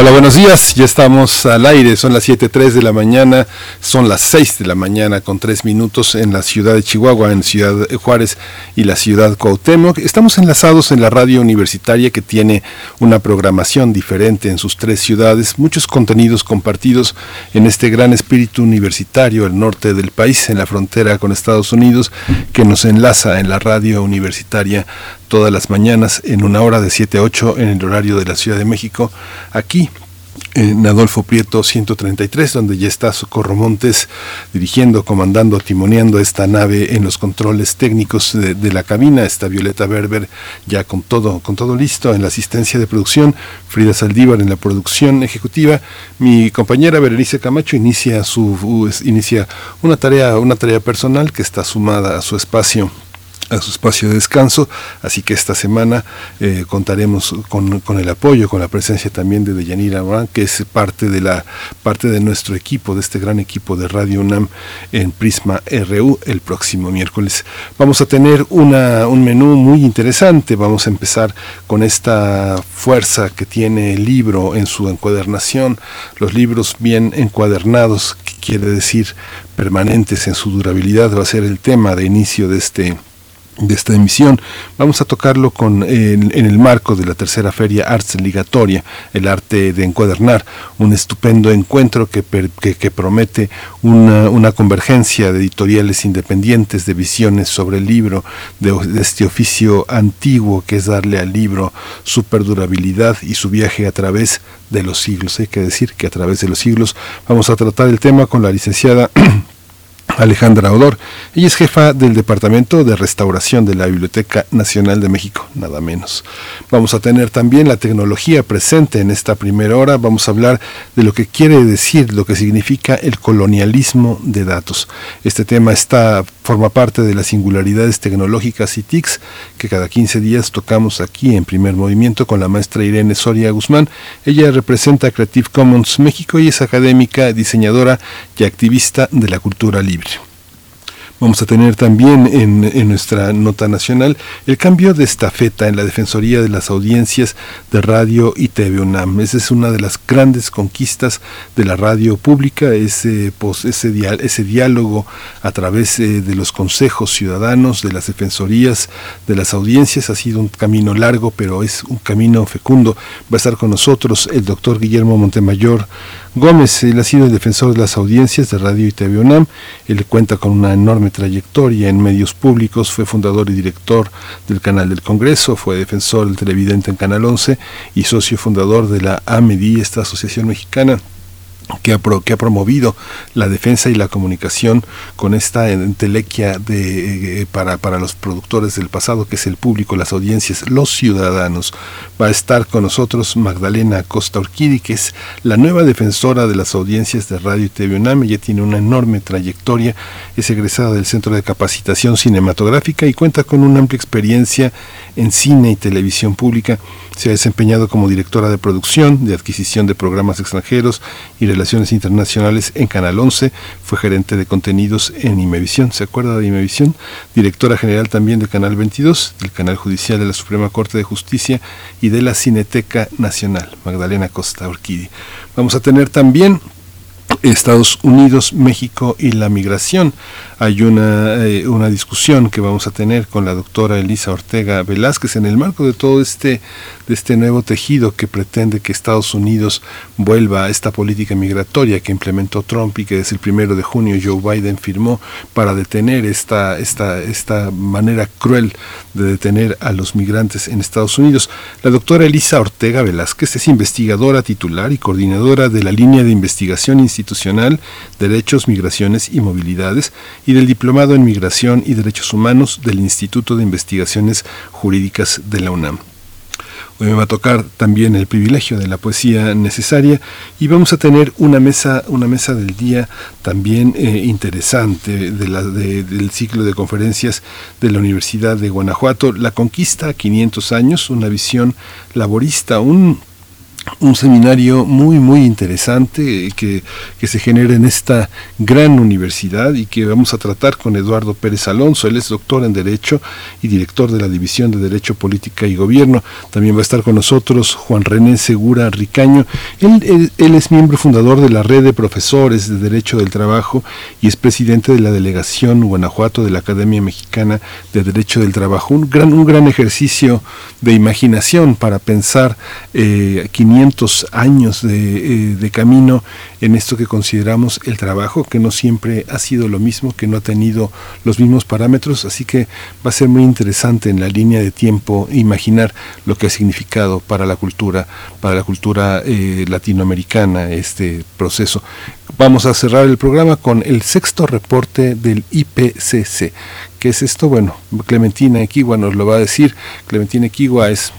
Hola, buenos días. Ya estamos al aire. Son las 7.03 de la mañana. Son las 6 de la mañana con 3 minutos en la ciudad de Chihuahua, en Ciudad Juárez y la ciudad Cuauhtémoc. Estamos enlazados en la radio universitaria que tiene una programación diferente en sus tres ciudades. Muchos contenidos compartidos en este gran espíritu universitario, el norte del país, en la frontera con Estados Unidos, que nos enlaza en la radio universitaria todas las mañanas en una hora de 7 a 8 en el horario de la Ciudad de México, aquí en Adolfo Prieto 133, donde ya está Socorro Montes dirigiendo, comandando, timoneando esta nave en los controles técnicos de, la cabina. Está Violeta Berber ya con todo, con todo listo en la asistencia de producción. Frida Saldívar en la producción ejecutiva. Mi compañera Berenice Camacho inicia su inicia una tarea, una tarea personal que está sumada a su espacio a su espacio de descanso, así que esta semana eh, contaremos con, el apoyo, con la presencia también de Deyanira Morán, que es parte de la parte de nuestro equipo, de este gran equipo de Radio UNAM en Prisma RU el próximo miércoles. Vamos a tener una, un menú muy interesante, vamos a empezar con esta fuerza que tiene el libro en su encuadernación, los libros bien encuadernados, que quiere decir permanentes en su durabilidad, va a ser el tema de inicio de este de esta emisión. Vamos a tocarlo con, en, el marco de la tercera feria Arts Ligatoria, el arte de encuadernar, un estupendo encuentro que, que, promete una, una, convergencia de editoriales independientes, de visiones sobre el libro, de, este oficio antiguo que es darle al libro su perdurabilidad y su viaje a través de los siglos. Hay que decir que a través de los siglos vamos a tratar el tema con la licenciada Alejandra Odor. Ella es jefa del Departamento de Restauración de la Biblioteca Nacional de México, nada menos. Vamos a tener también la tecnología presente en esta primera hora. Vamos a hablar de lo que quiere decir, lo que significa el colonialismo de datos. Este tema está, forma parte de las singularidades tecnológicas y TICs que cada 15 días tocamos aquí en primer movimiento con la maestra Irene Soria Guzmán. Ella representa Creative Commons México y es académica, diseñadora y activista de la cultura libre. Vamos a tener también en, nuestra nota nacional el cambio de estafeta en la Defensoría de las Audiencias de Radio y TV UNAM. Esa es una de las grandes conquistas de la radio pública, ese, diálogo a través eh, de los consejos ciudadanos, de las defensorías, de las audiencias. Ha sido un camino largo, pero es un camino fecundo. Va a estar con nosotros el doctor Guillermo Montemayor Gómez. Él ha sido el defensor de las audiencias de Radio y TV UNAM. Él cuenta con una enorme trayectoria en medios públicos, fue fundador y director del Canal del Congreso, fue defensor del televidente en Canal 11 y socio fundador de la AMEDI, esta asociación mexicana que ha, que ha promovido la defensa y la comunicación con esta entelequia de, eh, para, para los productores del pasado, que es el público, las audiencias, los ciudadanos. Va a estar con nosotros Magdalena Costa Urquidi, que es la nueva defensora de las audiencias de Radio y TV UNAM. Ella tiene una enorme trayectoria, es egresada del Centro de Capacitación Cinematográfica y cuenta con una amplia experiencia en cine y televisión pública. Se ha desempeñado como directora de producción, de adquisición de programas extranjeros y relaciones internacionales en Canal 11. Fue gerente de contenidos en Imevisión. ¿Se acuerda de Imevisión? Directora general también del Canal 22, del Canal Judicial de la Suprema Corte de Justicia y de la Cineteca Nacional. Magdalena Costa Orquidi. Vamos a tener también Estados Unidos, México y la migración. Hay una, eh, una discusión que vamos a tener con la doctora Elisa Ortega Velázquez en el marco de todo este, de este nuevo tejido que pretende que Estados Unidos vuelva a esta política migratoria que implementó Trump y que desde el primero de junio Joe Biden firmó para detener esta, esta, esta manera cruel de detener a los migrantes en Estados Unidos. La doctora Elisa Ortega Velázquez es investigadora titular y coordinadora de la línea de investigación institucional Derechos, Migraciones y Movilidades y del Diplomado en Migración y Derechos Humanos del Instituto de Investigaciones Jurídicas de la UNAM. Hoy me va a tocar también el privilegio de la poesía necesaria y vamos a tener una mesa, una mesa del día también eh, interesante del ciclo de conferencias de la Universidad de Guanajuato, La Conquista, 500 años, una visión laborista, un un seminario muy muy interesante que, que, se genera en esta gran universidad y que vamos a tratar con Eduardo Pérez Alonso. Él es doctor en Derecho y director de la División de Derecho, Política y Gobierno. También va a estar con nosotros Juan René Segura Ricaño. Él, él, es miembro fundador de la Red de Profesores de Derecho del Trabajo y es presidente de la Delegación Guanajuato de la Academia Mexicana de Derecho del Trabajo. Un gran, un gran ejercicio de imaginación para pensar eh, 500 años eh, de, camino en esto que consideramos el trabajo, que no siempre ha sido lo mismo, que no ha tenido los mismos parámetros, así que va a ser muy interesante en la línea de tiempo imaginar lo que ha significado para la cultura, para la cultura eh, latinoamericana este proceso. Vamos a cerrar el programa con el sexto reporte del IPCC. ¿Qué es esto? Bueno, Clementina Equigua nos lo va a decir. Clementina Equigua es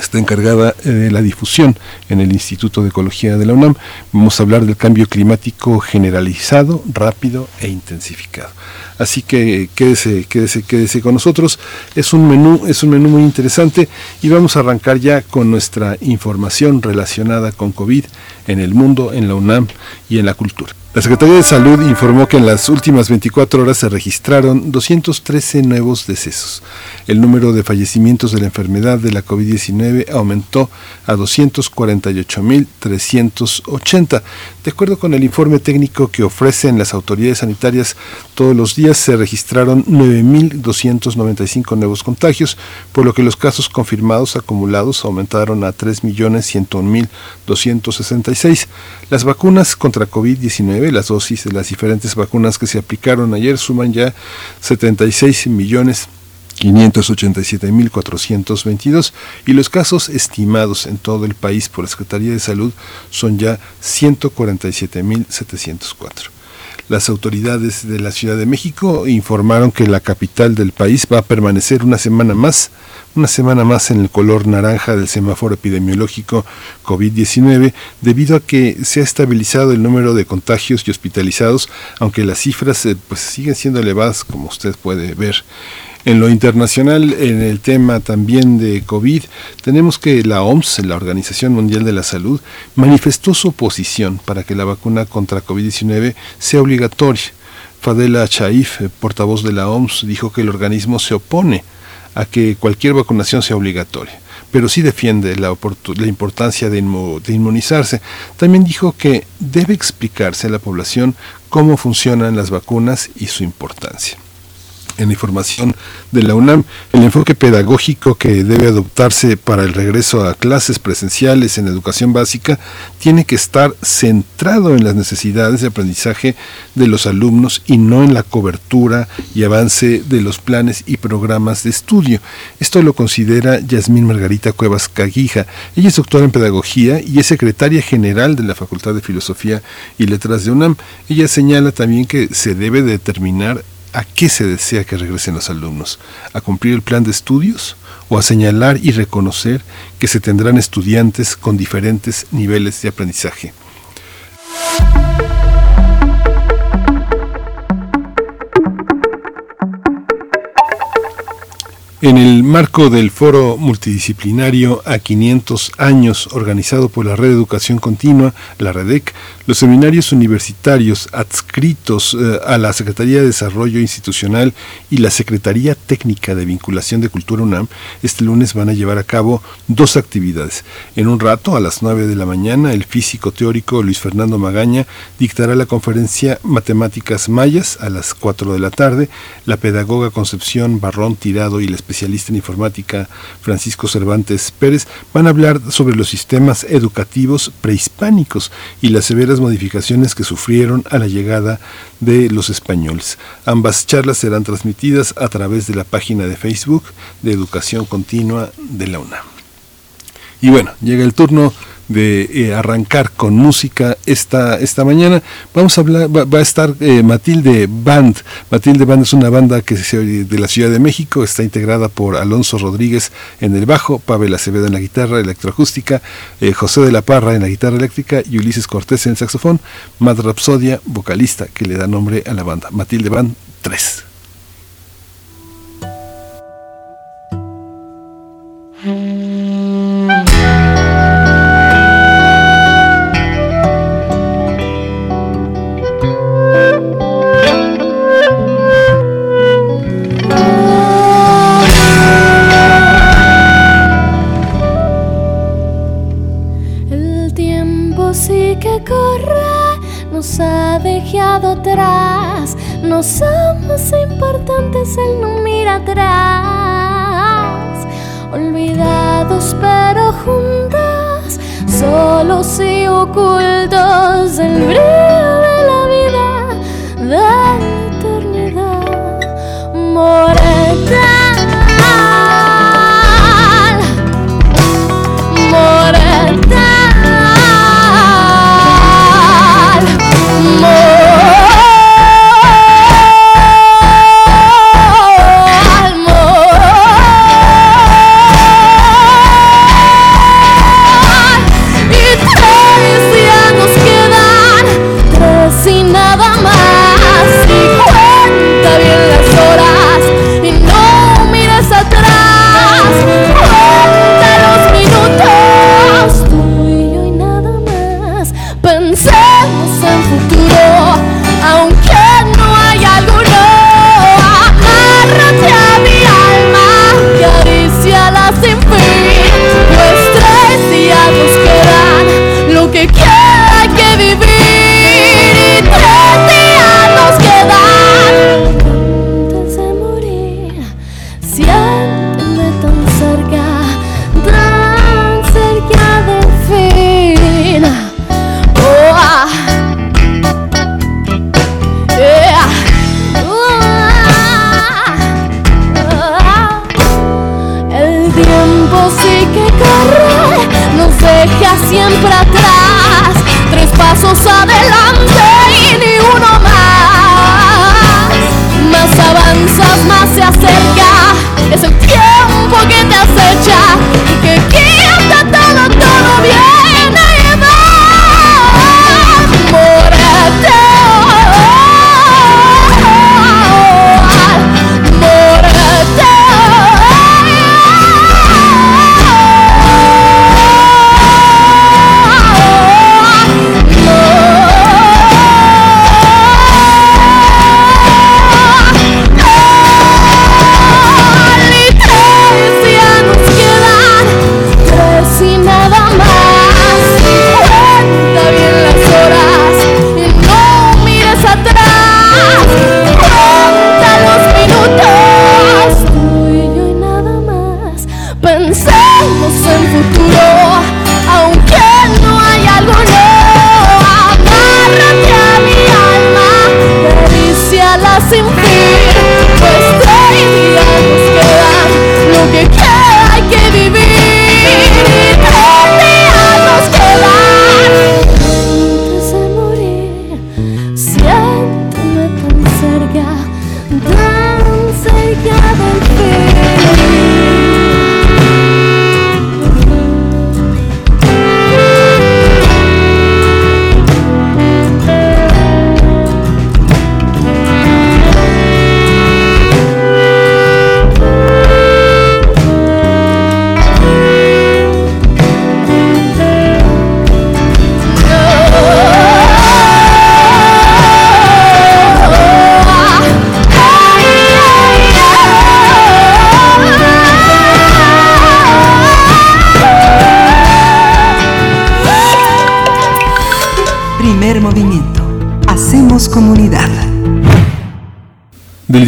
está encargada eh, de la difusión en el Instituto de Ecología de la UNAM. Vamos a hablar del cambio climático generalizado, rápido e intensificado. Así que quédese, quédese, quédese con nosotros. Es un menú, es un menú muy interesante y vamos a arrancar ya con nuestra información relacionada con COVID en el mundo, en la UNAM y en la cultura. La Secretaría de Salud informó que en las últimas 24 horas se registraron 213 nuevos decesos. El número de fallecimientos de la enfermedad de la COVID-19 aumentó a 248.380. De acuerdo con el informe técnico que ofrecen las autoridades sanitarias, todos los días se registraron 9.295 nuevos contagios, por lo que los casos confirmados acumulados aumentaron a 3.101.266. Las vacunas contra COVID-19 las dosis de las diferentes vacunas que se aplicaron ayer suman ya 76 millones 587.422 y los casos estimados en todo el país por la Secretaría de Salud son ya 147.704. Las autoridades de la Ciudad de México informaron que la capital del país va a permanecer una semana más una semana más en el color naranja del semáforo epidemiológico COVID-19 debido a que se ha estabilizado el número de contagios y hospitalizados, aunque las cifras eh, pues siguen siendo elevadas como usted puede ver. En lo internacional, en el tema también de COVID, tenemos que la OMS, la Organización Mundial de la Salud, manifestó su oposición para que la vacuna contra COVID-19 sea obligatoria. Fadela Chaif, eh, portavoz de la OMS, dijo que el organismo se opone a que cualquier vacunación sea obligatoria pero sí defiende la, importancia de, inmunizarse. También dijo que debe explicarse a la población cómo funcionan las vacunas y su importancia en la información de la UNAM, el enfoque pedagógico que debe adoptarse para el regreso a clases presenciales en educación básica tiene que estar centrado en las necesidades de aprendizaje de los alumnos y no en la cobertura y avance de los planes y programas de estudio. Esto lo considera Yasmín Margarita Cuevas Caguija. Ella es doctora en pedagogía y es secretaria general de la Facultad de Filosofía y Letras de UNAM. Ella señala también que se debe determinar ¿A qué se desea que regresen los alumnos? ¿A cumplir el plan de estudios? ¿O a señalar y reconocer que se tendrán estudiantes con diferentes niveles de aprendizaje? En el marco del foro multidisciplinario a 500 años organizado por la Red Educación Continua, la REDEC, los seminarios universitarios adscritos eh, a la Secretaría de Desarrollo Institucional y la Secretaría Técnica de Vinculación de Cultura UNAM este lunes van a llevar a cabo dos actividades. En un rato, a las 9 de la mañana, el físico teórico Luis Fernando Magaña dictará la conferencia Matemáticas Mayas a las 4 de la tarde. La pedagoga Concepción Barrón Tirado y la especialista en informática Francisco Cervantes Pérez, van a hablar sobre los sistemas educativos prehispánicos y las severas modificaciones que sufrieron a la llegada de los españoles. Ambas charlas serán transmitidas a través de la página de Facebook de Educación Continua de la UNAM. Y bueno, llega el turno de eh, arrancar con música esta, esta mañana. Vamos a hablar, va, a estar eh, Matilde Band. Matilde Band es una banda que se, de la Ciudad de México, está integrada por Alonso Rodríguez en el bajo, Pavel Acevedo en la guitarra electroacústica, eh, José de la Parra en la guitarra eléctrica y Ulises Cortés en saxofón, Mad Rapsodia, vocalista que le da nombre a la banda. Matilde Band 3. No somos importantes, él no mira atrás. Olvidados pero juntos, solos y ocultos, el brillo de la vida, de la eternidad. Moreta.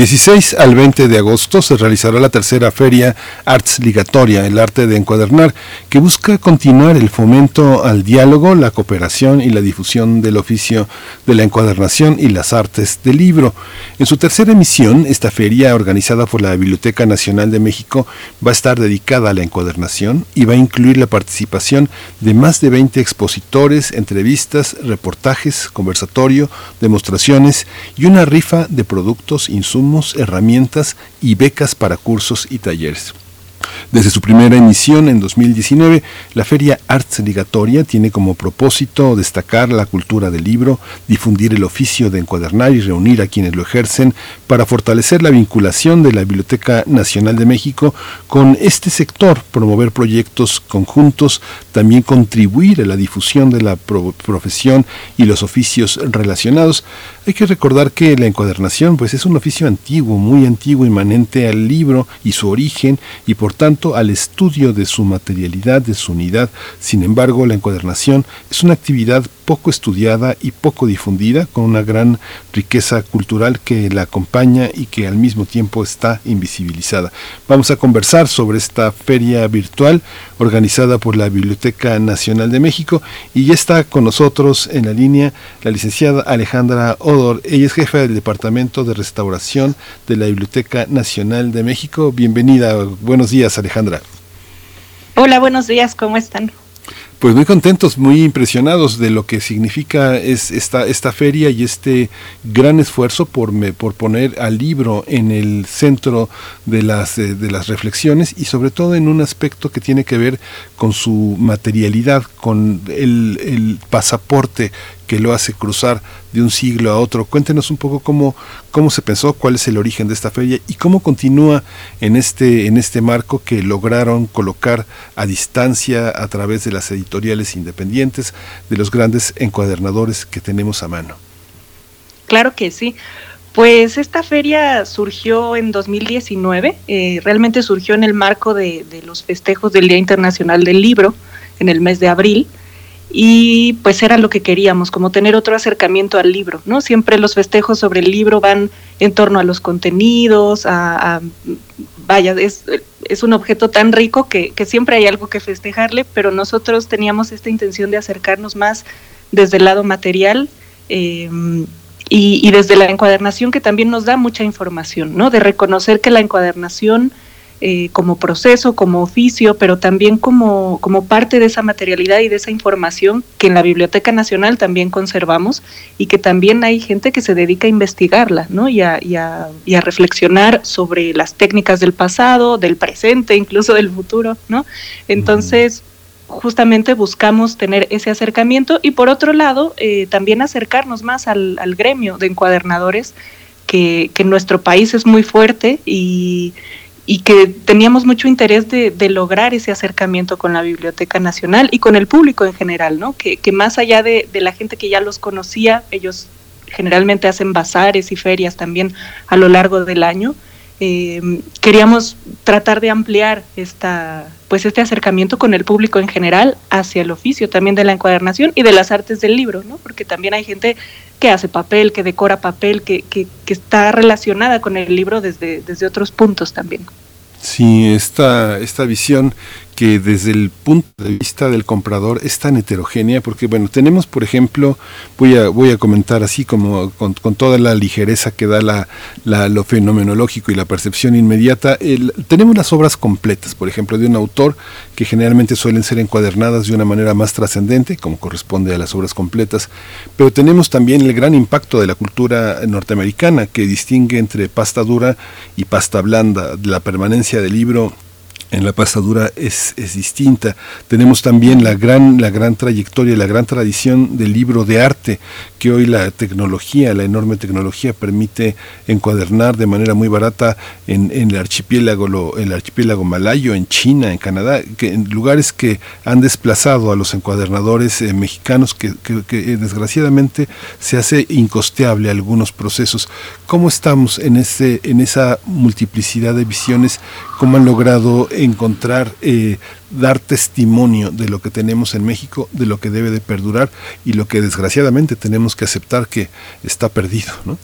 16 al 20 de agosto se realizará la tercera feria Arts Ligatoria, el arte de encuadernar, que busca continuar el fomento al diálogo, la cooperación y la difusión del oficio de la encuadernación y las artes del libro. En su tercera emisión, esta feria, organizada por la Biblioteca Nacional de México, va a estar dedicada a la encuadernación y va a incluir la participación de más de 20 expositores, entrevistas, reportajes, conversatorio, demostraciones y una rifa de productos, insumos, herramientas y becas para cursos y talleres. Desde su primera emisión en 2019, la Feria Arts Ligatoria tiene como propósito destacar la cultura del libro, difundir el oficio de encuadernar y reunir a quienes lo ejercen para fortalecer la vinculación de la Biblioteca Nacional de México con este sector, promover proyectos conjuntos, también contribuir a la difusión de la profesión y los oficios relacionados. Hay que recordar que la encuadernación pues es un oficio antiguo, muy antiguo, inmanente al libro y su origen y por tanto al estudio de su materialidad, de su unidad. Sin embargo, la encuadernación es una actividad poco estudiada y poco difundida, con una gran riqueza cultural que la acompaña y que al mismo tiempo está invisibilizada. Vamos a conversar sobre esta feria virtual organizada por la Biblioteca Nacional de México y ya está con nosotros en la línea la licenciada Alejandra Odor. Ella es jefa del Departamento de Restauración de la Biblioteca Nacional de México. Bienvenida. Buenos días, Alejandra. Hola, buenos días. ¿Cómo están? Pues muy contentos, muy impresionados de lo que significa es esta, esta feria y este gran esfuerzo por, me, por poner al libro en el centro de las, eh, de las reflexiones y sobre todo en un aspecto que tiene que ver con su materialidad, con el, el pasaporte que lo hace cruzar de un siglo a otro. Cuéntenos un poco cómo, cómo se pensó, cuál es el origen de esta feria y cómo continúa en este, en este marco que lograron colocar a distancia a través de las editoriales independientes, de los grandes encuadernadores que tenemos a mano. Claro que sí. Pues esta feria surgió en 2019, eh, realmente surgió en el marco de, de los festejos del Día Internacional del Libro, en el mes de abril y pues era lo que queríamos, como tener otro acercamiento al libro, ¿no? Siempre los festejos sobre el libro van en torno a los contenidos, a, vaya, es, es, un objeto tan rico que, que, siempre hay algo que festejarle, pero nosotros teníamos esta intención de acercarnos más desde el lado material em, y, y desde la encuadernación que también nos da mucha información, ¿no? De reconocer que la encuadernación eh, como proceso, como oficio, pero también como, como parte de esa materialidad y de esa información que en la Biblioteca Nacional también conservamos y que también hay gente que se dedica a investigarla ¿no? y, a, y, a, y a reflexionar sobre las técnicas del pasado, del presente, incluso del futuro. ¿no? Entonces, justamente buscamos tener ese acercamiento y por otro lado, eh, también acercarnos más al, gremio de encuadernadores, que, que nuestro país es muy fuerte y y que teníamos mucho interés de, lograr ese acercamiento con la Biblioteca Nacional y con el público en general, ¿no? Que, más allá de, la gente que ya los conocía, ellos generalmente hacen bazares y ferias también a lo largo del año. Eh, queríamos tratar de ampliar esta, pues este acercamiento con el público en general hacia el oficio también de la encuadernación y de las artes del libro, ¿no? Porque también hay gente que hace papel, que decora papel, que, que, está relacionada con el libro desde, desde otros puntos también. Sí, esta, esta visión que desde el punto de vista del comprador es tan heterogénea porque bueno tenemos por ejemplo voy a voy a comentar así como con, toda la ligereza que da la, lo fenomenológico y la percepción inmediata tenemos las obras completas por ejemplo de un autor que generalmente suelen ser encuadernadas de una manera más trascendente como corresponde a las obras completas pero tenemos también el gran impacto de la cultura norteamericana que distingue entre pasta dura y pasta blanda la permanencia del libro en la pasadura es, es, distinta. Tenemos también la gran, la gran trayectoria, la gran tradición del libro de arte, que hoy la tecnología, la enorme tecnología permite encuadernar de manera muy barata en, en el archipiélago, el archipiélago malayo, en China, en Canadá, que, en lugares que han desplazado a los encuadernadores eh, mexicanos, que, que, que, desgraciadamente se hace incosteable algunos procesos. ¿Cómo estamos en, ese, en esa multiplicidad de visiones? ¿Cómo han logrado encontrar, eh, dar testimonio de lo que tenemos en México, de lo que debe de perdurar y lo que desgraciadamente tenemos que aceptar que está perdido, ¿no?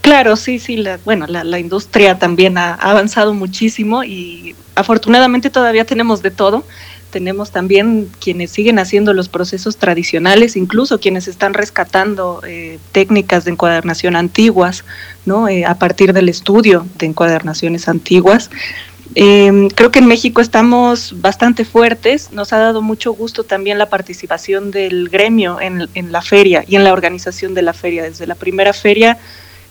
Claro, sí, sí, la, bueno, la, industria también ha, avanzado muchísimo y afortunadamente todavía tenemos de todo. Tenemos también quienes siguen haciendo los procesos tradicionales, incluso quienes están rescatando eh, técnicas de encuadernación antiguas, ¿no? Eh, a partir del estudio de encuadernaciones antiguas. Eh, creo que en México estamos bastante fuertes. Nos ha dado mucho gusto también la participación del gremio en, la feria y en la organización de la feria. Desde la primera feria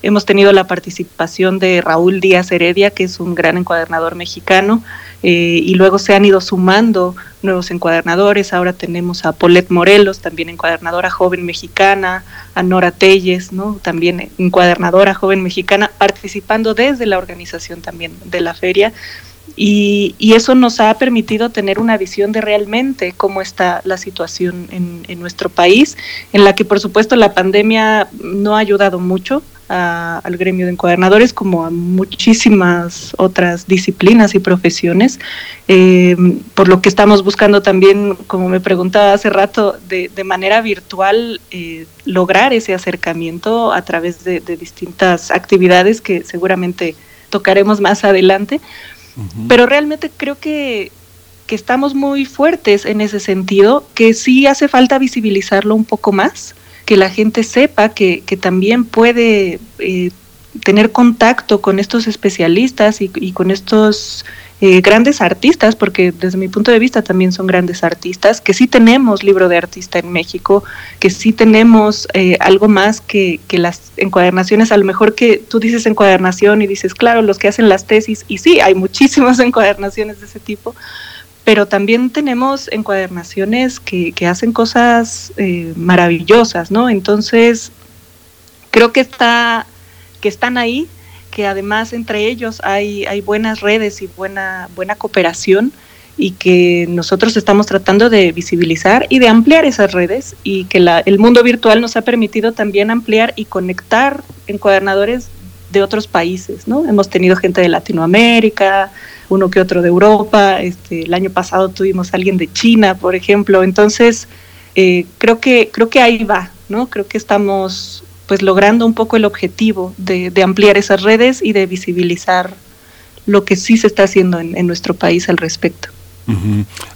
hemos tenido la participación de Raúl Díaz Heredia, que es un gran encuadernador mexicano, eh, y luego se han ido sumando nuevos encuadernadores. Ahora tenemos a Polet Morelos, también encuadernadora joven mexicana, a Nora Telles, ¿no? también encuadernadora joven mexicana, participando desde la organización también de la feria. Y, eso nos ha permitido tener una visión de realmente cómo está la situación en, nuestro país, en la que por supuesto la pandemia no ha ayudado mucho, al gremio de encuadernadores como a muchísimas otras disciplinas y profesiones, eh, por lo que estamos buscando también, como me preguntaba hace rato, de, manera virtual eh, lograr ese acercamiento a través de, distintas actividades que seguramente tocaremos más adelante. Pero realmente creo que, que estamos muy fuertes en ese sentido, que sí hace falta visibilizarlo un poco más que la gente sepa que, que también puede eh, tener contacto con estos especialistas y, con estos eh, grandes artistas, porque desde mi punto de vista también son grandes artistas, que sí tenemos libro de artista en México, que sí tenemos eh, algo más que, que las encuadernaciones, a lo mejor que tú dices encuadernación y dices, claro, los que hacen las tesis, y sí, hay muchísimas encuadernaciones de ese tipo, pero también tenemos encuadernaciones que, que hacen cosas eh, maravillosas, ¿no? Entonces, creo que, está, que están ahí, que además entre ellos hay, hay buenas redes y buena, buena cooperación y que nosotros estamos tratando de visibilizar y de ampliar esas redes y que la, el mundo virtual nos ha permitido también ampliar y conectar encuadernadores de otros países, ¿no? Hemos tenido gente de Latinoamérica, uno que otro de Europa, este, el año pasado tuvimos a alguien de China, por ejemplo, entonces eh, creo que creo que ahí va, ¿no? Creo que estamos pues logrando un poco el objetivo de, ampliar esas redes y de visibilizar lo que sí se está haciendo en nuestro país al respecto.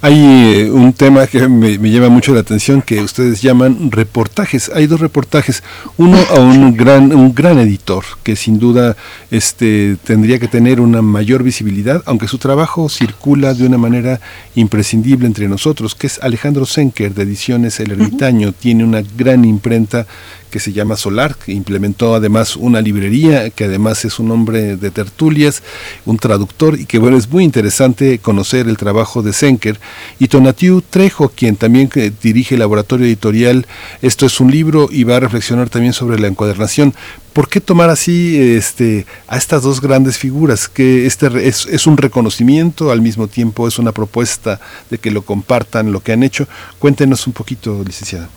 Hay eh, un tema que me, me, llama mucho la atención que ustedes llaman reportajes. Hay dos reportajes, uno a un gran un gran editor que sin duda este tendría que tener una mayor visibilidad, aunque su trabajo circula de una manera imprescindible entre nosotros, que es Alejandro Senker de Ediciones El Ermitaño, tiene una gran imprenta que se llama Solar, que implementó además una librería, que además es un hombre de tertulias, un traductor, y que bueno, es muy interesante conocer el trabajo de Senker. Y Tonatiu Trejo, quien también eh, dirige el laboratorio editorial, esto es un libro y va a reflexionar también sobre la encuadernación. ¿Por qué tomar así este, a estas dos grandes figuras? Que este es, es, un reconocimiento, al mismo tiempo es una propuesta de que lo compartan, lo que han hecho. Cuéntenos un poquito, licenciada.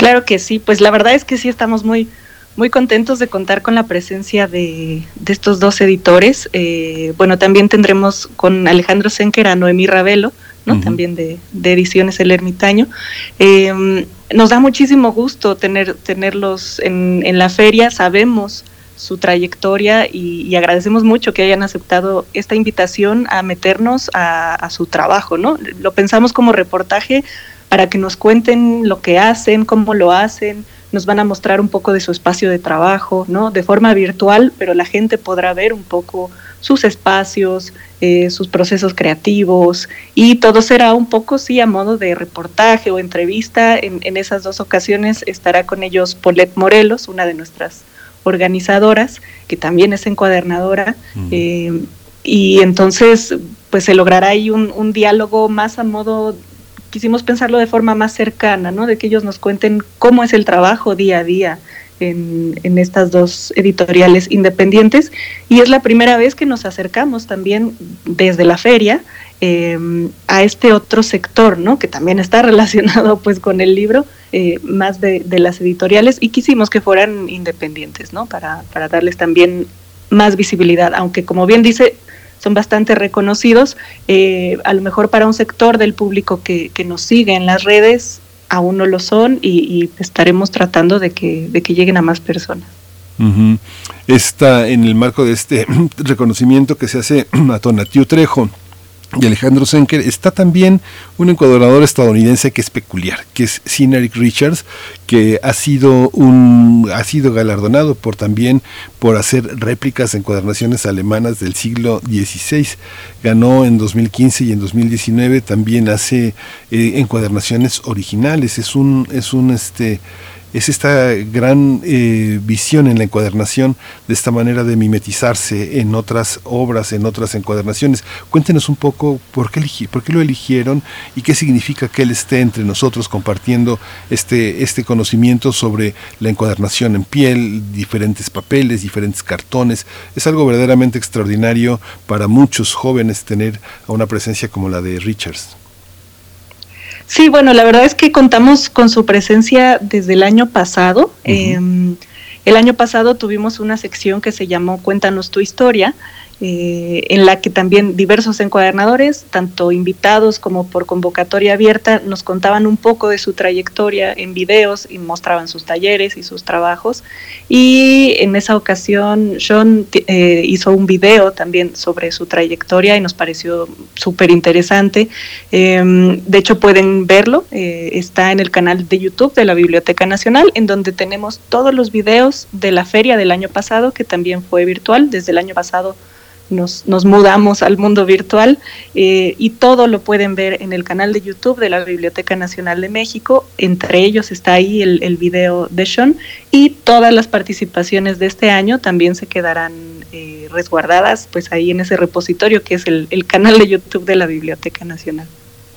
Claro que sí, pues la verdad es que sí estamos muy, muy contentos de contar con la presencia de, estos dos editores. Eh, bueno, también tendremos con Alejandro Senker a Noemí Ravelo, ¿no? también de, Ediciones El Ermitaño. Eh, nos da muchísimo gusto tener, tenerlos en, en la feria, sabemos su trayectoria y, agradecemos mucho que hayan aceptado esta invitación a meternos a, a su trabajo, ¿no? Lo pensamos como reportaje para que nos cuenten lo que hacen, cómo lo hacen, nos van a mostrar un poco de su espacio de trabajo, ¿no? De forma virtual, pero la gente podrá ver un poco sus espacios, eh, sus procesos creativos y todo será un poco, sí, a modo de reportaje o entrevista. En, esas dos ocasiones estará con ellos Polet Morelos, una de nuestras organizadoras, que también es encuadernadora. Mm. Eh, y entonces, pues se logrará ahí un, un diálogo más a modo quisimos pensarlo de forma más cercana, ¿no? De que ellos nos cuenten cómo es el trabajo día a día en, en, estas dos editoriales independientes. Y es la primera vez que nos acercamos también desde la feria em, a este otro sector, ¿no? Que también está relacionado pues con el libro, eh, más de, de, las editoriales, y quisimos que fueran independientes, ¿no? Para, para darles también más visibilidad, aunque como bien dice, son bastante reconocidos. Eh, a lo mejor para un sector del público que, que, nos sigue en las redes aún no lo son y, estaremos tratando de que, de que lleguen a más personas. Está en el marco de este reconocimiento que se hace a Tonatiu Trejo y Alejandro Senker, está también un encuadernador estadounidense que es peculiar, que es Sinaric Richards, que ha sido un ha sido galardonado por también por hacer réplicas de encuadernaciones alemanas del siglo XVI. Ganó en 2015 y en 2019 también hace eh, encuadernaciones originales. Es un es un este es esta gran eh, visión en la encuadernación de esta manera de mimetizarse en otras obras, en otras encuadernaciones. Cuéntenos un poco por qué, por qué lo eligieron y qué significa que él esté entre nosotros compartiendo este, este conocimiento sobre la encuadernación en piel, diferentes papeles, diferentes cartones. Es algo verdaderamente extraordinario para muchos jóvenes tener a una presencia como la de Richards. Sí, bueno, la verdad es que contamos con su presencia desde el año pasado. Em, el año pasado tuvimos una sección que se llamó Cuéntanos tu historia, eh, en la que también diversos encuadernadores, tanto invitados como por convocatoria abierta, nos contaban un poco de su trayectoria en videos y mostraban sus talleres y sus trabajos. Y en esa ocasión Sean eh, hizo un video también sobre su trayectoria y nos pareció súper interesante. Em, de hecho pueden verlo, eh, está en el canal de YouTube de la Biblioteca Nacional, en donde tenemos todos los videos de la feria del año pasado, que también fue virtual, desde el año pasado nos, nos mudamos al mundo virtual eh, y todo lo pueden ver en el canal de YouTube de la Biblioteca Nacional de México. Entre ellos está ahí el, el video de Sean y todas las participaciones de este año también se quedarán eh, resguardadas pues ahí en ese repositorio que es el, el canal de YouTube de la Biblioteca Nacional.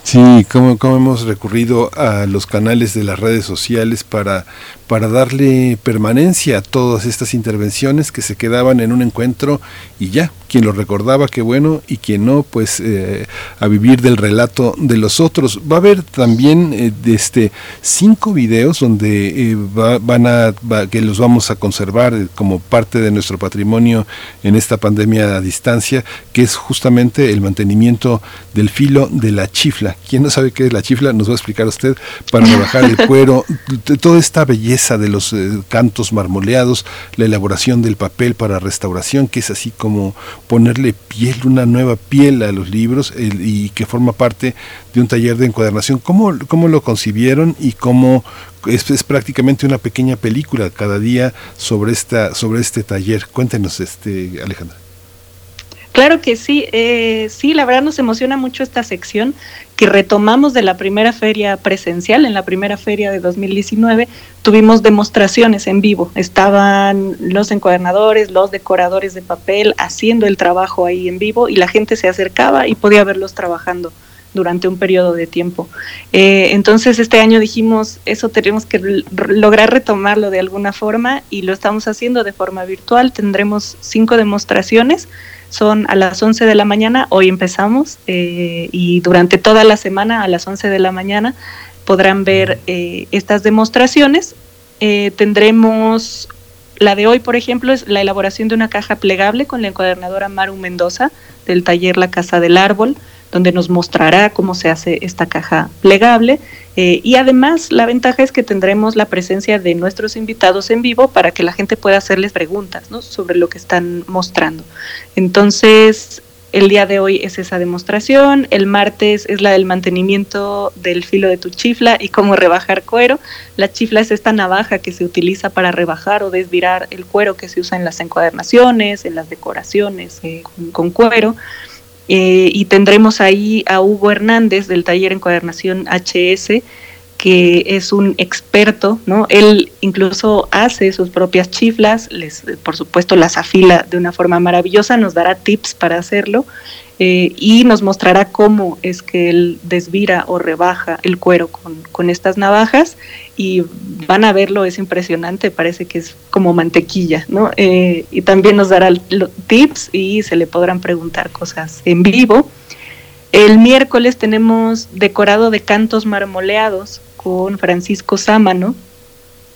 Sí, como, como hemos recurrido a los canales de las redes sociales para, para darle permanencia a todas estas intervenciones que se quedaban en un encuentro y ya, quien lo recordaba, qué bueno, y quien no, pues eh, a vivir del relato de los otros. Va a haber también eh, este, cinco videos donde eh, van a, que los vamos a conservar como parte de nuestro patrimonio en esta pandemia a distancia, que es justamente el mantenimiento del filo de la chifla. ¿Quién no sabe qué es la chifla? Nos va a explicar usted para rebajar el cuero, toda esta belleza de los cantos marmoleados, la elaboración del papel para restauración, que es así como ponerle piel, una nueva piel a los libros y que forma parte de un taller de encuadernación. ¿Cómo, cómo lo concibieron y cómo es, prácticamente una pequeña película cada día sobre, esta, sobre este taller? Cuéntenos, este, Alejandra. Claro que sí, eh, sí, la verdad nos emociona mucho esta sección que retomamos de la primera feria presencial, en la primera feria de 2019 tuvimos demostraciones en vivo, estaban los encuadernadores, los decoradores de papel haciendo el trabajo ahí en vivo y la gente se acercaba y podía verlos trabajando durante un periodo de tiempo. Eh, entonces este año dijimos, eso tenemos que lograr retomarlo de alguna forma y lo estamos haciendo de forma virtual. Tendremos cinco demostraciones son a las 11 de la mañana, hoy empezamos eh, y durante toda la semana a las 11 de la mañana podrán ver eh, estas demostraciones. Eh, tendremos la de hoy, por ejemplo, es la elaboración de una caja plegable con la encuadernadora Maru Mendoza del taller La Casa del Árbol donde nos mostrará cómo se hace esta caja plegable. Eh, y además la ventaja es que tendremos la presencia de nuestros invitados en vivo para que la gente pueda hacerles preguntas sobre lo que están mostrando. Entonces, el día de hoy es esa demostración, el martes es la del mantenimiento del filo de tu chifla y cómo rebajar cuero. La chifla es esta navaja que se utiliza para rebajar o desvirar el cuero que se usa en las encuadernaciones, en las decoraciones eh, con cuero. Eh, y tendremos ahí a Hugo Hernández del taller Encuadernación HS, que es un experto, ¿no? Él incluso hace sus propias chiflas, les, por supuesto las afila de una forma maravillosa, nos dará tips para hacerlo eh, y nos mostrará cómo es que él desvira o rebaja el cuero con, con, estas navajas y van a verlo, es impresionante, parece que es como mantequilla, ¿no? Eh, y también nos dará tips y se le podrán preguntar cosas en vivo. El miércoles tenemos decorado de cantos marmoleados con Francisco Sámano,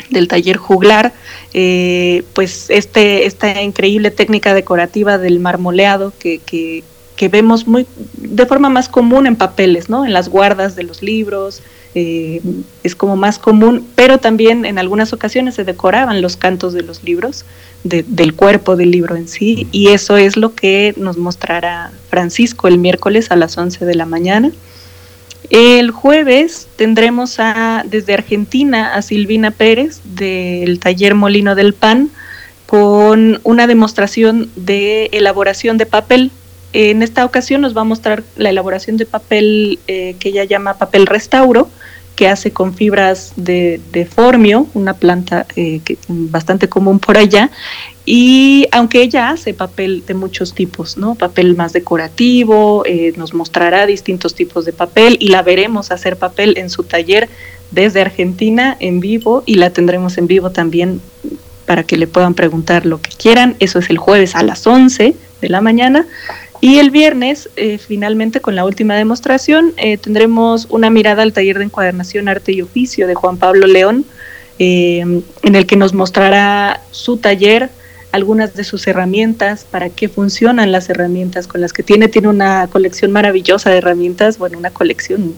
del taller juglar, eh, pues este, esta increíble técnica decorativa del marmoleado que, que vemos muy de forma más común en papeles, ¿no? En las guardas de los libros, eh, es como más común, pero también en algunas ocasiones se decoraban los cantos de los libros, del cuerpo del libro en sí, y eso es lo que nos mostrará Francisco el miércoles a las 11 de la mañana. El jueves tendremos a, desde Argentina a Silvina Pérez del taller Molino del Pan con una demostración de elaboración de papel. En esta ocasión nos va a mostrar la elaboración de papel eh, que ella llama papel restauro, que hace con fibras de, formio, una planta eh, bastante común por allá, y aunque ella hace papel de muchos tipos, ¿no? Papel más decorativo, eh, nos mostrará distintos tipos de papel y la veremos hacer papel en su taller desde Argentina en vivo y la tendremos en vivo también para que le puedan preguntar lo que quieran. Eso es el jueves a las 11 de la mañana. Y el viernes, eh, finalmente, con la última demostración, eh, tendremos una mirada al taller de encuadernación, arte y oficio de Juan Pablo León, en el que nos mostrará su taller algunas de sus herramientas, para qué funcionan las herramientas con las que tiene. Tiene una colección maravillosa de herramientas, bueno, una colección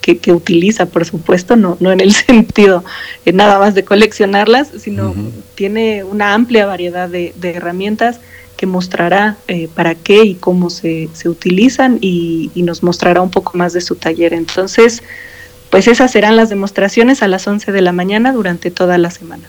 que, que utiliza, por supuesto, no, no en el sentido de nada más de coleccionarlas, sino tiene una amplia variedad de, herramientas que mostrará eh, para qué y cómo se, se utilizan y, y, nos mostrará un poco más de su taller. Entonces, pues esas serán las demostraciones a las 11 de la mañana durante toda la semana.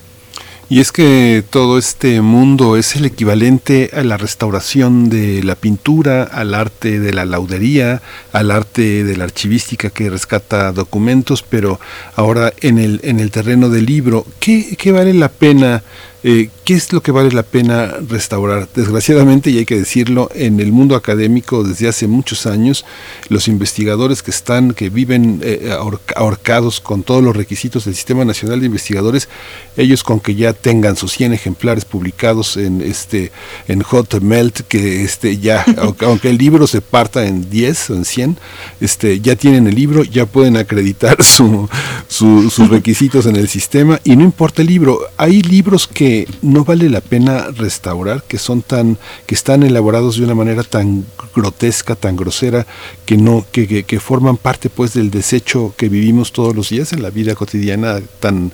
Y es que todo este mundo es el equivalente a la restauración de la pintura, al arte de la laudería, al arte de la archivística que rescata documentos, pero ahora en el, en el terreno del libro, ¿qué, qué vale la pena eh, ¿Qué es lo que vale la pena restaurar? Desgraciadamente, y hay que decirlo, en el mundo académico desde hace muchos años, los investigadores que están, que viven eh, ahorcados con todos los requisitos del Sistema Nacional de Investigadores, ellos con que ya tengan sus 100 ejemplares publicados en este en Hotmelt, que este ya, aunque, el libro se parta en 10 o en 100, este, ya tienen el libro, ya pueden acreditar su, sus requisitos en el sistema y no importa el libro, hay libros que no vale la pena restaurar, que son tan, que están elaborados de una manera tan grotesca, tan grosera, que no, que, que, forman parte pues del desecho que vivimos todos los días en la vida cotidiana tan,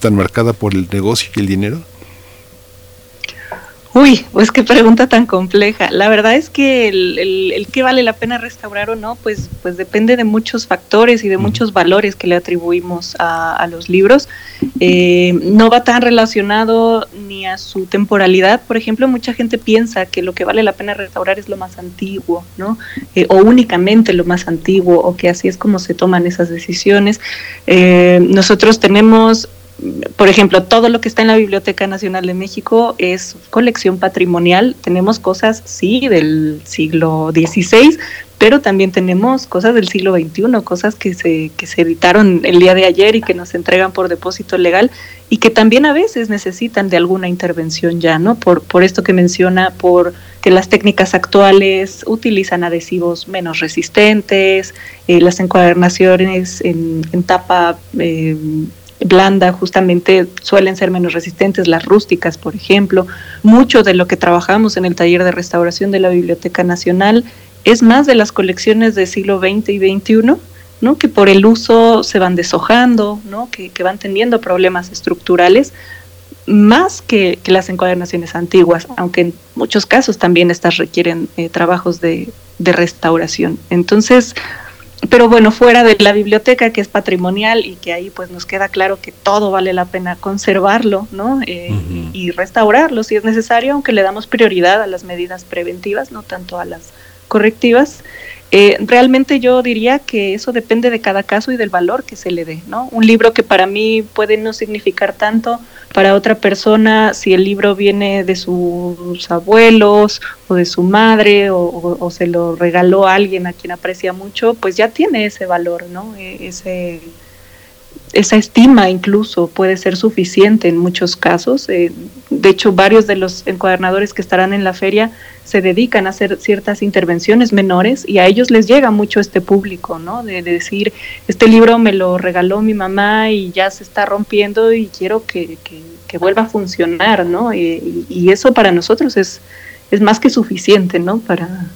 tan marcada por el negocio y el dinero? Uy, pues qué pregunta tan compleja. La verdad es que el, el, que vale la pena restaurar o no, pues, pues depende de muchos factores y de muchos valores que le atribuimos a, los libros. Eh, no va tan relacionado ni a su temporalidad. Por ejemplo, mucha gente piensa que lo que vale la pena restaurar es lo más antiguo, ¿no? Eh, o únicamente lo más antiguo, o que así es como se toman esas decisiones. Eh, nosotros tenemos por ejemplo, todo lo que está en la Biblioteca Nacional de México es colección patrimonial. Tenemos cosas, sí, del siglo XVI, pero también tenemos cosas del siglo XXI, cosas que se, que se editaron el día de ayer y que nos entregan por depósito legal y que también a veces necesitan de alguna intervención ya, ¿no? Por, por esto que menciona, por que las técnicas actuales utilizan adhesivos menos resistentes, eh, las encuadernaciones en, tapa eh, blanda justamente suelen ser menos resistentes, las rústicas, por ejemplo. Mucho de lo que trabajamos en el taller de restauración de la Biblioteca Nacional es más de las colecciones del siglo XX y XXI, ¿no? que por el uso se van deshojando, ¿no? que, van teniendo problemas estructurales, más que, las encuadernaciones antiguas, aunque en muchos casos también estas requieren eh, trabajos de, de restauración. Entonces, pero bueno, fuera de la biblioteca que es patrimonial y que ahí pues nos queda claro que todo vale la pena conservarlo, ¿no? Eh, y, restaurarlo si es necesario, aunque le damos prioridad a las medidas preventivas, no tanto a las correctivas. Eh, realmente yo diría que eso depende de cada caso y del valor que se le dé, ¿no? Un libro que para mí puede no significar tanto, para otra persona, si el libro viene de sus abuelos o de su madre o, se lo regaló alguien a quien aprecia mucho, pues ya tiene ese valor, ¿no? E, ese esa estima incluso puede ser suficiente en muchos casos. Eh, de hecho, varios de los encuadernadores que estarán en la feria se dedican a hacer ciertas intervenciones menores y a ellos les llega mucho este público, ¿no? De, decir, este libro me lo regaló mi mamá y ya se está rompiendo y quiero que, vuelva a funcionar, ¿no? Y, eso para nosotros es, es más que suficiente, ¿no? Para,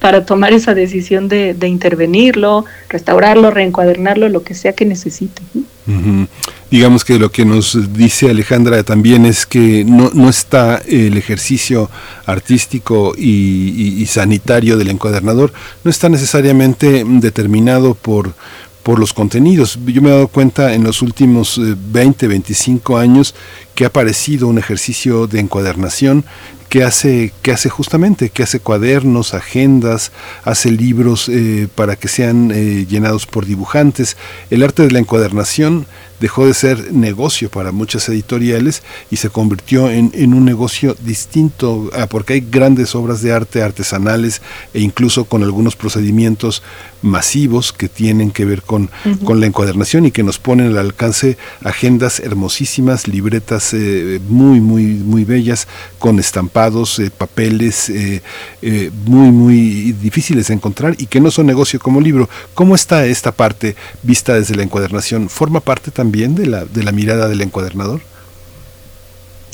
para tomar esa decisión de, de intervenirlo, restaurarlo, reencuadernarlo, lo que sea que necesite. Digamos que lo que nos dice Alejandra también es que no, no está el ejercicio artístico y, sanitario del encuadernador, no está necesariamente determinado por, por los contenidos. Yo me he dado cuenta en los últimos 20, eh, 25 años que ha aparecido un ejercicio de encuadernación que hace, que hace justamente, que hace cuadernos, agendas, hace libros eh, para que sean eh, llenados por dibujantes. El arte de la encuadernación dejó de ser negocio para muchas editoriales y se convirtió en, en un negocio distinto, ah, porque hay grandes obras de arte artesanales e incluso con algunos procedimientos masivos que tienen que ver con, con la encuadernación y que nos ponen al alcance agendas hermosísimas, libretas eh, muy, muy, muy bellas, con estampados, eh, papeles eh, muy, muy difíciles de encontrar y que no son negocio como libro. ¿Cómo está esta parte vista desde la encuadernación? ¿Forma parte también también de la, de la mirada del encuadernador?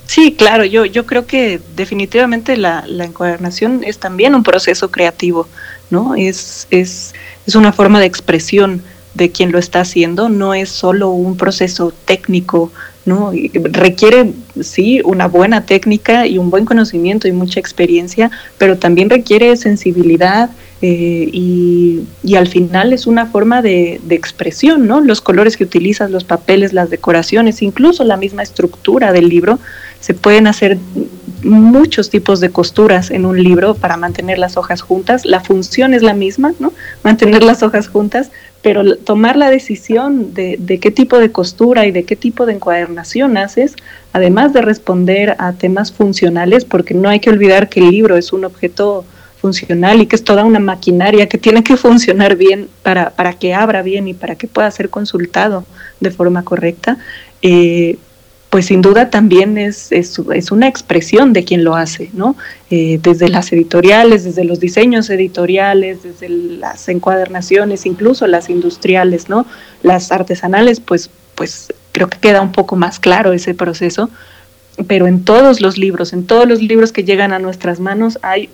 Sí, claro, yo, yo creo que definitivamente la, la encuadernación es también un proceso creativo, ¿no? Es, es, es una forma de expresión de quien lo está haciendo, no es solo un proceso técnico, ¿no? requiere, sí, una buena técnica y un buen conocimiento y mucha experiencia, pero también requiere sensibilidad eh, y, y, al final es una forma de, de, expresión, ¿no? Los colores que utilizas, los papeles, las decoraciones, incluso la misma estructura del libro, se pueden hacer muchos tipos de costuras en un libro para mantener las hojas juntas. La función es la misma, ¿no? Mantener las hojas juntas, pero tomar la decisión de, de, qué tipo de costura y de qué tipo de encuadernación haces, además de responder a temas funcionales, porque no hay que olvidar que el libro es un objeto funcional y que es toda una maquinaria que tiene que funcionar bien para, para que abra bien y para que pueda ser consultado de forma correcta, eh, pues sin duda también es, es, es, una expresión de quien lo hace, ¿no? Eh, desde las editoriales, desde los diseños editoriales, desde las encuadernaciones, incluso las industriales, ¿no? Las artesanales, pues, pues creo que queda un poco más claro ese proceso, pero en todos los libros, en todos los libros que llegan a nuestras manos hay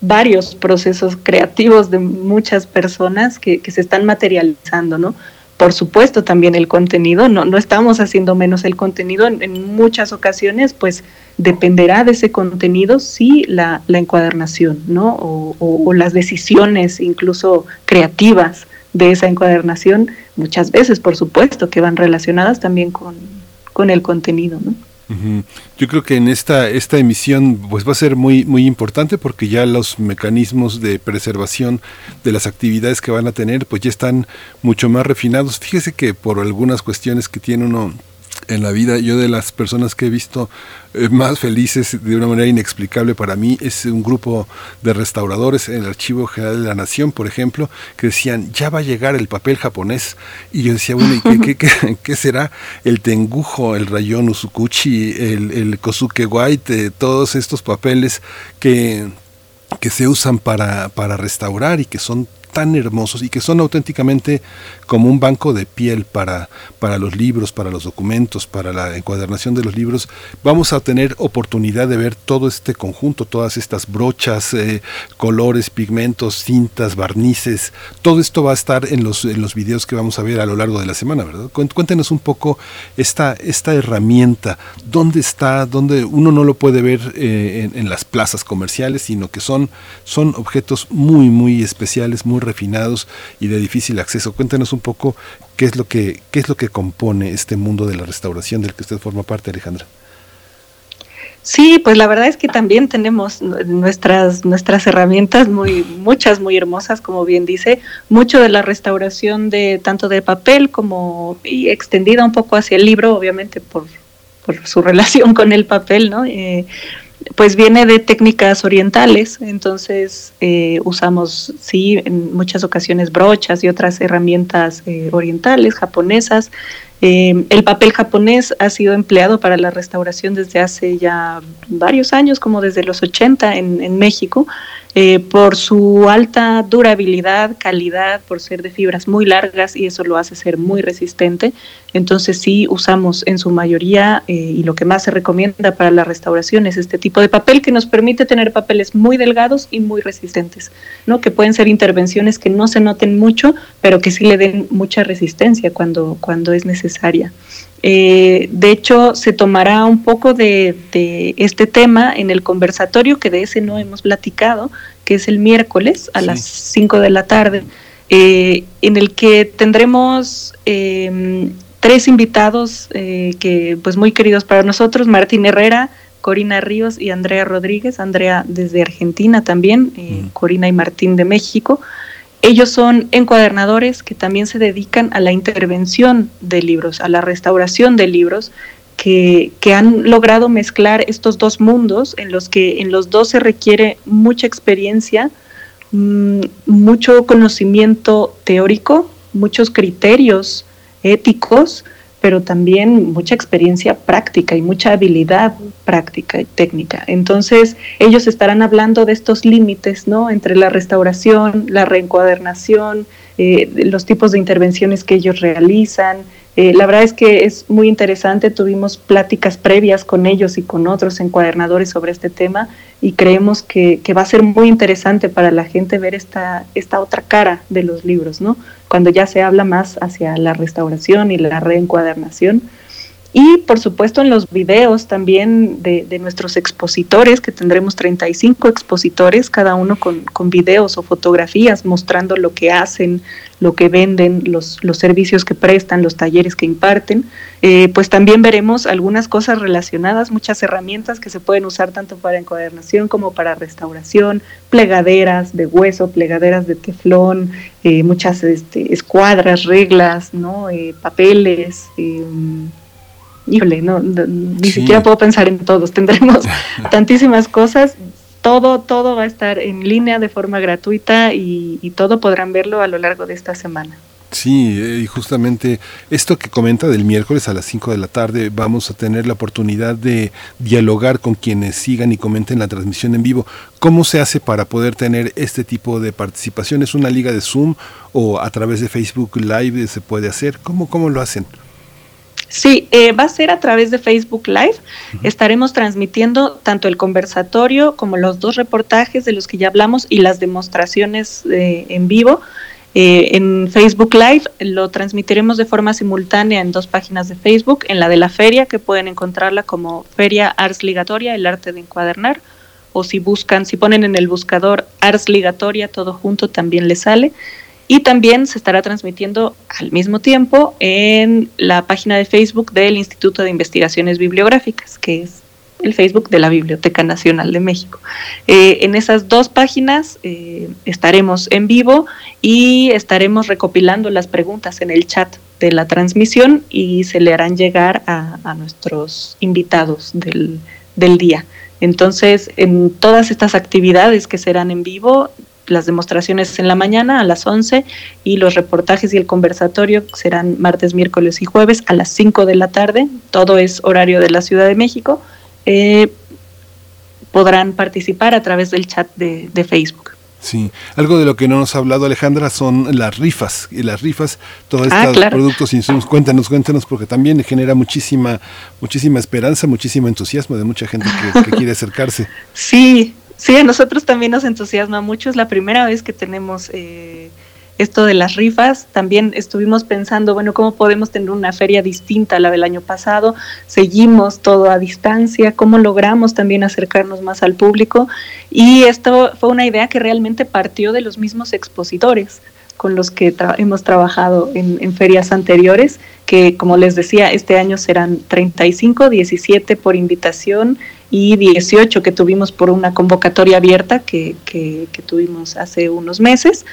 varios procesos creativos de muchas personas que, se están materializando, ¿no? Por supuesto también el contenido, no, no estamos haciendo menos el contenido, en, muchas ocasiones pues dependerá de ese contenido sí la, la encuadernación, ¿no? O, las decisiones incluso creativas de esa encuadernación, muchas veces por supuesto que van relacionadas también con, con el contenido, ¿no? Yo creo que en esta, esta emisión pues va a ser muy, muy importante porque ya los mecanismos de preservación de las actividades que van a tener pues ya están mucho más refinados. Fíjese que por algunas cuestiones que tiene uno en la vida, yo de las personas que he visto eh, más felices de una manera inexplicable para mí es un grupo de restauradores en el Archivo General de la Nación, por ejemplo, que decían, ya va a llegar el papel japonés. Y yo decía, bueno, ¿y qué, qué, qué, será? El tengujo, el rayón usukuchi, el, el kosuke white, todos estos papeles que que se usan para, para restaurar y que son tan hermosos y que son auténticamente como un banco de piel para, para los libros, para los documentos, para la encuadernación de los libros, vamos a tener oportunidad de ver todo este conjunto, todas estas brochas, eh, colores, pigmentos, cintas, barnices, todo esto va a estar en los, en los videos que vamos a ver a lo largo de la semana, ¿verdad? Cuéntenos un poco esta, esta herramienta, dónde está, dónde uno no lo puede ver eh, en, en, las plazas comerciales, sino que son, son objetos muy, muy especiales, muy refinados y de difícil acceso. Cuéntenos un poco qué es lo que qué es lo que compone este mundo de la restauración del que usted forma parte, Alejandra. Sí, pues la verdad es que también tenemos nuestras nuestras herramientas muy muchas muy hermosas, como bien dice, mucho de la restauración de tanto de papel como y extendida un poco hacia el libro, obviamente por, por su relación con el papel, ¿no? Eh, pues viene de técnicas orientales, entonces eh, usamos, sí, en muchas ocasiones brochas y otras herramientas eh, orientales, japonesas. Eh, el papel japonés ha sido empleado para la restauración desde hace ya varios años, como desde los 80 en, en México, eh, por su alta durabilidad, calidad, por ser de fibras muy largas y eso lo hace ser muy resistente. Entonces sí usamos en su mayoría eh, y lo que más se recomienda para la restauración es este tipo de papel que nos permite tener papeles muy delgados y muy resistentes, ¿no? que pueden ser intervenciones que no se noten mucho, pero que sí le den mucha resistencia cuando, cuando es necesaria. Eh, de hecho, se tomará un poco de, este tema en el conversatorio, que de ese no hemos platicado, que es el miércoles a las 5 de la tarde, eh, en el que tendremos em, tres invitados eh, que, pues, muy queridos para nosotros, Martín Herrera, Corina Ríos y Andrea Rodríguez, Andrea desde Argentina también, Corina y Martín de México. Ellos son encuadernadores que también se dedican a la intervención de libros, a la restauración de libros, que, han logrado mezclar estos dos mundos en los que en los dos se requiere mucha experiencia, mm, mucho conocimiento teórico, muchos criterios éticos, pero también mucha experiencia práctica y mucha habilidad práctica y técnica. Entonces, ellos estarán hablando de estos límites, ¿no? Entre la restauración, la reencuadernación, eh, los tipos de intervenciones que ellos realizan, eh, la verdad es que es muy interesante, tuvimos pláticas previas con ellos y con otros encuadernadores sobre este tema y creemos que, va a ser muy interesante para la gente ver esta, esta otra cara de los libros, ¿no? Cuando ya se habla más hacia la restauración y la reencuadernación. Y por supuesto en los videos también de, nuestros expositores, que tendremos 35 expositores, cada uno con, con, videos o fotografías mostrando lo que hacen, lo que venden, los, los servicios que prestan, los talleres que imparten. Eh, pues también veremos algunas cosas relacionadas, muchas herramientas que se pueden usar tanto para encuadernación como para restauración, plegaderas de hueso, plegaderas de teflón, eh, muchas este, escuadras, reglas, ¿no? Eh, papeles híjole, no, ni siquiera puedo pensar en todos, tendremos tantísimas cosas, todo, todo va a estar en línea de forma gratuita y, todo podrán verlo a lo largo de esta semana. Sí, eh, y justamente esto que comenta del miércoles a las 5 de la tarde, vamos a tener la oportunidad de dialogar con quienes sigan y comenten la transmisión en vivo. ¿Cómo se hace para poder tener este tipo de participación? ¿Es una liga de Zoom o a través de Facebook Live se puede hacer? ¿Cómo, cómo lo hacen? Sí, eh, va a ser a través de Facebook Live. Estaremos transmitiendo tanto el conversatorio como los dos reportajes de los que ya hablamos y las demostraciones eh, en vivo. Eh, en Facebook Live lo transmitiremos de forma simultánea en dos páginas de Facebook, en la de la feria, que pueden encontrarla como Feria Ars Ligatoria, el arte de encuadernar, o si buscan, si ponen en el buscador Ars Ligatoria, todo junto también les sale. Y también se estará transmitiendo al mismo tiempo en la página de Facebook del Instituto de Investigaciones Bibliográficas, que es el Facebook de la Biblioteca Nacional de México. Eh, en esas dos páginas eh, estaremos en vivo y estaremos recopilando las preguntas en el chat de la transmisión y se le harán llegar a, nuestros invitados del, del día. Entonces, en todas estas actividades que serán en vivo, las demostraciones en la mañana a las 11 y los reportajes y el conversatorio serán martes, miércoles y jueves a las 5 de la tarde. Todo es horario de la Ciudad de México. Eh, podrán participar a través del chat de, Facebook. Sí, algo de lo que no nos ha hablado Alejandra son las rifas, y las rifas, todos ah, estos productos y insumos, cuéntanos, cuéntanos, porque también genera muchísima, muchísima esperanza, muchísimo entusiasmo de mucha gente que, que quiere acercarse. Sí, Sí, a nosotros también nos entusiasma mucho. Es la primera vez que tenemos eh, esto de las rifas. También estuvimos pensando, bueno, ¿cómo podemos tener una feria distinta a la del año pasado? Seguimos todo a distancia, ¿cómo logramos también acercarnos más al público? Y esto fue una idea que realmente partió de los mismos expositores con los que hemos trabajado en, ferias anteriores, que como les decía, este año serán 35, 17 por invitación y 18 que tuvimos por una convocatoria abierta que, que, tuvimos hace unos meses.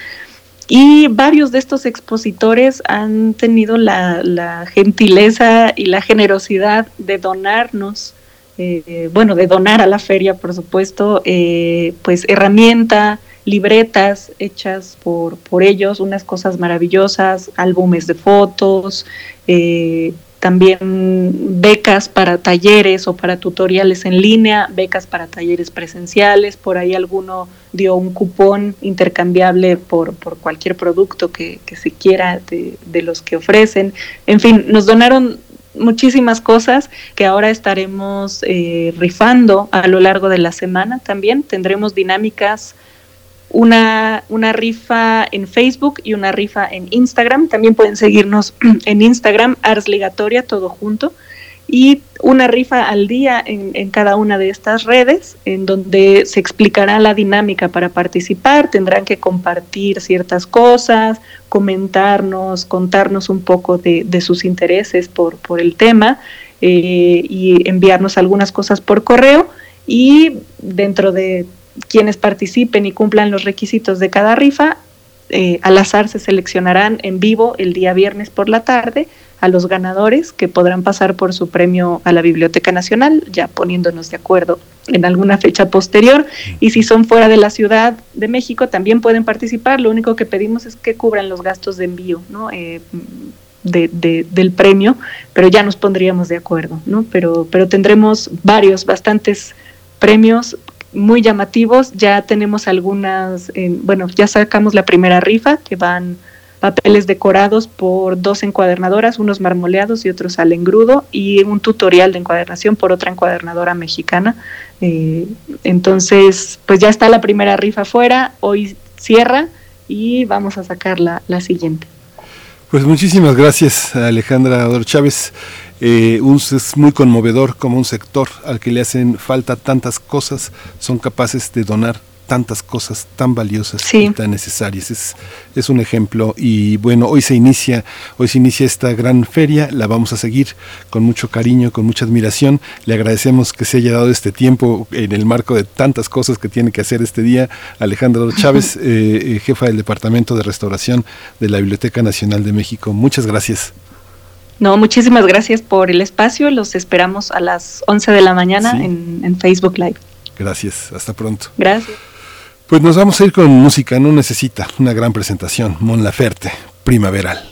Y varios de estos expositores han tenido la, gentileza y la generosidad de donarnos, eh, bueno, de donar a la feria, por supuesto, eh, pues herramienta, libretas hechas por, por ellos, unas cosas maravillosas, álbumes de fotos, eh, también becas para talleres o para tutoriales en línea, becas para talleres presenciales, por ahí alguno dio un cupón intercambiable por, por cualquier producto que, se quiera de, de, los que ofrecen. En fin, nos donaron muchísimas cosas que ahora estaremos eh, rifando a lo largo de la semana también. Tendremos dinámicas una, una rifa en Facebook y una rifa en Instagram. También pueden seguirnos en Instagram, Ars Ligatoria, todo junto. Y una rifa al día en, en, cada una de estas redes, en donde se explicará la dinámica para participar. Tendrán que compartir ciertas cosas, comentarnos, contarnos un poco de, de sus intereses por, por el tema eh, y enviarnos algunas cosas por correo. Y dentro de quienes participen y cumplan los requisitos de cada rifa, eh, al azar se seleccionarán en vivo el día viernes por la tarde a los ganadores que podrán pasar por su premio a la Biblioteca Nacional, ya poniéndonos de acuerdo en alguna fecha posterior. Y si son fuera de la Ciudad de México, también pueden participar. Lo único que pedimos es que cubran los gastos de envío, ¿no? Eh, de, del premio, pero ya nos pondríamos de acuerdo, ¿no? Pero, pero tendremos varios, bastantes premios muy llamativos. Ya tenemos algunas, bueno, ya sacamos la primera rifa que van papeles decorados por dos encuadernadoras, unos marmoleados y otros al engrudo, y un tutorial de encuadernación por otra encuadernadora mexicana. Eh, entonces, pues ya está la primera rifa fuera, hoy cierra y vamos a sacar la, siguiente. Pues muchísimas gracias, Alejandra Ador Chávez. Eh, es muy conmovedor como un sector al que le hacen falta tantas cosas, son capaces de donar tantas cosas tan valiosas y tan necesarias. Es, es un ejemplo y bueno, hoy se inicia, hoy se inicia esta gran feria, la vamos a seguir con mucho cariño, con mucha admiración. Le agradecemos que se haya dado este tiempo en el marco de tantas cosas que tiene que hacer este día. Alejandro Chávez, eh, eh, jefa del Departamento de Restauración de la Biblioteca Nacional de México. Muchas gracias. No, muchísimas gracias por el espacio. Los esperamos a las 11 de la mañana en, en Facebook Live. Gracias, hasta pronto. Gracias. Pues nos vamos a ir con música, no necesita una gran presentación. Mon Laferte, primaveral.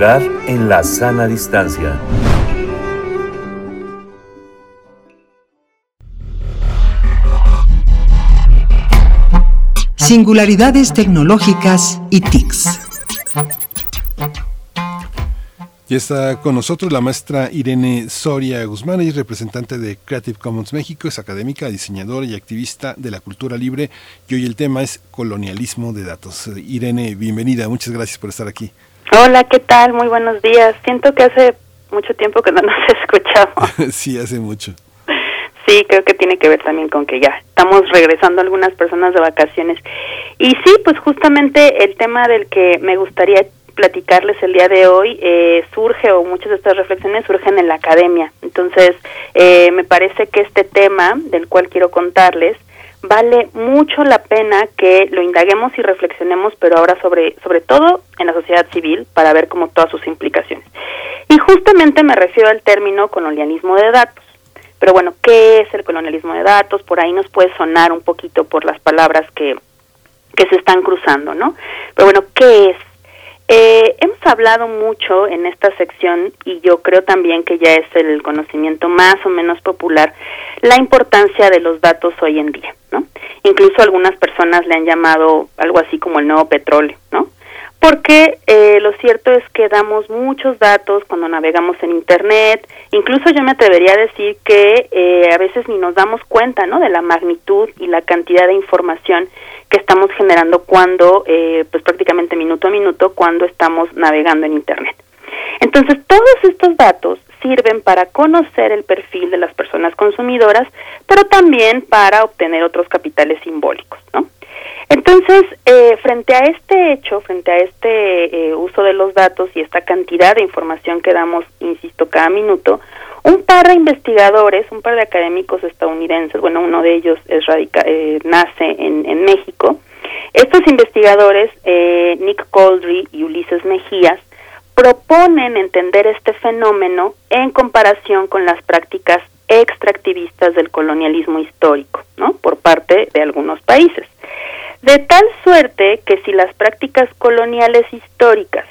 En la sana distancia. Singularidades tecnológicas y TICs. Ya está con nosotros la maestra Irene Soria Guzmán, es representante de Creative Commons México, es académica, diseñadora y activista de la cultura libre y hoy el tema es colonialismo de datos. Irene, bienvenida, muchas gracias por estar aquí. Hola, ¿qué tal? Muy buenos días. Siento que hace mucho tiempo que no nos escuchamos. sí, hace mucho. Sí, creo que tiene que ver también con que ya estamos regresando algunas personas de vacaciones. Y sí, pues justamente el tema del que me gustaría platicarles el día de hoy eh, surge o muchas de estas reflexiones surgen en la academia. Entonces, eh, me parece que este tema del cual quiero contarles vale mucho la pena que lo indaguemos y reflexionemos, pero ahora sobre, sobre todo en la sociedad civil, para ver como todas sus implicaciones. Y justamente me refiero al término colonialismo de datos. Pero bueno, ¿qué es el colonialismo de datos? Por ahí nos puede sonar un poquito por las palabras que, que se están cruzando, ¿no? Pero bueno, ¿qué es? Eh, hemos hablado mucho en esta sección y yo creo también que ya es el conocimiento más o menos popular la importancia de los datos hoy en día, ¿no? Incluso algunas personas le han llamado algo así como el nuevo petróleo, ¿no? Porque eh, lo cierto es que damos muchos datos cuando navegamos en Internet, incluso yo me atrevería a decir que eh, a veces ni nos damos cuenta, ¿no? De la magnitud y la cantidad de información que estamos generando cuando, eh, pues prácticamente minuto a minuto, cuando estamos navegando en Internet. Entonces, todos estos datos sirven para conocer el perfil de las personas consumidoras, pero también para obtener otros capitales simbólicos, ¿no? Entonces, eh, frente a este hecho, frente a este eh, uso de los datos y esta cantidad de información que damos, insisto, cada minuto, un par de investigadores, un par de académicos estadounidenses, bueno, uno de ellos es radica, eh, nace en, México. Estos investigadores, eh, Nick Coldry y Ulises Mejías, proponen entender este fenómeno en comparación con las prácticas extractivistas del colonialismo histórico, ¿no? Por parte de algunos países. De tal suerte que si las prácticas coloniales históricas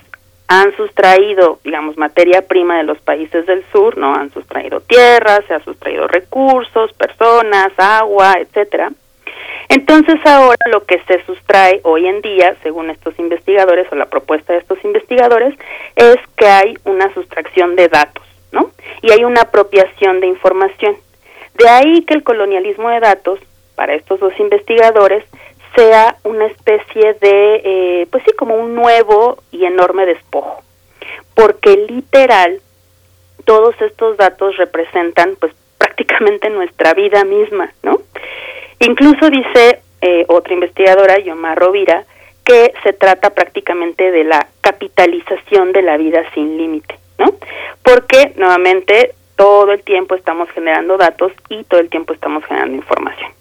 han sustraído, digamos, materia prima de los países del sur, ¿no? Han sustraído tierras, se han sustraído recursos, personas, agua, etcétera. Entonces ahora lo que se sustrae hoy en día, según estos investigadores o la propuesta de estos investigadores, es que hay una sustracción de datos, ¿no? Y hay una apropiación de información. De ahí que el colonialismo de datos, para estos dos investigadores, sea una especie de, eh, pues sí, como un nuevo y enorme despojo, porque literal todos estos datos representan pues prácticamente nuestra vida misma, ¿no? Incluso dice eh, otra investigadora, Yomar Rovira, que se trata prácticamente de la capitalización de la vida sin límite, ¿no? Porque nuevamente todo el tiempo estamos generando datos y todo el tiempo estamos generando información.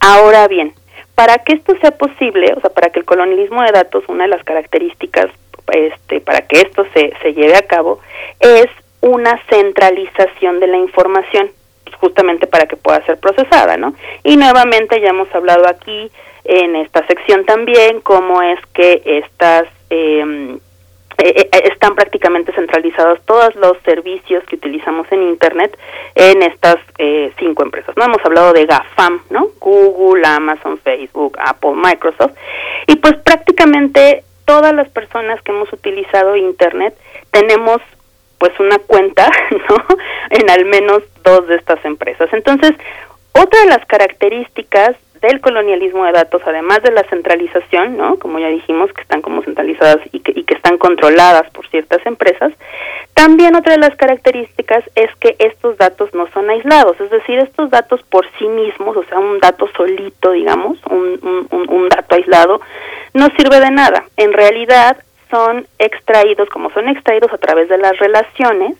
Ahora bien, para que esto sea posible, o sea, para que el colonialismo de datos, una de las características este, para que esto se, se lleve a cabo, es una centralización de la información, justamente para que pueda ser procesada, ¿no? Y nuevamente ya hemos hablado aquí en esta sección también cómo es que estas eh, eh, eh, están prácticamente centralizados todos los servicios que utilizamos en Internet en estas eh, cinco empresas. No hemos hablado de GAFAM, ¿no? Google, Amazon, Facebook, Apple, Microsoft. Y pues prácticamente todas las personas que hemos utilizado Internet tenemos pues una cuenta, ¿no? En al menos dos de estas empresas. Entonces, otra de las características del colonialismo de datos, además de la centralización, ¿no? Como ya dijimos, que están como centralizadas y que, y que están controladas por ciertas empresas, también otra de las características es que estos datos no son aislados, es decir, estos datos por sí mismos, o sea, un dato solito, digamos, un, un, un dato aislado, no sirve de nada. En realidad son extraídos, como son extraídos a través de las relaciones,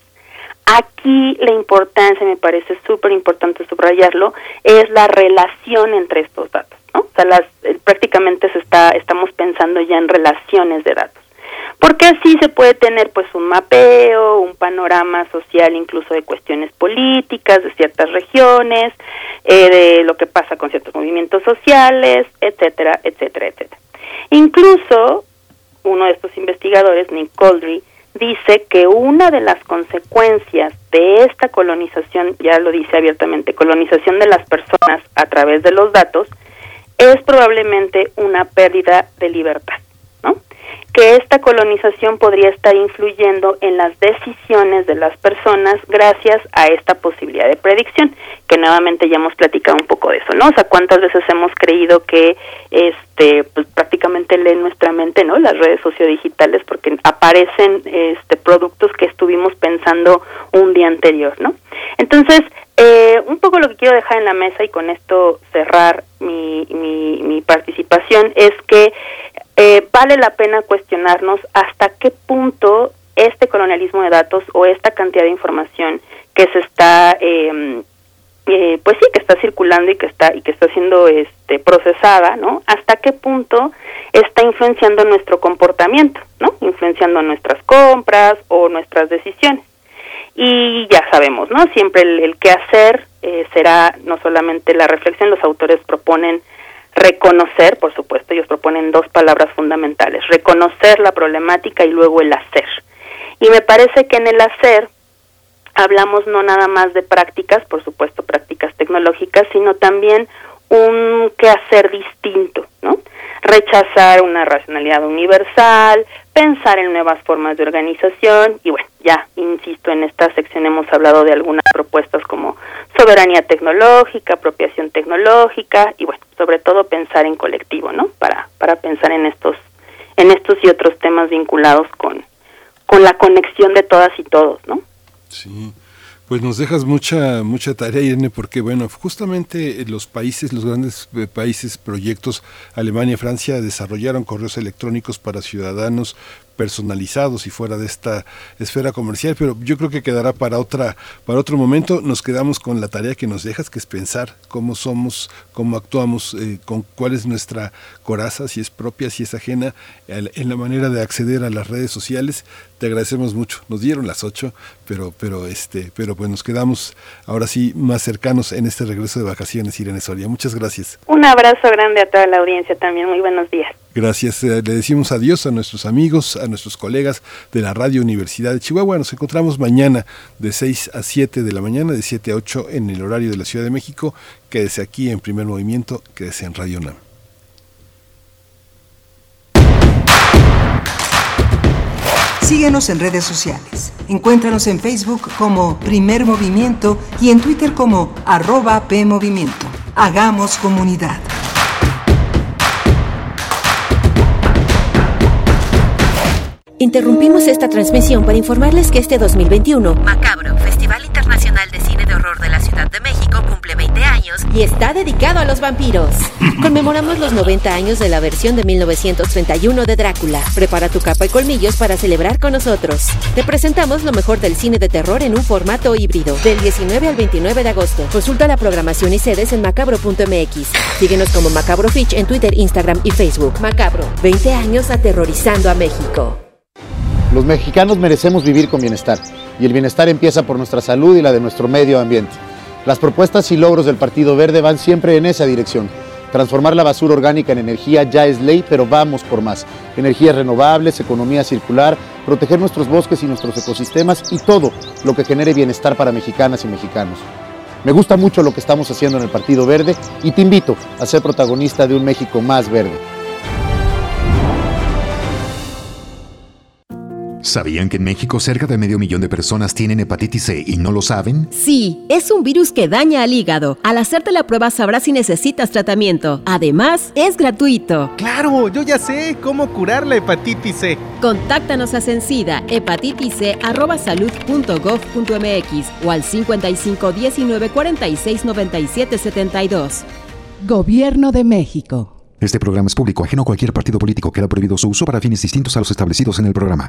Aquí la importancia, me parece súper importante subrayarlo, es la relación entre estos datos, ¿no? O sea, las, eh, prácticamente se está, estamos pensando ya en relaciones de datos. porque así se puede tener pues un mapeo, un panorama social incluso de cuestiones políticas de ciertas regiones, eh, de lo que pasa con ciertos movimientos sociales, etcétera, etcétera, etcétera. Incluso uno de estos investigadores, Nick Coldry, dice que una de las consecuencias de esta colonización, ya lo dice abiertamente, colonización de las personas a través de los datos, es probablemente una pérdida de libertad, ¿no? Que esta colonización podría estar influyendo en las decisiones de las personas gracias a esta posibilidad de predicción, que nuevamente ya hemos platicado un poco de eso, ¿no? O sea, cuántas veces hemos creído que este pues prácticamente leen nuestra mente, ¿no? Las redes sociodigitales porque aparecen este productos que estuvimos pensando un día anterior, ¿no? Entonces, eh, un poco lo que quiero dejar en la mesa y con esto cerrar mi, mi, participación es que eh, vale la pena cuestionarnos hasta qué punto este colonialismo de datos o esta cantidad de información que se está em, eh, pues sí que está circulando y que está y que está siendo este procesada no hasta qué punto está influenciando nuestro comportamiento no influenciando nuestras compras o nuestras decisiones. Y ya sabemos, ¿no? Siempre el, qué hacer eh, será no solamente la reflexión, los autores proponen reconocer, por supuesto, ellos proponen dos palabras fundamentales, reconocer la problemática y luego el hacer. Y me parece que en el hacer hablamos no nada más de prácticas, por supuesto, prácticas tecnológicas, sino también un qué hacer distinto, ¿no? Rechazar una racionalidad universal, pensar en nuevas formas de organización y bueno, ya, insisto, en esta sección hemos hablado de algunas propuestas como soberanía tecnológica, apropiación tecnológica y bueno, sobre todo pensar en colectivo, ¿no? Para, para pensar en estos, en estos y otros temas vinculados con, con la conexión de todas y todos, ¿no? Sí. Pues nos dejas mucha mucha tarea, Irene, porque bueno, justamente los países, los grandes eh, países, proyectos, Alemania, Francia, desarrollaron correos electrónicos para ciudadanos personalizados y fuera de esta esfera comercial, pero yo creo que quedará para otra para otro momento. Nos quedamos con la tarea que nos dejas, que es pensar cómo somos, cómo actuamos, eh, con cuál es nuestra coraza, si es propia, si es ajena, en la manera de acceder a las redes sociales. Te agradecemos mucho. Nos dieron las ocho, pero pero este, pero pues nos quedamos ahora sí más cercanos en este regreso de vacaciones, Irene Soria. Muchas gracias. Un abrazo grande a toda la audiencia también. Muy buenos días. Gracias. Eh, le decimos adiós a nuestros amigos, a nuestros colegas de la Radio Universidad de Chihuahua. Nos encontramos mañana de 6 a 7 de la mañana, de 7 a 8 en el horario de la Ciudad de México. Quédese aquí en primer movimiento, quédese en Radio NAM. Síguenos en redes sociales. Encuéntranos en Facebook como Primer Movimiento y en Twitter como arroba PMovimiento. Hagamos comunidad. Interrumpimos esta transmisión para informarles que este 2021, Macabro, Festival cumple 20 años y está dedicado a los vampiros. Conmemoramos los 90 años de la versión de 1931 de Drácula. Prepara tu capa y colmillos para celebrar con nosotros. Te presentamos lo mejor del cine de terror en un formato híbrido, del 19 al 29 de agosto. Consulta la programación y sedes en macabro.mx. Síguenos como Macabro Fitch en Twitter, Instagram y Facebook. Macabro, 20 años aterrorizando a México. Los mexicanos merecemos vivir con bienestar y el bienestar empieza por nuestra salud y la de nuestro medio ambiente. Las propuestas y logros del Partido Verde van siempre en esa dirección. Transformar la basura orgánica en energía ya es ley, pero vamos por más. Energías renovables, economía circular, proteger nuestros bosques y nuestros ecosistemas y todo lo que genere bienestar para mexicanas y mexicanos. Me gusta mucho lo que estamos haciendo en el Partido Verde y te invito a ser protagonista de un México más verde. ¿Sabían que en México cerca de medio millón de personas tienen hepatitis C y no lo saben? Sí, es un virus que daña al hígado. Al hacerte la prueba sabrás si necesitas tratamiento. Además, es gratuito. Claro, yo ya sé cómo curar la hepatitis C. Contáctanos a Sencida, hepatitisc.salud.gov.mx o al 55 19 46 97 72. Gobierno de México. Este programa es público, ajeno a cualquier partido político. Queda prohibido su uso para fines distintos a los establecidos en el programa.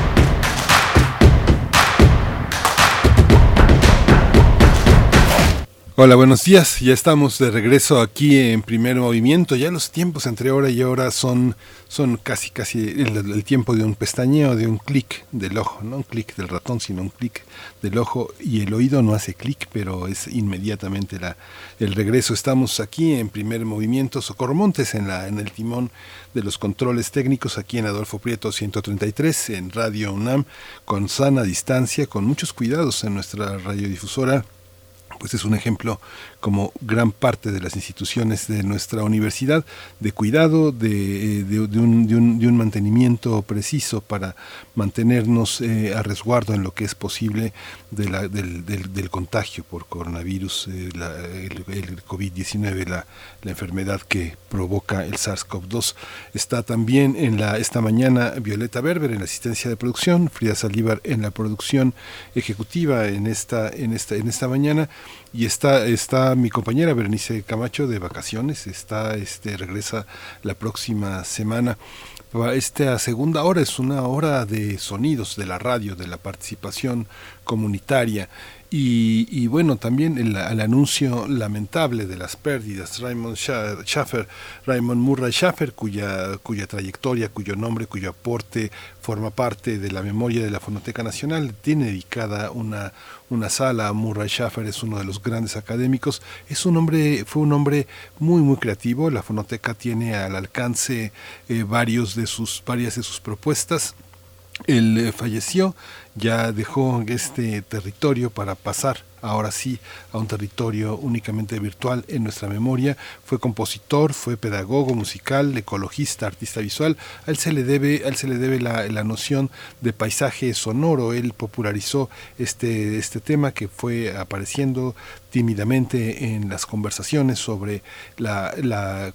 Hola, buenos días. Ya estamos de regreso aquí en primer movimiento. Ya los tiempos entre hora y hora son, son casi, casi el, tiempo de un pestañeo, de un clic del ojo. No un clic del ratón, sino un clic del ojo. Y el oído no hace clic, pero es inmediatamente la, el regreso. Estamos aquí en primer movimiento. Socorro Montes en, la, en el timón de los controles técnicos aquí en Adolfo Prieto 133 en Radio UNAM con sana distancia, con muchos cuidados en nuestra radiodifusora pues es un ejemplo como gran parte de las instituciones de nuestra universidad de cuidado, de, de, un, de un, mantenimiento preciso para mantenernos eh, a resguardo en lo que es posible de del, del, del, contagio por coronavirus, eh, el COVID-19, la, la, enfermedad que provoca el SARS-CoV-2. Está también en la, esta mañana Violeta Berber en la asistencia de producción, Frida Salívar en la producción ejecutiva en esta, en esta, en esta mañana y está, está mi compañera Bernice Camacho de vacaciones, está, este, regresa la próxima semana. Esta segunda hora es una hora de sonidos de la radio, de la participación comunitaria. Y, bueno, también el, el, anuncio lamentable de las pérdidas, Raymond Schaffer, Raymond Murray Schaffer, cuya, cuya trayectoria, cuyo nombre, cuyo aporte forma parte de la memoria de la Fonoteca Nacional, tiene dedicada una, una sala. Murray Schaffer es uno de los grandes académicos. Es un hombre, fue un hombre muy muy creativo. La fonoteca tiene al alcance eh, varios de sus, varias de sus propuestas. Él eh, falleció, ya dejó este territorio para pasar ahora sí a un territorio únicamente virtual en nuestra memoria. Fue compositor, fue pedagogo musical, ecologista, artista visual. A él se le debe, a él se le debe la, la noción de paisaje sonoro. Él popularizó este, este tema que fue apareciendo tímidamente en las conversaciones sobre la,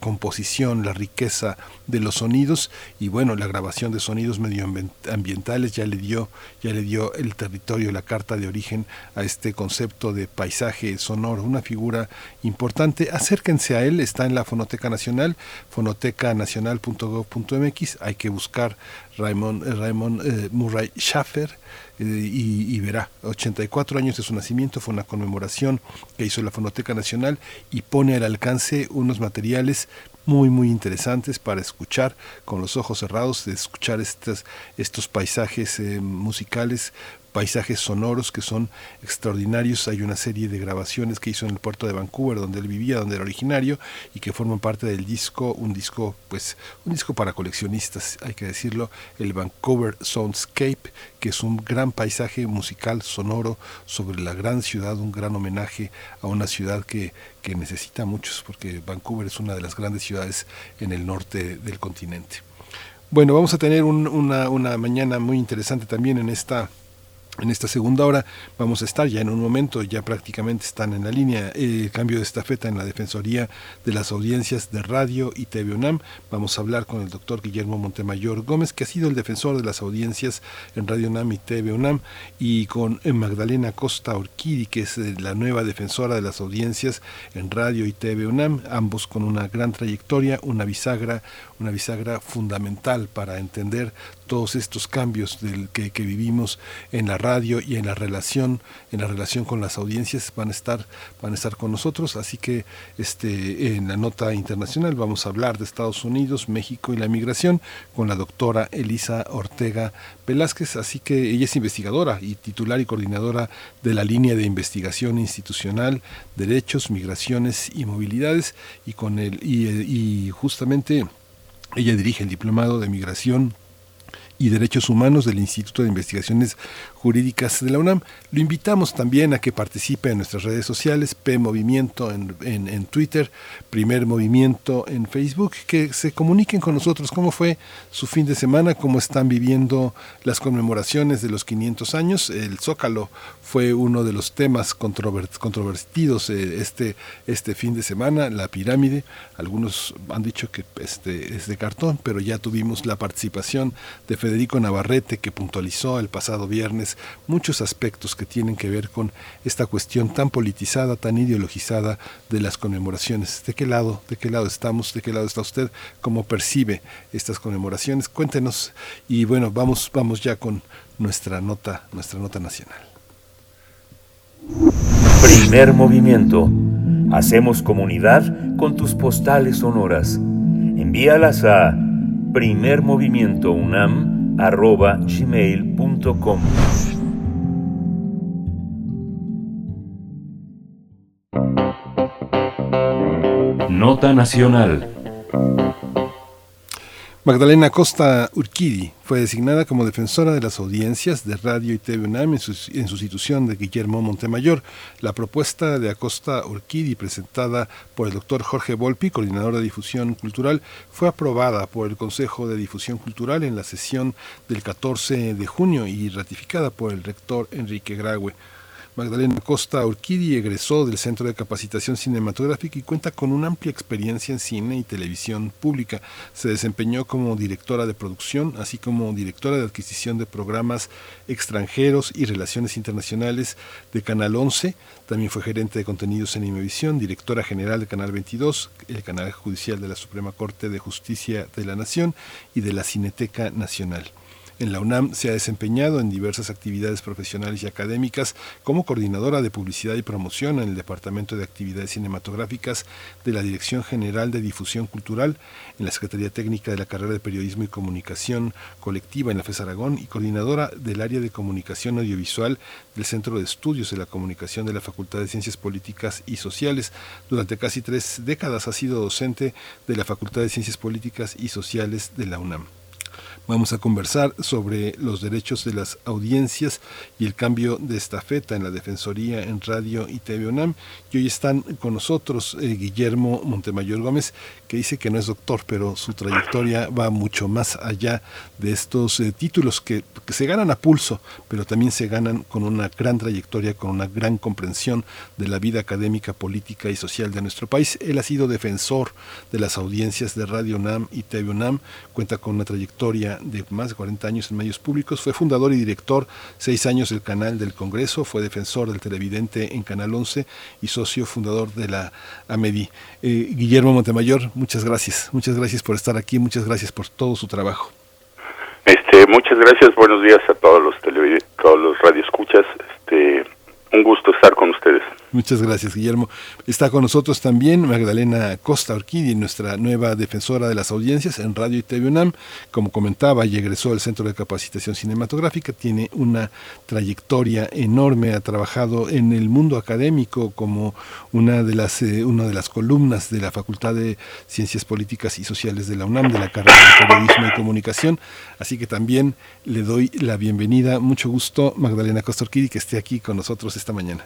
composición, la riqueza de los sonidos y bueno, la grabación de sonidos medioambientales ya le dio, ya le dio el territorio, la carta de origen a este concepto de paisaje sonoro, una figura importante. Acérquense a él, está en la Fonoteca Nacional, fonotecanacional.gov.mx, hay que buscar Raymond, Raymond eh, Murray Schaffer eh, y, y, verá, 84 años de su nacimiento, fue una conmemoración que hizo la Fonoteca Nacional y pone al alcance unos materiales muy muy interesantes para escuchar con los ojos cerrados, de escuchar estos, estos paisajes eh, musicales paisajes sonoros que son extraordinarios. Hay una serie de grabaciones que hizo en el puerto de Vancouver, donde él vivía, donde era originario, y que forman parte del disco, un disco, pues, un disco para coleccionistas, hay que decirlo, el Vancouver Soundscape, que es un gran paisaje musical sonoro sobre la gran ciudad, un gran homenaje a una ciudad que, que necesita muchos, porque Vancouver es una de las grandes ciudades en el norte del continente. Bueno, vamos a tener un, una, una mañana muy interesante también en esta en esta segunda hora vamos a estar ya en un momento, ya prácticamente están en la línea, eh, cambio de estafeta en la Defensoría de las Audiencias de Radio y TV UNAM. Vamos a hablar con el doctor Guillermo Montemayor Gómez, que ha sido el defensor de las audiencias en Radio UNAM y TV UNAM, y con eh, Magdalena Costa Orquidi, que es eh, la nueva defensora de las audiencias en Radio y TV UNAM, ambos con una gran trayectoria, una bisagra, una bisagra fundamental para entender todos estos cambios del que, vivimos en la radio y en la relación en la relación con las audiencias van a estar van a estar con nosotros. Así que este en la nota internacional vamos a hablar de Estados Unidos México y la migración con la doctora Elisa Ortega Velázquez. Así que ella es investigadora y titular y coordinadora de la línea de investigación institucional derechos migraciones y movilidades. Y con el y justamente ella dirige el diplomado de migración y Derechos Humanos del Instituto de Investigaciones Jurídicas de la UNAM. Lo invitamos también a que participe en nuestras redes sociales, P Movimiento en, en, Twitter, Primer Movimiento en Facebook, que se comuniquen con nosotros cómo fue su fin de semana, cómo están viviendo las conmemoraciones de los 500 años. El Zócalo fue uno de los temas controvertidos eh, este, este fin de semana, la pirámide. Algunos han dicho que este, es de cartón, pero ya tuvimos la participación de Federico Navarrete, que puntualizó el pasado viernes muchos aspectos que tienen que ver con esta cuestión tan politizada, tan ideologizada de las conmemoraciones. ¿De qué lado, de qué lado estamos? ¿De qué lado está usted? ¿Cómo percibe estas conmemoraciones? Cuéntenos. Y bueno, vamos, vamos ya con nuestra nota, nuestra nota nacional. Primer movimiento. Hacemos comunidad con tus postales sonoras. Envíalas a primermovimientounam.gmail.com Nota Nacional Magdalena Costa Urquidi fue designada como defensora de las audiencias de Radio y TV UNAM en, sustitución de Guillermo Montemayor. La propuesta de Acosta Urquidi, presentada por el doctor Jorge Volpi, coordinador de difusión cultural, fue aprobada por el Consejo de Difusión Cultural en la sesión del 14 de junio y ratificada por el rector Enrique Graue. Magdalena Costa Urquidi egresó del Centro de Capacitación Cinematográfica y cuenta con una amplia experiencia en cine y televisión pública. Se desempeñó como directora de producción, así como directora de adquisición de programas extranjeros y relaciones internacionales de Canal 11. También fue gerente de contenidos en Imevisión, directora general de Canal 22, el canal judicial de la Suprema Corte de Justicia de la Nación y de la Cineteca Nacional. En la UNAM se ha desempeñado en diversas actividades profesionales y académicas como coordinadora de publicidad y promoción en el Departamento de Actividades Cinematográficas de la Dirección General de Difusión Cultural, en la Secretaría Técnica de la Carrera de Periodismo y Comunicación Colectiva en la FES Aragón y coordinadora del área de comunicación audiovisual del Centro de Estudios de la Comunicación de la Facultad de Ciencias Políticas y Sociales. Durante casi tres décadas ha sido docente de la Facultad de Ciencias Políticas y Sociales de la UNAM. Vamos a conversar sobre los derechos de las audiencias y el cambio de estafeta en la Defensoría en Radio y TV UNAM. Y hoy están con nosotros eh, Guillermo Montemayor Gómez, que dice que no es doctor, pero su trayectoria va mucho más allá de estos eh, títulos que, se ganan a pulso, pero también se ganan con una gran trayectoria, con una gran comprensión de la vida académica, política y social de nuestro país. Él ha sido defensor de las audiencias de Radio UNAM y TV UNAM, cuenta con una trayectoria de más de 40 años en medios públicos, fue fundador y director seis años del canal del Congreso, fue defensor del televidente en Canal 11 y socio fundador de la AMEDI. Eh, Guillermo Montemayor, muchas gracias, muchas gracias por estar aquí, muchas gracias por todo su trabajo. Este, muchas gracias, buenos días a todos los todos los radioescuchas. Este, un gusto estar con ustedes. Muchas gracias, Guillermo. Está con nosotros también Magdalena Costa Orquídea, nuestra nueva defensora de las audiencias en Radio y TV UNAM. Como comentaba, y egresó al Centro de Capacitación Cinematográfica, tiene una trayectoria enorme, ha trabajado en el mundo académico como una de las, eh, una de las columnas de la Facultad de Ciencias Políticas y Sociales de la UNAM, de la carrera de Periodismo y Comunicación. Así que también le doy la bienvenida. Mucho gusto, Magdalena Costa Orquídea, que esté aquí con nosotros esta mañana.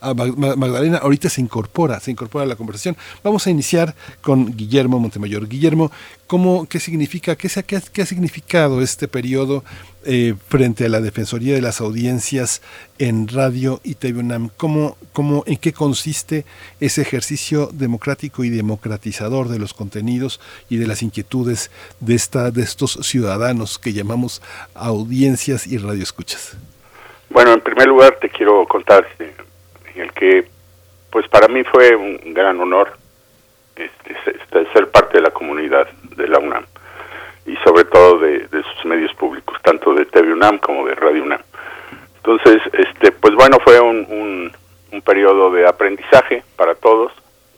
Magdalena ahorita se incorpora, se incorpora a la conversación. Vamos a iniciar con Guillermo Montemayor. Guillermo, ¿cómo, qué significa, qué, qué, ha significado este periodo eh, frente a la Defensoría de las Audiencias en Radio y TV UNAM? ¿Cómo, cómo, ¿En qué consiste ese ejercicio democrático y democratizador de los contenidos y de las inquietudes de, esta, de estos ciudadanos que llamamos audiencias y radioescuchas? Bueno, en primer lugar te quiero contar el que pues para mí fue un gran honor este, este, ser parte de la comunidad de la UNAM y sobre todo de, sus medios públicos, tanto de TV UNAM como de Radio UNAM. Entonces, este, pues bueno, fue un, un, periodo de aprendizaje para todos,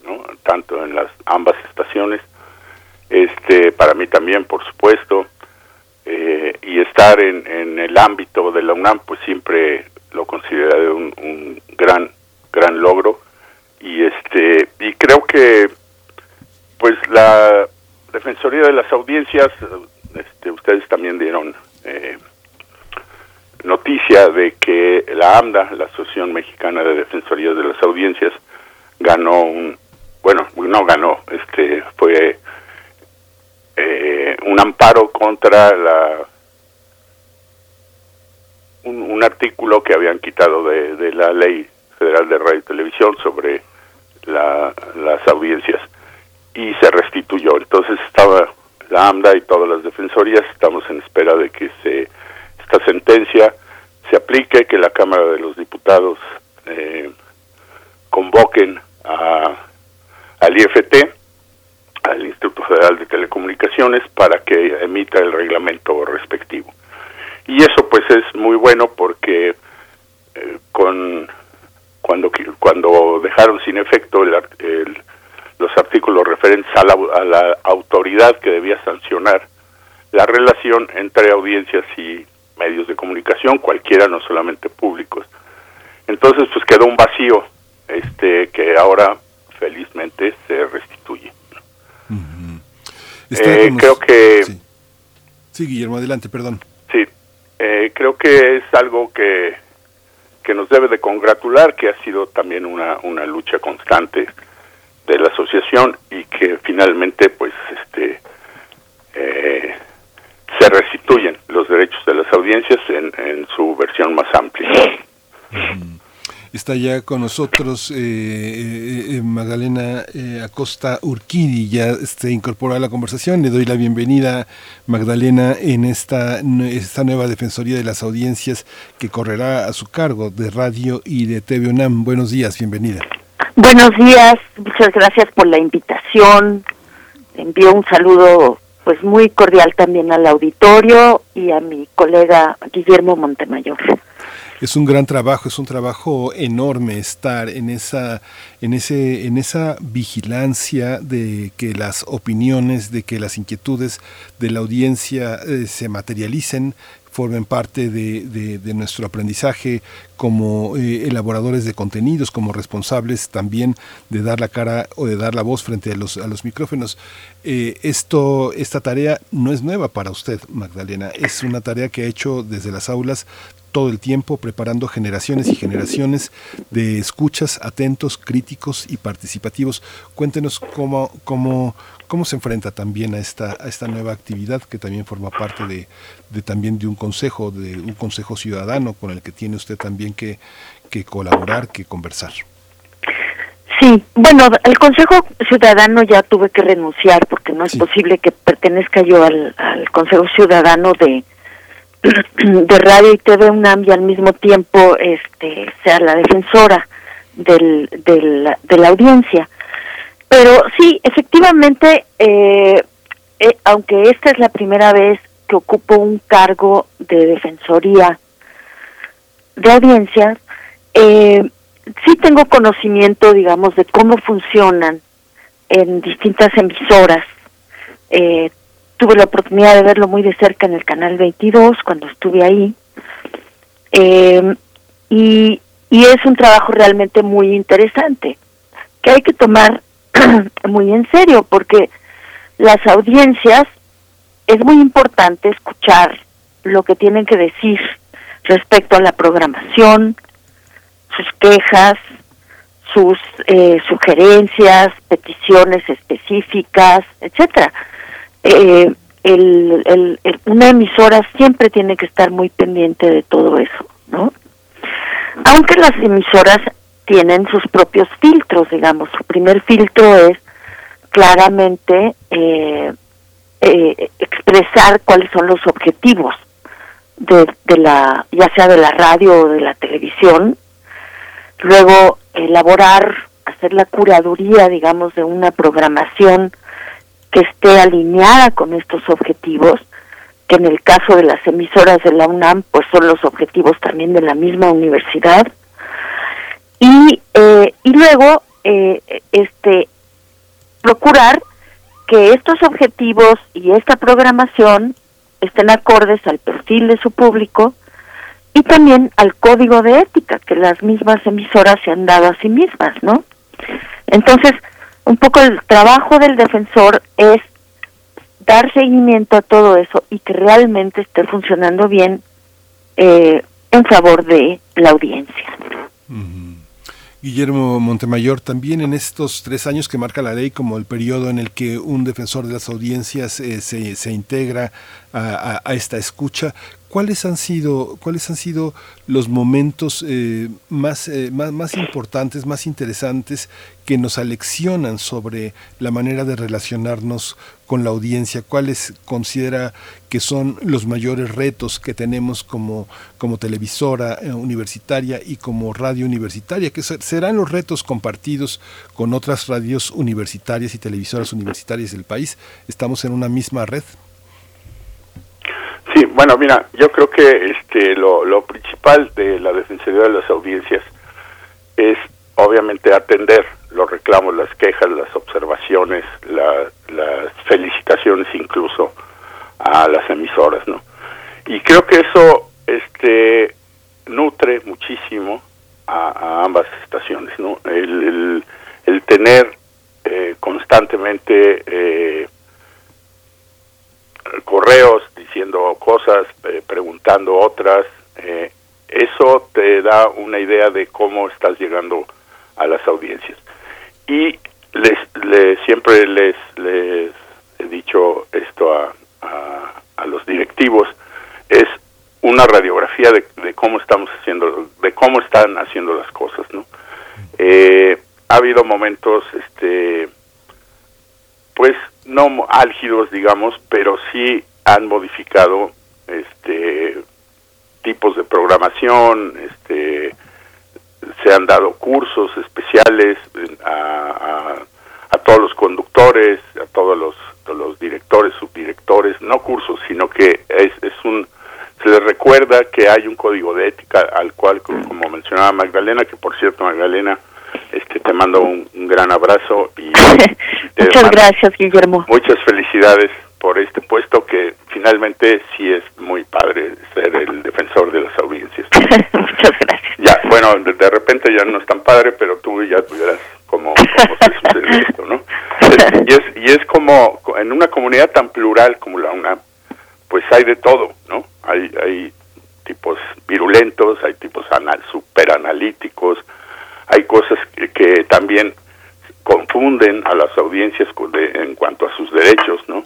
¿no? tanto en las ambas estaciones, este, para mí también, por supuesto, eh, y estar en, en el ámbito de la UNAM, pues siempre lo consideré un, un gran gran logro. Y este y creo que pues la Defensoría de las Audiencias, este, ustedes también dieron eh, noticia de que la AMDA, la Asociación Mexicana de Defensorías de las Audiencias, ganó un, bueno, no ganó, este fue eh, un amparo contra la un, artículo que habían quitado de, de, la ley federal de radio y televisión sobre la, las audiencias y se restituyó. Entonces estaba la AMDA y todas las defensorías, estamos en espera de que se esta sentencia se aplique, que la Cámara de los Diputados eh, convoquen a, al IFT, al Instituto Federal de Telecomunicaciones, para que emita el reglamento respectivo. Y eso pues es muy bueno porque eh, con cuando cuando dejaron sin efecto el, los artículos referentes a la, a la autoridad que debía sancionar la relación entre audiencias y medios de comunicación, cualquiera, no solamente públicos. Entonces, pues quedó un vacío, este, que ahora felizmente se restituye. Eh, creo que sí. Guillermo, adelante, perdón. Sí, eh, creo que es algo que que nos debe de congratular, que ha sido también una, una lucha constante de la asociación y que finalmente, pues, este, eh, se restituyen los derechos de las audiencias en, en su versión más amplia. Está ya con nosotros eh, eh, eh Magdalena eh, Acosta Urquidi, ya se incorpora a la conversación. Le doy la bienvenida, Magdalena, en esta, esta nueva Defensoría de las Audiencias que correrá a su cargo de radio y de TV UNAM. Buenos días, bienvenida. Buenos días, muchas gracias por la invitación. Envío un saludo pues muy cordial también al auditorio y a mi colega Guillermo Montemayor es un gran trabajo, es un trabajo enorme estar en esa, en ese, en esa vigilancia de que las opiniones, de que las inquietudes de la audiencia eh, se materialicen, formen parte de, nuestro aprendizaje como eh, elaboradores de contenidos, como responsables también de dar la cara o de dar la voz frente a los, a los micrófonos. Eh, esto, esta tarea no es nueva para usted, Magdalena, es una tarea que ha hecho desde las aulas todo el tiempo preparando generaciones y generaciones de escuchas atentos, críticos y participativos. Cuéntenos cómo, cómo, cómo se enfrenta también a esta, a esta nueva actividad que también forma parte de, de también de un consejo, de un consejo ciudadano con el que tiene usted también que, que colaborar, que conversar. Sí, bueno, el Consejo Ciudadano ya tuve que renunciar porque no es posible que pertenezca yo al, al Consejo Ciudadano de, de radio y TV UNAM y al mismo tiempo este sea la defensora del, del, de la audiencia. Pero sí, efectivamente, eh, eh, aunque esta es la primera vez que ocupo un cargo de defensoría de audiencias, eh, sí tengo conocimiento, digamos, de cómo funcionan en distintas emisoras eh, tuve la oportunidad de verlo muy de cerca en el canal 22 cuando estuve ahí. Eh, y, y es un trabajo realmente muy interesante que hay que tomar muy en serio porque las audiencias es muy importante escuchar lo que tienen que decir respecto a la programación, sus quejas, sus eh, sugerencias, peticiones específicas, etcétera eh, el, una emisora siempre tiene que estar muy pendiente de todo eso, ¿no? Aunque las emisoras tienen sus propios filtros, digamos, su primer filtro es claramente eh, eh, expresar cuáles son los objetivos de, de la, ya sea de la radio o de la televisión, luego elaborar, hacer la curaduría, digamos, de una programación que esté alineada con estos objetivos, que en el caso de las emisoras de la UNAM, pues son los objetivos también de la misma universidad. Y, eh, y luego, eh, este, procurar que estos objetivos y esta programación estén acordes al perfil de su público y también al código de ética que las mismas emisoras se han dado a sí mismas, ¿no? Entonces, un poco el trabajo del defensor es dar seguimiento a todo eso y que realmente esté funcionando bien eh, en favor de la audiencia. Guillermo Montemayor, también en estos tres años que marca la ley como el periodo en el que un defensor de las audiencias eh, se, se, integra a, a, esta escucha, ¿cuáles han sido, cuáles han sido los momentos eh, más, eh, más, más, importantes, más interesantes que nos aleccionan sobre la manera de relacionarnos con la audiencia? ¿Cuáles considera que son los mayores retos que tenemos como, como televisora eh, universitaria y como radio universitaria? serán los retos compartidos con otras radios universitarias y televisoras universitarias del país? ¿Estamos en una misma red? Sí, bueno, mira, yo creo que este lo, lo principal de la Defensoría de las Audiencias es obviamente atender los reclamos, las quejas, las observaciones, la, las felicitaciones incluso a las emisoras, ¿no? Y creo que eso este nutre muchísimo a, a ambas estaciones, ¿no? El, el, el tener eh, constantemente eh, correos diciendo cosas, eh, preguntando otras, eh, eso te da una idea de cómo estás llegando a las audiencias. Y les, siempre les, les he dicho esto a, a, a los directivos, es una radiografía de, de, cómo estamos haciendo, de cómo están haciendo las cosas, ¿no? Eh, ha habido momentos, este, pues no álgidos, digamos, pero sí han modificado este tipos de programación, este se han dado cursos especiales a, a, todos los conductores, a todos los, los directores, subdirectores, no cursos, sino que es, es un se les recuerda que hay un código de ética al cual, como mencionaba Magdalena, que por cierto Magdalena, este te mando un, un gran abrazo y, muchas gracias Guillermo. muchas felicidades por este puesto que finalmente sí es muy padre ser el defensor de las audiencias. Muchas gracias. Ya bueno de, de, repente ya no es tan padre pero tú ya tuvieras como, como se esto no es, y es y es como en una comunidad tan plural como la UNAM pues hay de todo no hay hay tipos virulentos hay tipos anal, super analíticos hay cosas que, también confunden a las audiencias en cuanto a sus derechos, ¿no?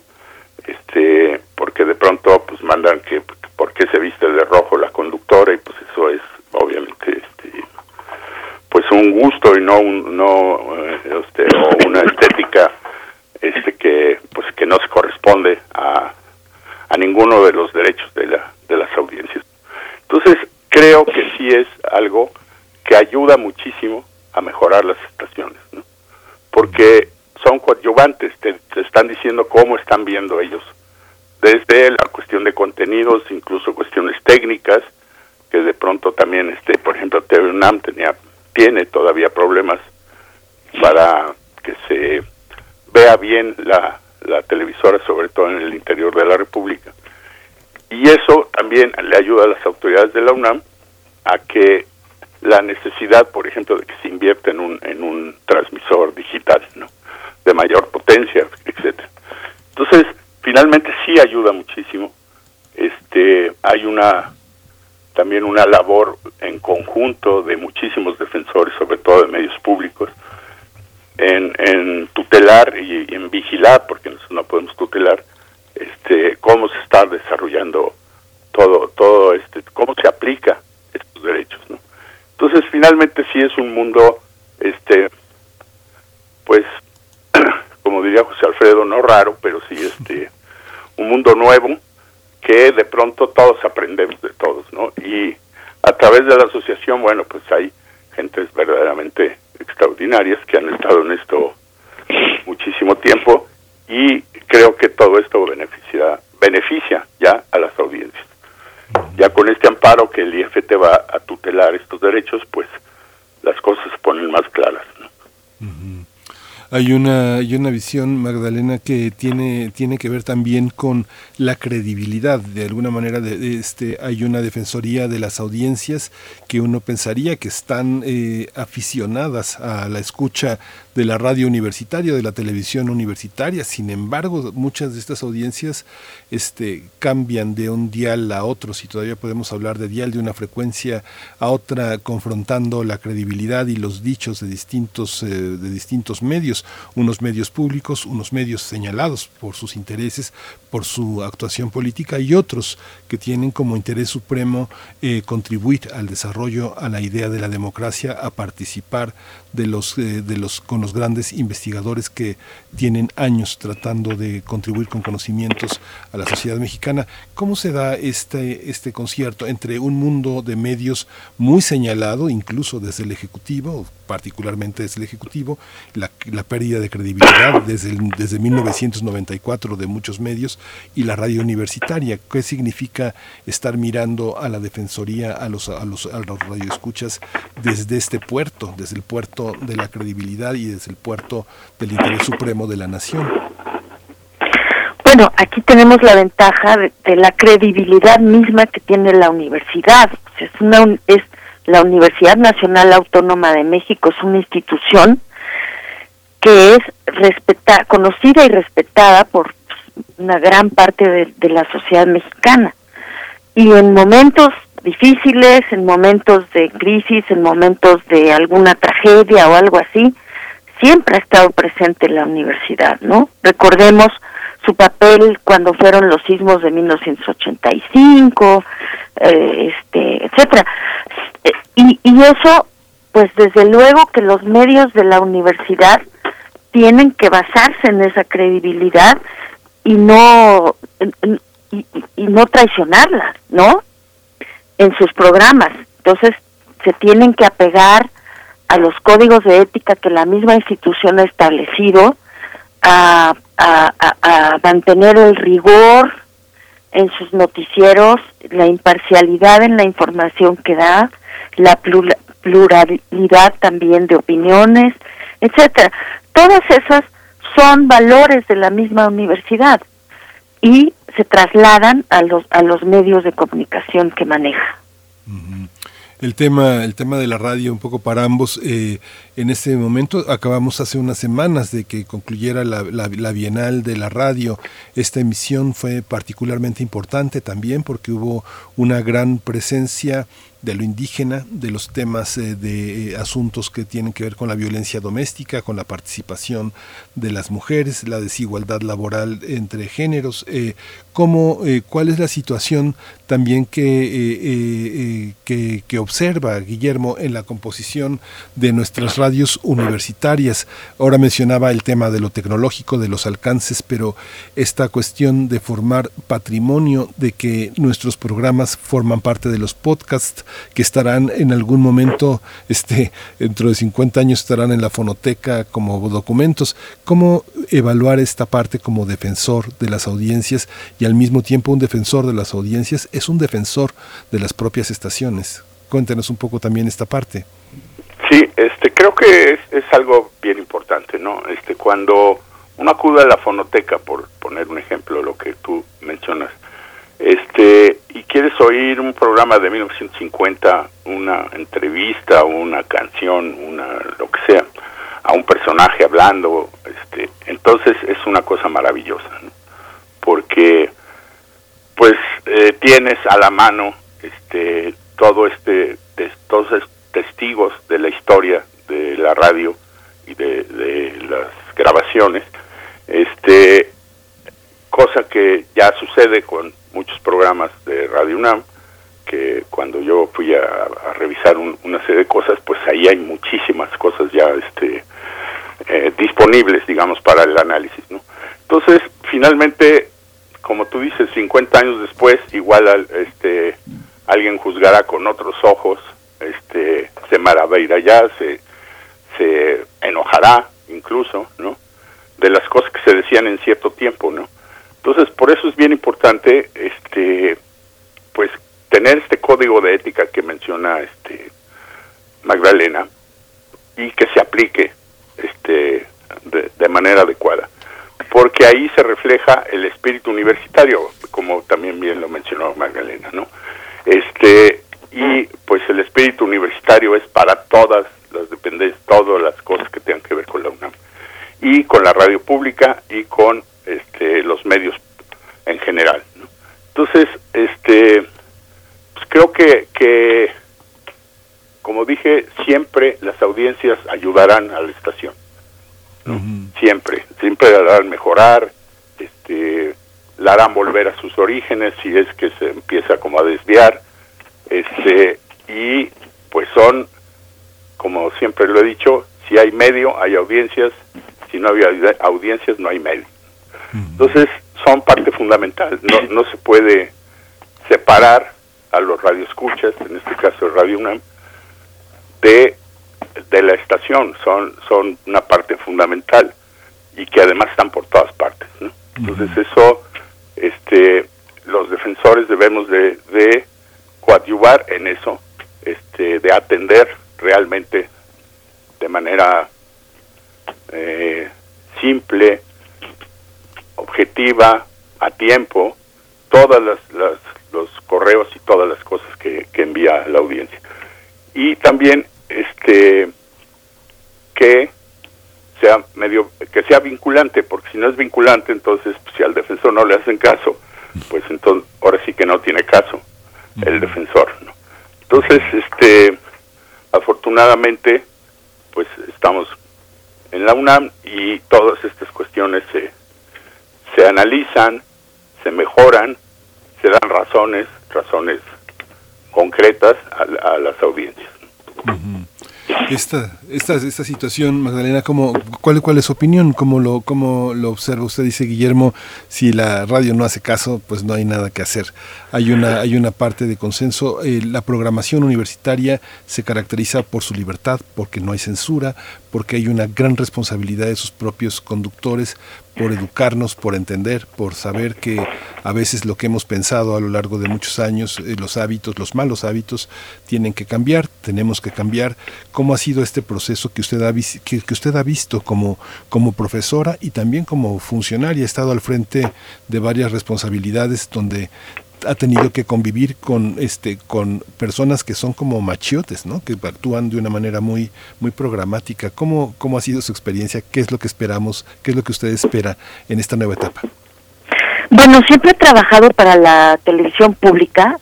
Este, porque de pronto pues mandan que por qué se viste de rojo la conductora y pues eso es obviamente este pues un gusto y no un no este o una estética este que pues que no se corresponde a a ninguno de los derechos de la de las audiencias. Entonces, creo que sí es algo que ayuda muchísimo a mejorar las estaciones, porque son coadyuvantes, te, te, están diciendo cómo están viendo ellos, desde la cuestión de contenidos, incluso cuestiones técnicas, que de pronto también, este, por ejemplo, TV UNAM tenía, tiene todavía problemas para que se vea bien la, la televisora, sobre todo en el interior de la República. Y eso también le ayuda a las autoridades de la UNAM a que la necesidad, por ejemplo, de que se invierta en un, en un transmisor digital, ¿no? De mayor potencia, etcétera. Entonces, finalmente sí ayuda muchísimo. Este, hay una también una labor en conjunto de muchísimos defensores, sobre todo de medios públicos, en, en tutelar y, y en vigilar, porque nosotros no podemos tutelar, este, cómo se está desarrollando todo, todo este, cómo se aplica estos derechos, ¿no? Entonces, finalmente sí es un mundo, este, pues, como diría José Alfredo, no raro, pero sí este, un mundo nuevo que de pronto todos aprendemos de todos, ¿no? Y a través de la asociación, bueno, pues hay gentes verdaderamente extraordinarias que han estado en esto muchísimo tiempo y creo que todo esto beneficia, beneficia ya a las audiencias ya con este amparo que el IFT va a tutelar estos derechos, pues las cosas se ponen más claras. Hay una, hay una visión, Magdalena, que tiene, tiene que ver también con la credibilidad. De alguna manera, de este, hay una defensoría de las audiencias que uno pensaría que están eh, aficionadas a la escucha de la radio universitaria, de la televisión universitaria. Sin embargo, muchas de estas audiencias este, cambian de un dial a otro, si todavía podemos hablar de dial, de una frecuencia a otra, confrontando la credibilidad y los dichos de distintos, eh, de distintos medios, unos medios públicos, unos medios señalados por sus intereses, por su actuación política y otros que tienen como interés supremo eh, contribuir al desarrollo, a la idea de la democracia, a participar de los, eh, de los, con los grandes investigadores que tienen años tratando de contribuir con conocimientos a la sociedad mexicana. ¿Cómo se da este, este concierto entre un mundo de medios muy señalado, incluso desde el Ejecutivo, particularmente desde el Ejecutivo, la, pérdida de credibilidad desde, desde 1994 de muchos medios y la radio universitaria? ¿Qué significa estar mirando a la Defensoría, a los, a los, a los radioescuchas desde este puerto, desde el puerto de la credibilidad y desde el puerto del interés supremo de la nación? Bueno, aquí tenemos la ventaja de, la credibilidad misma que tiene la universidad. Es, una, es la Universidad Nacional Autónoma de México, es una institución que es respeta, conocida y respetada por una gran parte de, de la sociedad mexicana. Y en momentos difíciles, en momentos de crisis, en momentos de alguna tragedia o algo así, siempre ha estado presente la universidad, ¿no? Recordemos su papel cuando fueron los sismos de 1985, eh, este, etcétera. Y, y eso, pues desde luego que los medios de la universidad tienen que basarse en esa credibilidad y no y, y no traicionarla, ¿no? En sus programas. Entonces, se tienen que apegar a los códigos de ética que la misma institución ha establecido, a, a, a, mantener el rigor en sus noticieros, la imparcialidad en la información que da, la pluralidad también de opiniones, etcétera. Todas esas son valores de la misma universidad y se trasladan a los a los medios de comunicación que maneja. El tema, el tema de la radio, un poco para ambos. Eh, en este momento acabamos hace unas semanas de que concluyera la, la, Bienal de la Radio. Esta emisión fue particularmente importante también porque hubo una gran presencia de lo indígena, de los temas eh, de eh, asuntos que tienen que ver con la violencia doméstica, con la participación de las mujeres, la desigualdad laboral entre géneros, eh, cómo, eh, cuál es la situación también que, eh, que, que, observa Guillermo en la composición de nuestras radios universitarias. Ahora mencionaba el tema de lo tecnológico, de los alcances, pero esta cuestión de formar patrimonio, de que nuestros programas forman parte de los podcasts, que estarán en algún momento, este, dentro de 50 años estarán en la fonoteca como documentos. ¿Cómo evaluar esta parte como defensor de las audiencias y al mismo tiempo un defensor de las audiencias es un defensor de las propias estaciones? Cuéntenos un poco también esta parte. Sí, este, creo que es, es algo bien importante, ¿no? Este, cuando uno acude a la fonoteca, por poner un ejemplo, lo que tú mencionas, este y quieres oír un programa de 1950, una entrevista, una canción, una lo que sea, a un personaje hablando, este, entonces es una cosa maravillosa, porque pues eh, tienes a la mano este todo este todos estos testigos de la historia de la radio y de, de las grabaciones, este cosa que ya sucede con muchos programas de Radio UNAM, que cuando yo fui a, a revisar un, una serie de cosas, pues ahí hay muchísimas cosas ya este, eh, disponibles, digamos, para el análisis, ¿no? Entonces, finalmente, como tú dices, 50 años después, igual al, este, alguien juzgará con otros ojos, este, se maravillará se, se enojará incluso, ¿no? De las cosas que se decían en cierto tiempo, ¿no? Entonces, por eso es bien importante, este, pues, tener este código de ética que menciona este Magdalena y que se aplique este de, de, manera adecuada. Porque ahí se refleja el espíritu universitario como también bien lo mencionó Magdalena no este y pues el espíritu universitario es para todas las dependencias todas las cosas que tengan que ver con la UNAM. Y con la radio pública y con este, los medios en general. Entonces, este, pues creo que, que, como dije, siempre las audiencias ayudarán a la estación. Siempre, siempre la harán mejorar, este, la harán volver a sus orígenes si es que se empieza como a desviar, este, y pues son, como siempre lo he dicho, si hay medio, hay audiencias, si no hay audiencias, no hay medio. Entonces, son parte fundamental, no, no se puede separar a los radioescuchas, en este caso Radio UNAM, de, de la estación, son, son una parte fundamental y que además están por todas partes. Entonces eso, este, los defensores debemos de, de coadyuvar en eso, este, de atender realmente de manera eh, simple, objetiva, a tiempo, todas las, los correos y todas las cosas que, que envía la audiencia. Y también este que sea medio que sea vinculante, porque si no es vinculante, entonces si al defensor no le hacen caso, pues entonces ahora sí que no tiene caso el defensor, ¿no? Entonces, este afortunadamente pues estamos en la UNAM y todas estas cuestiones se se analizan, se mejoran, se dan razones, razones concretas a, las audiencias. Esta, esta, esta situación, Magdalena, ¿cómo, cuál, ¿cuál es su opinión? ¿Cómo lo, ¿Cómo lo observa? Usted dice, Guillermo, si la radio no hace caso, pues no hay nada que hacer. Hay una, hay una parte de consenso. Eh, la programación universitaria se caracteriza por su libertad, porque no hay censura, porque hay una gran responsabilidad de sus propios conductores por educarnos, por entender, por saber que a veces lo que hemos pensado a lo largo de muchos años, eh, los hábitos, los malos hábitos, tienen que cambiar, tenemos que cambiar. ¿Cómo ha sido este proceso que usted ha, que, usted ha visto como, como profesora y también como funcionaria? Ha estado al frente de varias responsabilidades donde ha tenido que convivir con este con personas que son como machiotes, ¿no? Que actúan de una manera muy muy programática. ¿Cómo cómo ha sido su experiencia? ¿Qué es lo que esperamos? ¿Qué es lo que usted espera en esta nueva etapa? Bueno, siempre he trabajado para la televisión pública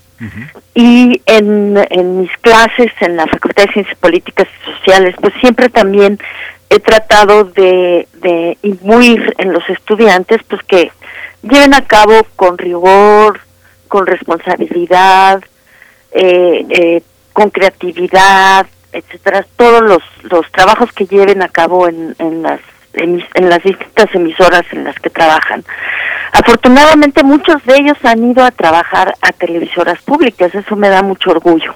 y en, en mis clases en la Facultad de Ciencias Políticas y Sociales, pues siempre también he tratado de, de imbuir en los estudiantes, pues que lleven a cabo con rigor, con responsabilidad, eh, eh, con creatividad, etcétera, todos los, los trabajos que lleven a cabo en, en las en, las distintas emisoras en las que trabajan. Afortunadamente muchos de ellos han ido a trabajar a televisoras públicas, eso me da mucho orgullo.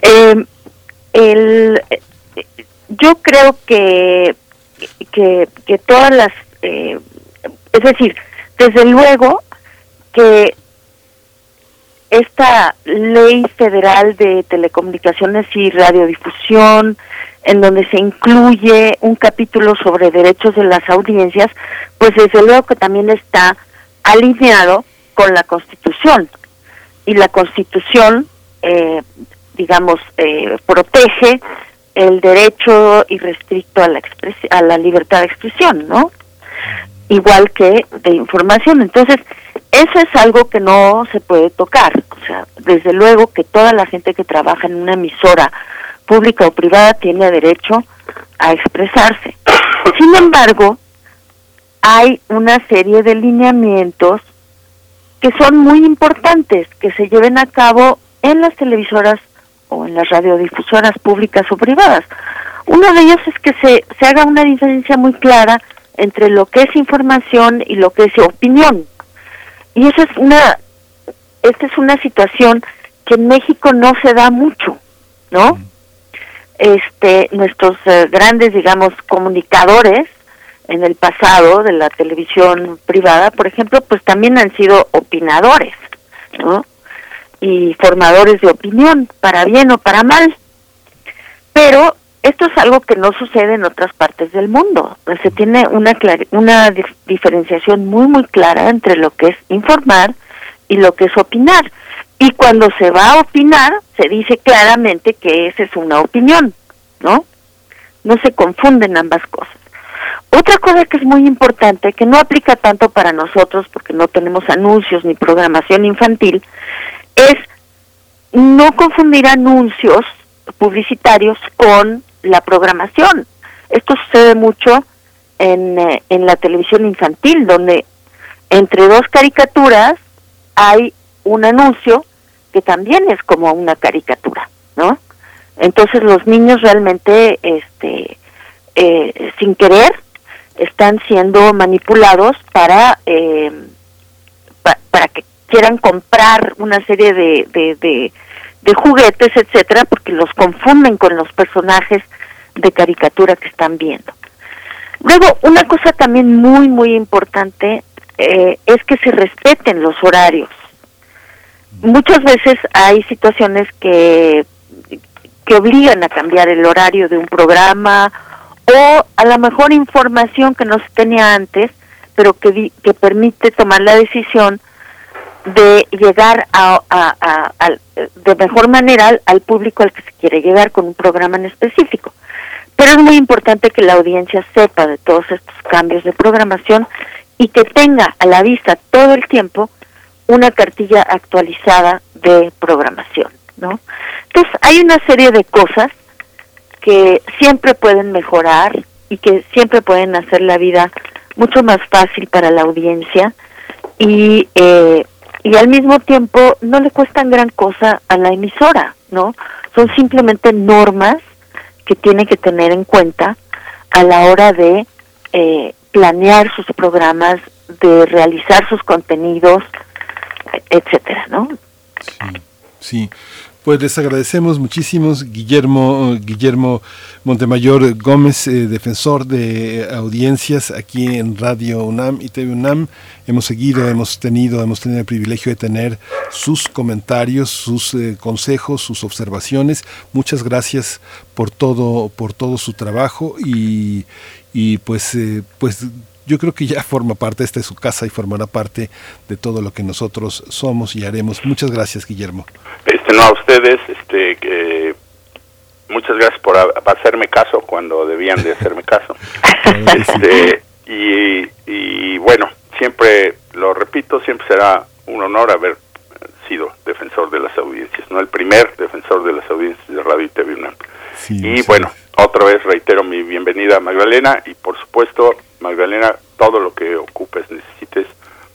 Eh, el, yo creo que, que, que todas las, es decir, desde luego que esta ley federal de telecomunicaciones y radiodifusión, en donde se incluye un capítulo sobre derechos de las audiencias, pues desde luego que también está alineado con la Constitución. Y la Constitución, eh, digamos, eh, protege el derecho irrestricto a la, a la libertad de expresión, ¿no? Igual que de información. Entonces, eso es algo que no se puede tocar. O sea, desde luego que toda la gente que trabaja en una emisora pública o privada tiene derecho a expresarse. Sin embargo, hay una serie de lineamientos que son muy importantes que se lleven a cabo en las televisoras o en las radiodifusoras públicas o privadas. Uno de ellos es que se, se haga una diferencia muy clara entre lo que es información y lo que es opinión. Y esa es una, esta es una situación que en México no se da mucho, ¿no? Este, nuestros eh, grandes, digamos, comunicadores en el pasado de la televisión privada, por ejemplo, pues también han sido opinadores, ¿no? Y formadores de opinión, para bien o para mal. Pero esto es algo que no sucede en otras partes del mundo. Pues se tiene una, una diferenciación muy, muy clara entre lo que es informar y lo que es opinar. Y cuando se va a opinar, se dice claramente que esa es una opinión, ¿no? No se confunden ambas cosas. otra cosa que es muy importante, que no aplica tanto para nosotros porque no tenemos anuncios ni programación infantil, es no confundir anuncios publicitarios con la programación. Esto sucede mucho en, eh, en la televisión infantil, donde entre dos caricaturas hay un anuncio que también es como una caricatura, ¿no? Entonces los niños realmente, este, eh, sin querer, están siendo manipulados para eh, para que quieran comprar una serie de, de, de, juguetes, etcétera, porque los confunden con los personajes de caricatura que están viendo. Luego, una cosa también muy, muy importante eh, es que se respeten los horarios. Muchas veces hay situaciones que, que obligan a cambiar el horario de un programa o a la mejor información que no se tenía antes, pero que, que permite tomar la decisión de llegar a, de mejor manera al, público al que se quiere llegar con un programa en específico. Pero es muy importante que la audiencia sepa de todos estos cambios de programación y que tenga a la vista todo el tiempo una cartilla actualizada de programación, ¿no? Entonces, hay una serie de cosas que siempre pueden mejorar y que siempre pueden hacer la vida mucho más fácil para la audiencia y eh, y al mismo tiempo no le cuestan gran cosa a la emisora, ¿no? Son simplemente normas que tiene que tener en cuenta a la hora de eh, planear sus programas, de realizar sus contenidos, etcétera, ¿no? Sí, sí. Pues les agradecemos muchísimo, Guillermo, Guillermo Montemayor Gómez, eh, defensor de audiencias aquí en Radio UNAM y TV UNAM. Hemos seguido, hemos tenido, hemos tenido el privilegio de tener sus comentarios, sus eh, consejos, sus observaciones. Muchas gracias por todo, por todo su trabajo y, y pues, eh, pues yo creo que ya forma parte, esta su casa y formará parte de todo lo que nosotros somos y haremos. Muchas gracias, Guillermo. Este, no, a ustedes, este, que muchas gracias por hacerme caso cuando debían de hacerme caso. este, y, y bueno, siempre, lo repito, siempre será un honor haber sido defensor de las audiencias, no el primer defensor de las audiencias de Radio y TV y bueno, otra vez reitero mi bienvenida a Magdalena y por supuesto, Magdalena, todo lo que ocupes, necesites,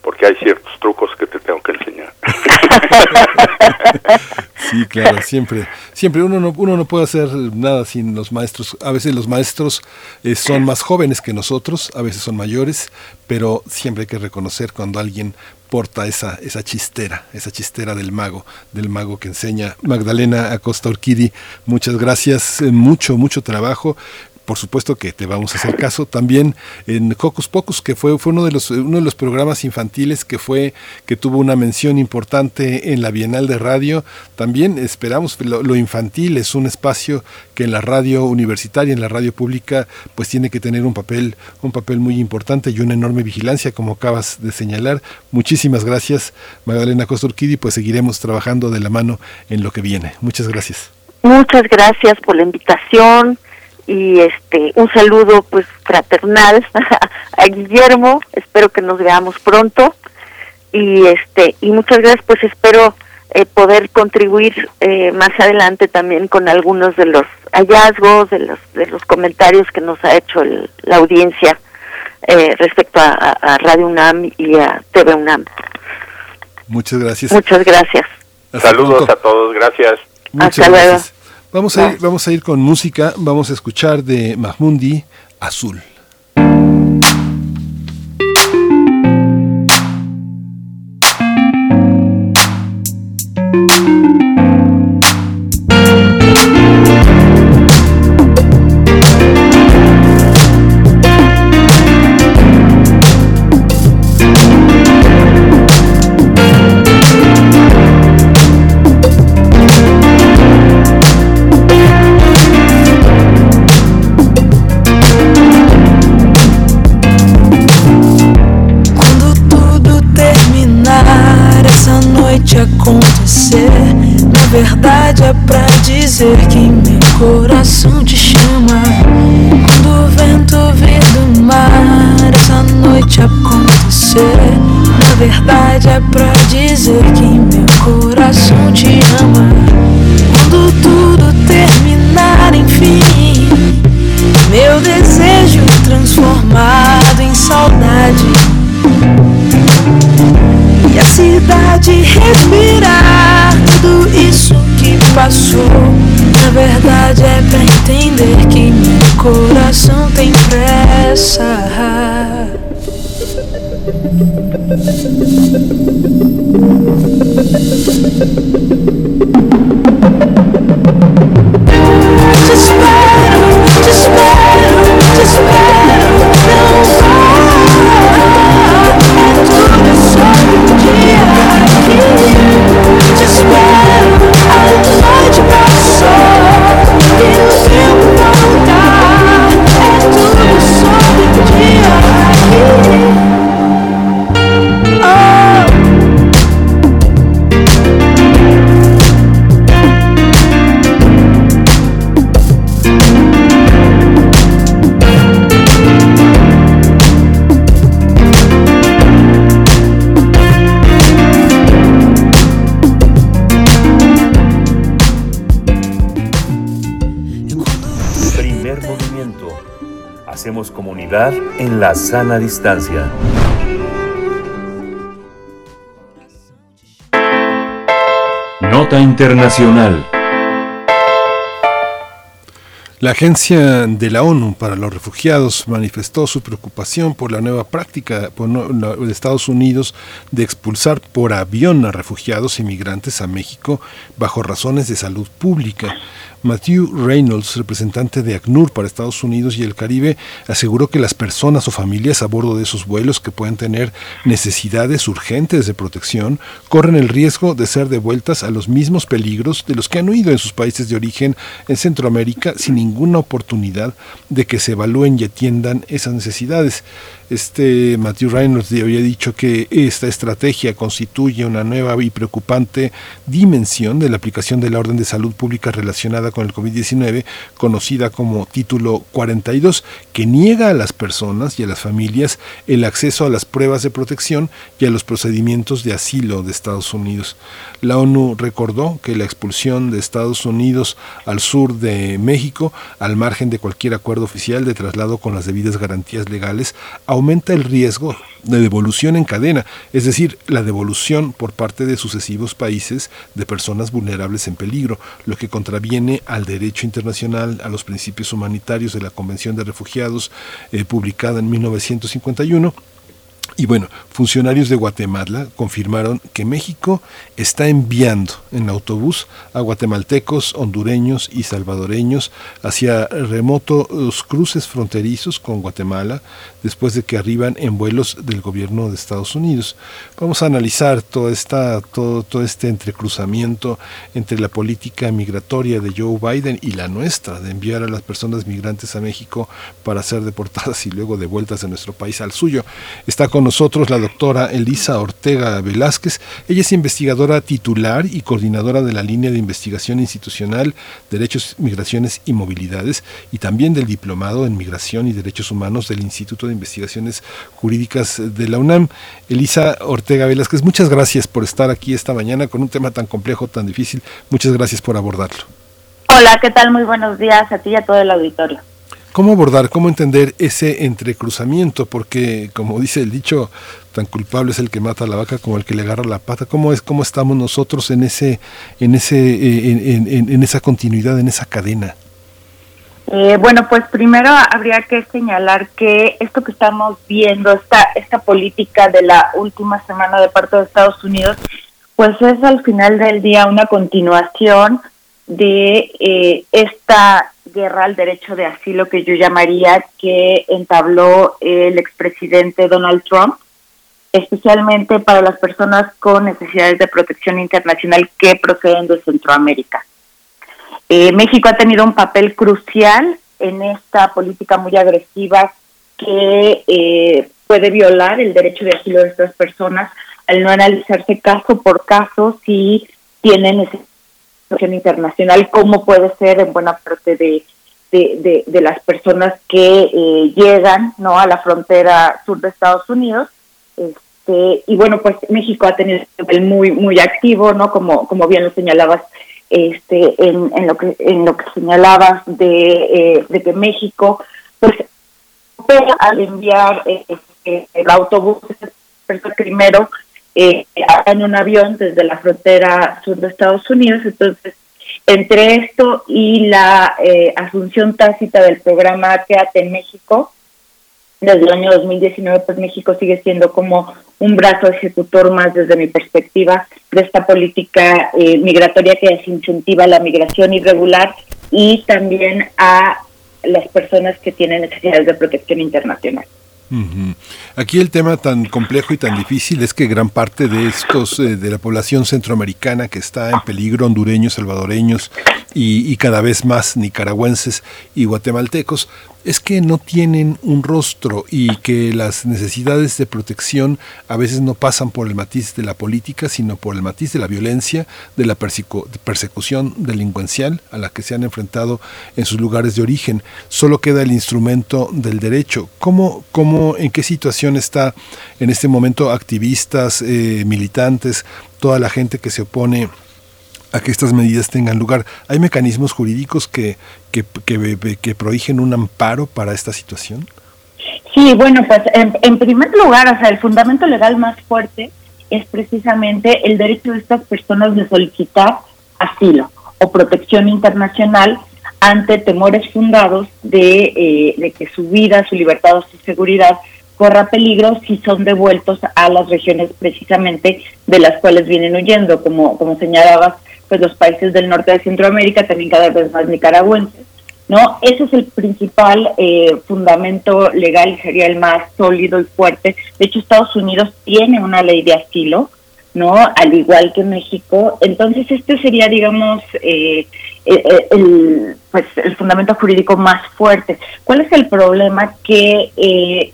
porque hay ciertos trucos que te tengo que enseñar. Sí, claro, siempre, siempre uno no, uno no puede hacer nada sin los maestros. A veces los maestros eh, son más jóvenes que nosotros, a veces son mayores, pero siempre hay que reconocer cuando alguien porta esa, esa chistera, esa chistera del mago, del mago que enseña Magdalena Acosta Orquidi. Muchas gracias, eh, mucho, mucho trabajo por supuesto que te vamos a hacer caso. También en Hocus Pocus, que fue, fue uno, de los, uno de los programas infantiles que fue, que tuvo una mención importante en la Bienal de Radio. También esperamos, lo, infantil es un espacio que en la radio universitaria, en la radio pública, pues tiene que tener un papel, un papel muy importante y una enorme vigilancia, como acabas de señalar. Muchísimas gracias, Magdalena Costurquidi, pues seguiremos trabajando de la mano en lo que viene. Muchas gracias. Muchas gracias por la invitación y este un saludo pues fraternal a Guillermo. Espero que nos veamos pronto. Y este y muchas gracias pues espero eh, poder contribuir eh, más adelante también con algunos de los hallazgos de los de los comentarios que nos ha hecho la audiencia eh, respecto a, Radio UNAM y a TV UNAM. Muchas gracias. Muchas gracias. Saludos a todos gracias. Hasta luego Vamos a, ir, vamos a ir con música, vamos a escuchar de Mahmundi Azul. verdade é pra dizer que meu coração te chama. Quando o vento vir do mar, essa noite acontecer. Na verdade é pra dizer que meu coração te ama. Quando tudo terminar, enfim, meu desejo transformado em saudade. Passou. Na verdade é pra entender que meu coração tem pressa. En la sana distancia. Nota Internacional. La Agencia de la ONU para los Refugiados manifestó su preocupación por la nueva práctica de Estados Unidos de expulsar por avión a refugiados y migrantes a México bajo razones de salud pública. Matthew Reynolds, representante de ACNUR para Estados Unidos y el Caribe, aseguró que las personas o familias a bordo de esos vuelos que pueden tener necesidades urgentes de protección corren el riesgo de ser devueltas a los mismos peligros de los que han huido en sus países de origen en Centroamérica sin ninguna oportunidad de que se evalúen y atiendan esas necesidades. Este Matthew Reynolds había dicho que esta estrategia constituye una nueva y preocupante dimensión de la aplicación de la orden de salud pública relacionada con el COVID-19, conocida como Título 42, que niega a las personas y a las familias el acceso a las pruebas de protección y a los procedimientos de asilo de Estados Unidos. La ONU recordó que la expulsión de Estados Unidos al sur de México, al margen de cualquier acuerdo oficial de traslado con las debidas garantías legales, aumenta el riesgo de devolución en cadena, es decir, la devolución por parte de sucesivos países de personas vulnerables en peligro, lo que contraviene al derecho internacional, a los principios humanitarios de la Convención de Refugiados eh, publicada en 1951. Y bueno, funcionarios de Guatemala confirmaron que México está enviando en autobús a guatemaltecos, hondureños y salvadoreños hacia remotos cruces fronterizos con Guatemala después de que arriban en vuelos del gobierno de Estados Unidos. Vamos a analizar toda esta, todo, todo este entrecruzamiento entre la política migratoria de Joe Biden y la nuestra de enviar a las personas migrantes a México para ser deportadas y luego devueltas a nuestro país al suyo. Está con nosotros la doctora Elisa Ortega Velázquez. Ella es investigadora titular y coordinadora de la línea de investigación institucional Derechos, Migraciones y Movilidades y también del diplomado en Migración y Derechos Humanos del Instituto de Investigaciones Jurídicas de la UNAM. Elisa Ortega Velázquez, muchas gracias por estar aquí esta mañana con un tema tan complejo, tan difícil. Muchas gracias por abordarlo. Hola, ¿qué tal? Muy buenos días a ti y a todo el auditorio. ¿Cómo abordar, cómo entender ese entrecruzamiento? Porque, como dice el dicho, tan culpable es el que mata a la vaca como el que le agarra la pata. ¿Cómo es, cómo estamos nosotros en ese, en ese, eh, en, esa continuidad, en esa cadena? Eh, bueno, pues primero habría que señalar que esto que estamos viendo, esta, esta política de la última semana de parte de Estados Unidos, pues es al final del día una continuación de eh, esta guerra al derecho de asilo que yo llamaría que entabló el expresidente Donald Trump, especialmente para las personas con necesidades de protección internacional que proceden de Centroamérica. Eh, México ha tenido un papel crucial en esta política muy agresiva que eh, puede violar el derecho de asilo de estas personas al no analizarse caso por caso si tienen internacional, como puede ser en buena parte de, de, de- las personas que eh, llegan no a la frontera sur de Estados Unidos este, y bueno, pues México ha tenido un papel muy, muy activo, ¿no? Como, como bien lo señalabas, este, en, en lo que, en lo que señalabas de, eh, de que México, pues, al enviar eh, este, el autobús primero eh, en un avión desde la frontera sur de Estados Unidos, entonces entre esto y la eh, asunción tácita del programa Quédate en México, desde el año 2019, pues México sigue siendo como un brazo ejecutor más desde mi perspectiva de esta política eh, migratoria que desincentiva la migración irregular y también a las personas que tienen necesidades de protección internacional. Aquí el tema tan complejo y tan difícil es que gran parte de estos, eh, de la población centroamericana que está en peligro, hondureños, salvadoreños y, y cada vez más nicaragüenses y guatemaltecos, es que no tienen un rostro y que las necesidades de protección a veces no pasan por el matiz de la política, sino por el matiz de la violencia, de la persecución delincuencial a la que se han enfrentado en sus lugares de origen. Solo queda el instrumento del derecho. ¿Cómo, cómo en qué situación está en este momento activistas, eh, militantes, toda la gente que se opone a que estas medidas tengan lugar. ¿Hay mecanismos jurídicos que, que, que, prohigen un amparo para esta situación? Sí, bueno, pues en, primer lugar, o sea, el fundamento legal más fuerte es precisamente el derecho de estas personas de solicitar asilo o protección internacional ante temores fundados de, eh, de que su vida, su libertad o su seguridad corra peligro si son devueltos a las regiones precisamente de las cuales vienen huyendo, como, como señalabas, pues los países del norte de Centroamérica, también cada vez más nicaragüenses, ¿no? Ese es el principal eh, fundamento legal y sería el más sólido y fuerte. De hecho, Estados Unidos tiene una ley de asilo, ¿no? Al igual que México. Entonces, este sería, digamos, eh, eh, el, pues, el fundamento jurídico más fuerte. ¿Cuál es el problema? Que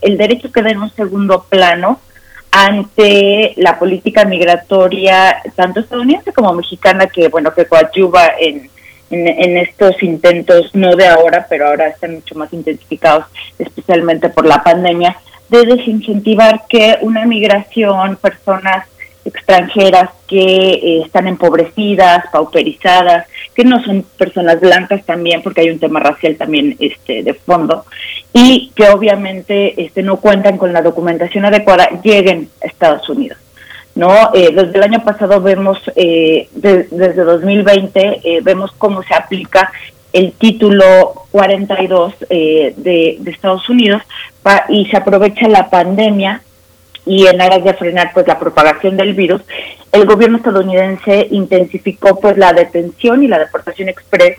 el derecho queda en un segundo plano ante la política migratoria tanto estadounidense como mexicana que bueno que coadyuva en, en, estos intentos no de ahora pero ahora están mucho más intensificados especialmente por la pandemia de desincentivar que una migración personas extranjeras que eh, están empobrecidas, pauperizadas, que no son personas blancas también, porque hay un tema racial también este, de fondo, y que obviamente este, no cuentan con la documentación adecuada, lleguen a Estados Unidos. ¿no? Eh, desde el año pasado vemos, eh, desde 2020, eh, vemos cómo se aplica el título 42 de, de Estados Unidos y se aprovecha la pandemia y en aras de frenar pues la propagación del virus, el gobierno estadounidense intensificó pues la detención y la deportación express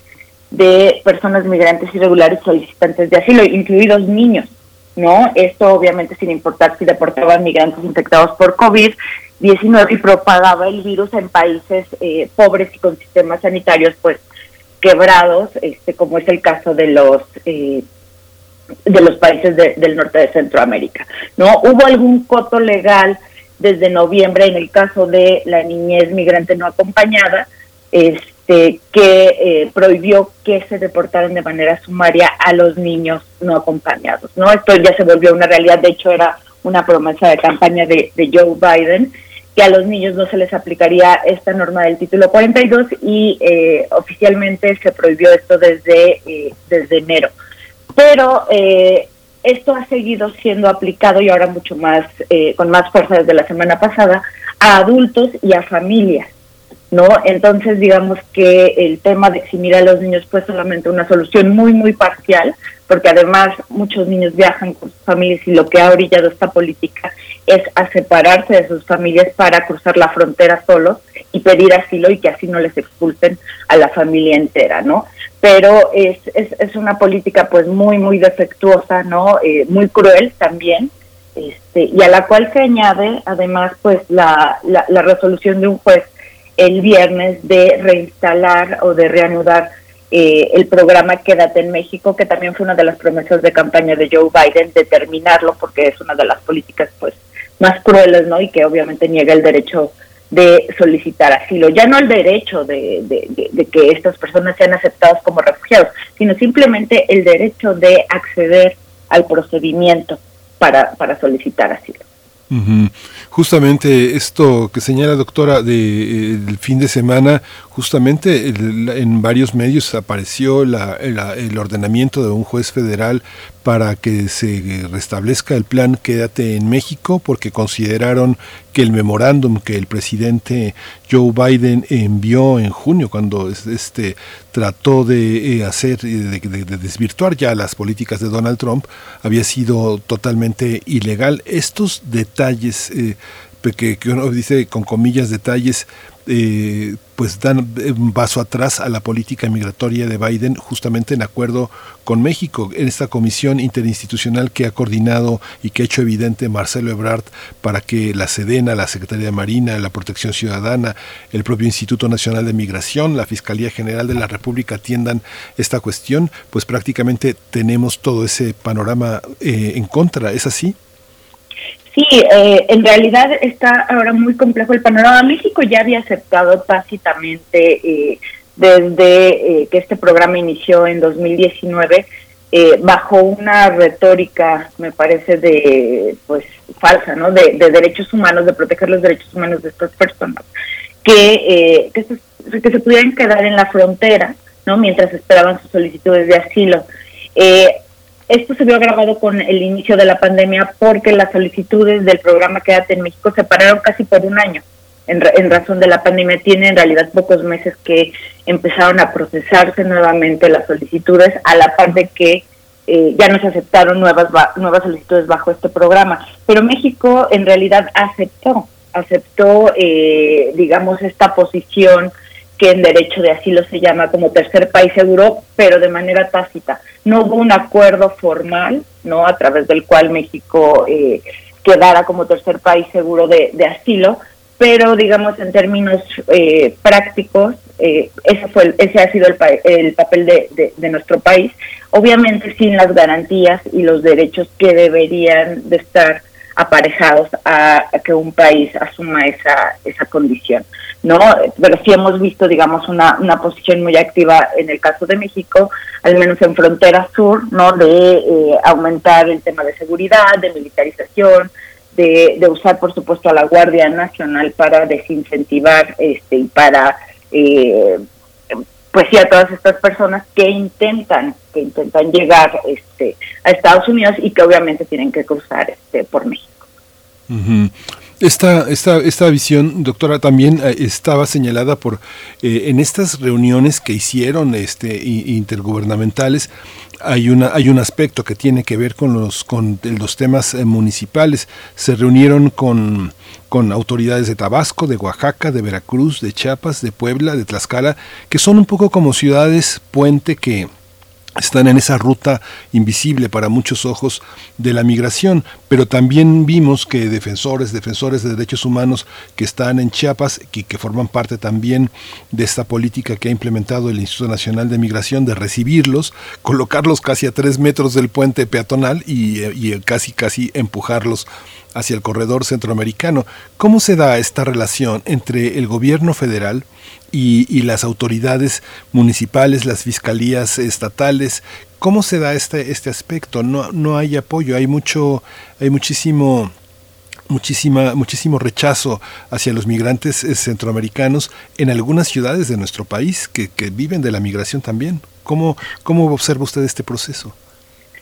de personas migrantes irregulares solicitantes de asilo, incluidos niños, ¿no? Esto obviamente sin importar si deportaban migrantes infectados por COVID-19 y propagaba el virus en países eh, pobres y con sistemas sanitarios pues quebrados, este como es el caso de los eh, de los países del norte de Centroamérica. ¿no? Hubo algún coto legal desde noviembre en el caso de la niñez migrante no acompañada, este, que eh, prohibió que se deportaran de manera sumaria a los niños no acompañados. ¿no? Esto ya se volvió una realidad, de hecho era una promesa de campaña de, Joe Biden, que a los niños no se les aplicaría esta norma del título 42 y eh, oficialmente se prohibió esto desde, eh, desde enero pero eh, esto ha seguido siendo aplicado y ahora mucho más, eh, con más fuerza desde la semana pasada, a adultos y a familias. ¿No? Entonces, digamos que el tema de eximir a los niños fue solamente una solución muy, muy parcial, porque además muchos niños viajan con sus familias y lo que ha orillado esta política es a separarse de sus familias para cruzar la frontera solos y pedir asilo y que así no les expulsen a la familia entera, ¿no? pero es, es, es, una política pues muy, muy defectuosa, ¿no? Eh, muy cruel también, este, y a la cual se añade además pues la, la, resolución de un juez el viernes de reinstalar o de reanudar eh, el programa Quédate en México, que también fue una de las promesas de campaña de Joe Biden, de terminarlo porque es una de las políticas pues más crueles, ¿no? Y que obviamente niega el derecho de solicitar asilo, ya no el derecho de, de, que estas personas sean aceptadas como refugiados, sino simplemente el derecho de acceder al procedimiento para, para solicitar asilo. Justamente esto que señala doctora de, eh, fin de semana, justamente en varios medios apareció el ordenamiento de un juez federal para que se restablezca el plan Quédate en México porque consideraron que el memorándum que el presidente Joe Biden envió en junio cuando este trató de eh, hacer de, de, desvirtuar ya las políticas de Donald Trump había sido totalmente ilegal. Estos detalles eh, que uno dice con comillas detalles eh, pues dan un paso atrás a la política migratoria de Biden justamente en acuerdo con México en esta comisión interinstitucional que ha coordinado y que ha hecho evidente Marcelo Ebrard para que la Sedena, la Secretaría de Marina, la Protección Ciudadana, el propio Instituto Nacional de Migración, la Fiscalía General de la República atiendan esta cuestión, pues prácticamente tenemos todo ese panorama eh, en contra, ¿es así? Sí, eh, en realidad está ahora muy complejo el panorama. México ya había aceptado tácitamente eh, desde eh, que este programa inició en 2019 bajo una retórica, me parece, de pues falsa, ¿no? De, derechos humanos, de proteger los derechos humanos de estas personas, que, que, se, que se pudieran quedar en la frontera, ¿no? Mientras esperaban sus solicitudes de asilo. Esto se vio agravado con el inicio de la pandemia porque las solicitudes del programa Quédate en México se pararon casi por un año. En, razón de la pandemia, tiene en realidad pocos meses que empezaron a procesarse nuevamente las solicitudes, a la par de que eh, ya no se aceptaron nuevas, nuevas solicitudes bajo este programa. Pero México en realidad aceptó, aceptó, eh, digamos, esta posición que en derecho de asilo se llama como tercer país seguro, pero de manera tácita. No hubo un acuerdo formal, ¿no? A través del cual México eh, quedara como tercer país seguro de, asilo, pero digamos en términos eh, prácticos, eh, ese, fue ese ha sido el, el papel de, de, nuestro país, obviamente sin las garantías y los derechos que deberían de estar aparejados a, a que un país asuma esa, esa condición. ¿No? Pero sí hemos visto, digamos, una, una posición muy activa en el caso de México, al menos en frontera sur, ¿no? De eh, aumentar el tema de seguridad, de militarización, de, de, usar, por supuesto, a la Guardia Nacional para desincentivar este, y para, eh, pues sí, a todas estas personas que intentan, que intentan llegar este, a Estados Unidos y que obviamente tienen que cruzar este, por México. Esta, esta, esta visión, doctora, también eh, estaba señalada por eh, en estas reuniones que hicieron este, intergubernamentales. Hay, una, hay un aspecto que tiene que ver con los, con los temas eh, municipales. Se reunieron con, con autoridades de Tabasco, de Oaxaca, de Veracruz, de Chiapas, de Puebla, de Tlaxcala, que son un poco como ciudades puente que, están en esa ruta invisible para muchos ojos de la migración, pero también vimos que defensores, defensores de derechos humanos que están en Chiapas y que forman parte también de esta política que ha implementado el Instituto Nacional de Migración de recibirlos, colocarlos casi a tres metros del puente peatonal y, y casi casi empujarlos hacia el corredor centroamericano. ¿Cómo se da esta relación entre el gobierno federal, y, las autoridades municipales, las fiscalías estatales. ¿Cómo se da este, este aspecto? No, no hay apoyo, hay mucho, hay muchísimo muchísima, muchísimo rechazo hacia los migrantes eh, centroamericanos en algunas ciudades de nuestro país que, que viven de la migración también. ¿Cómo, ¿Cómo observa usted este proceso?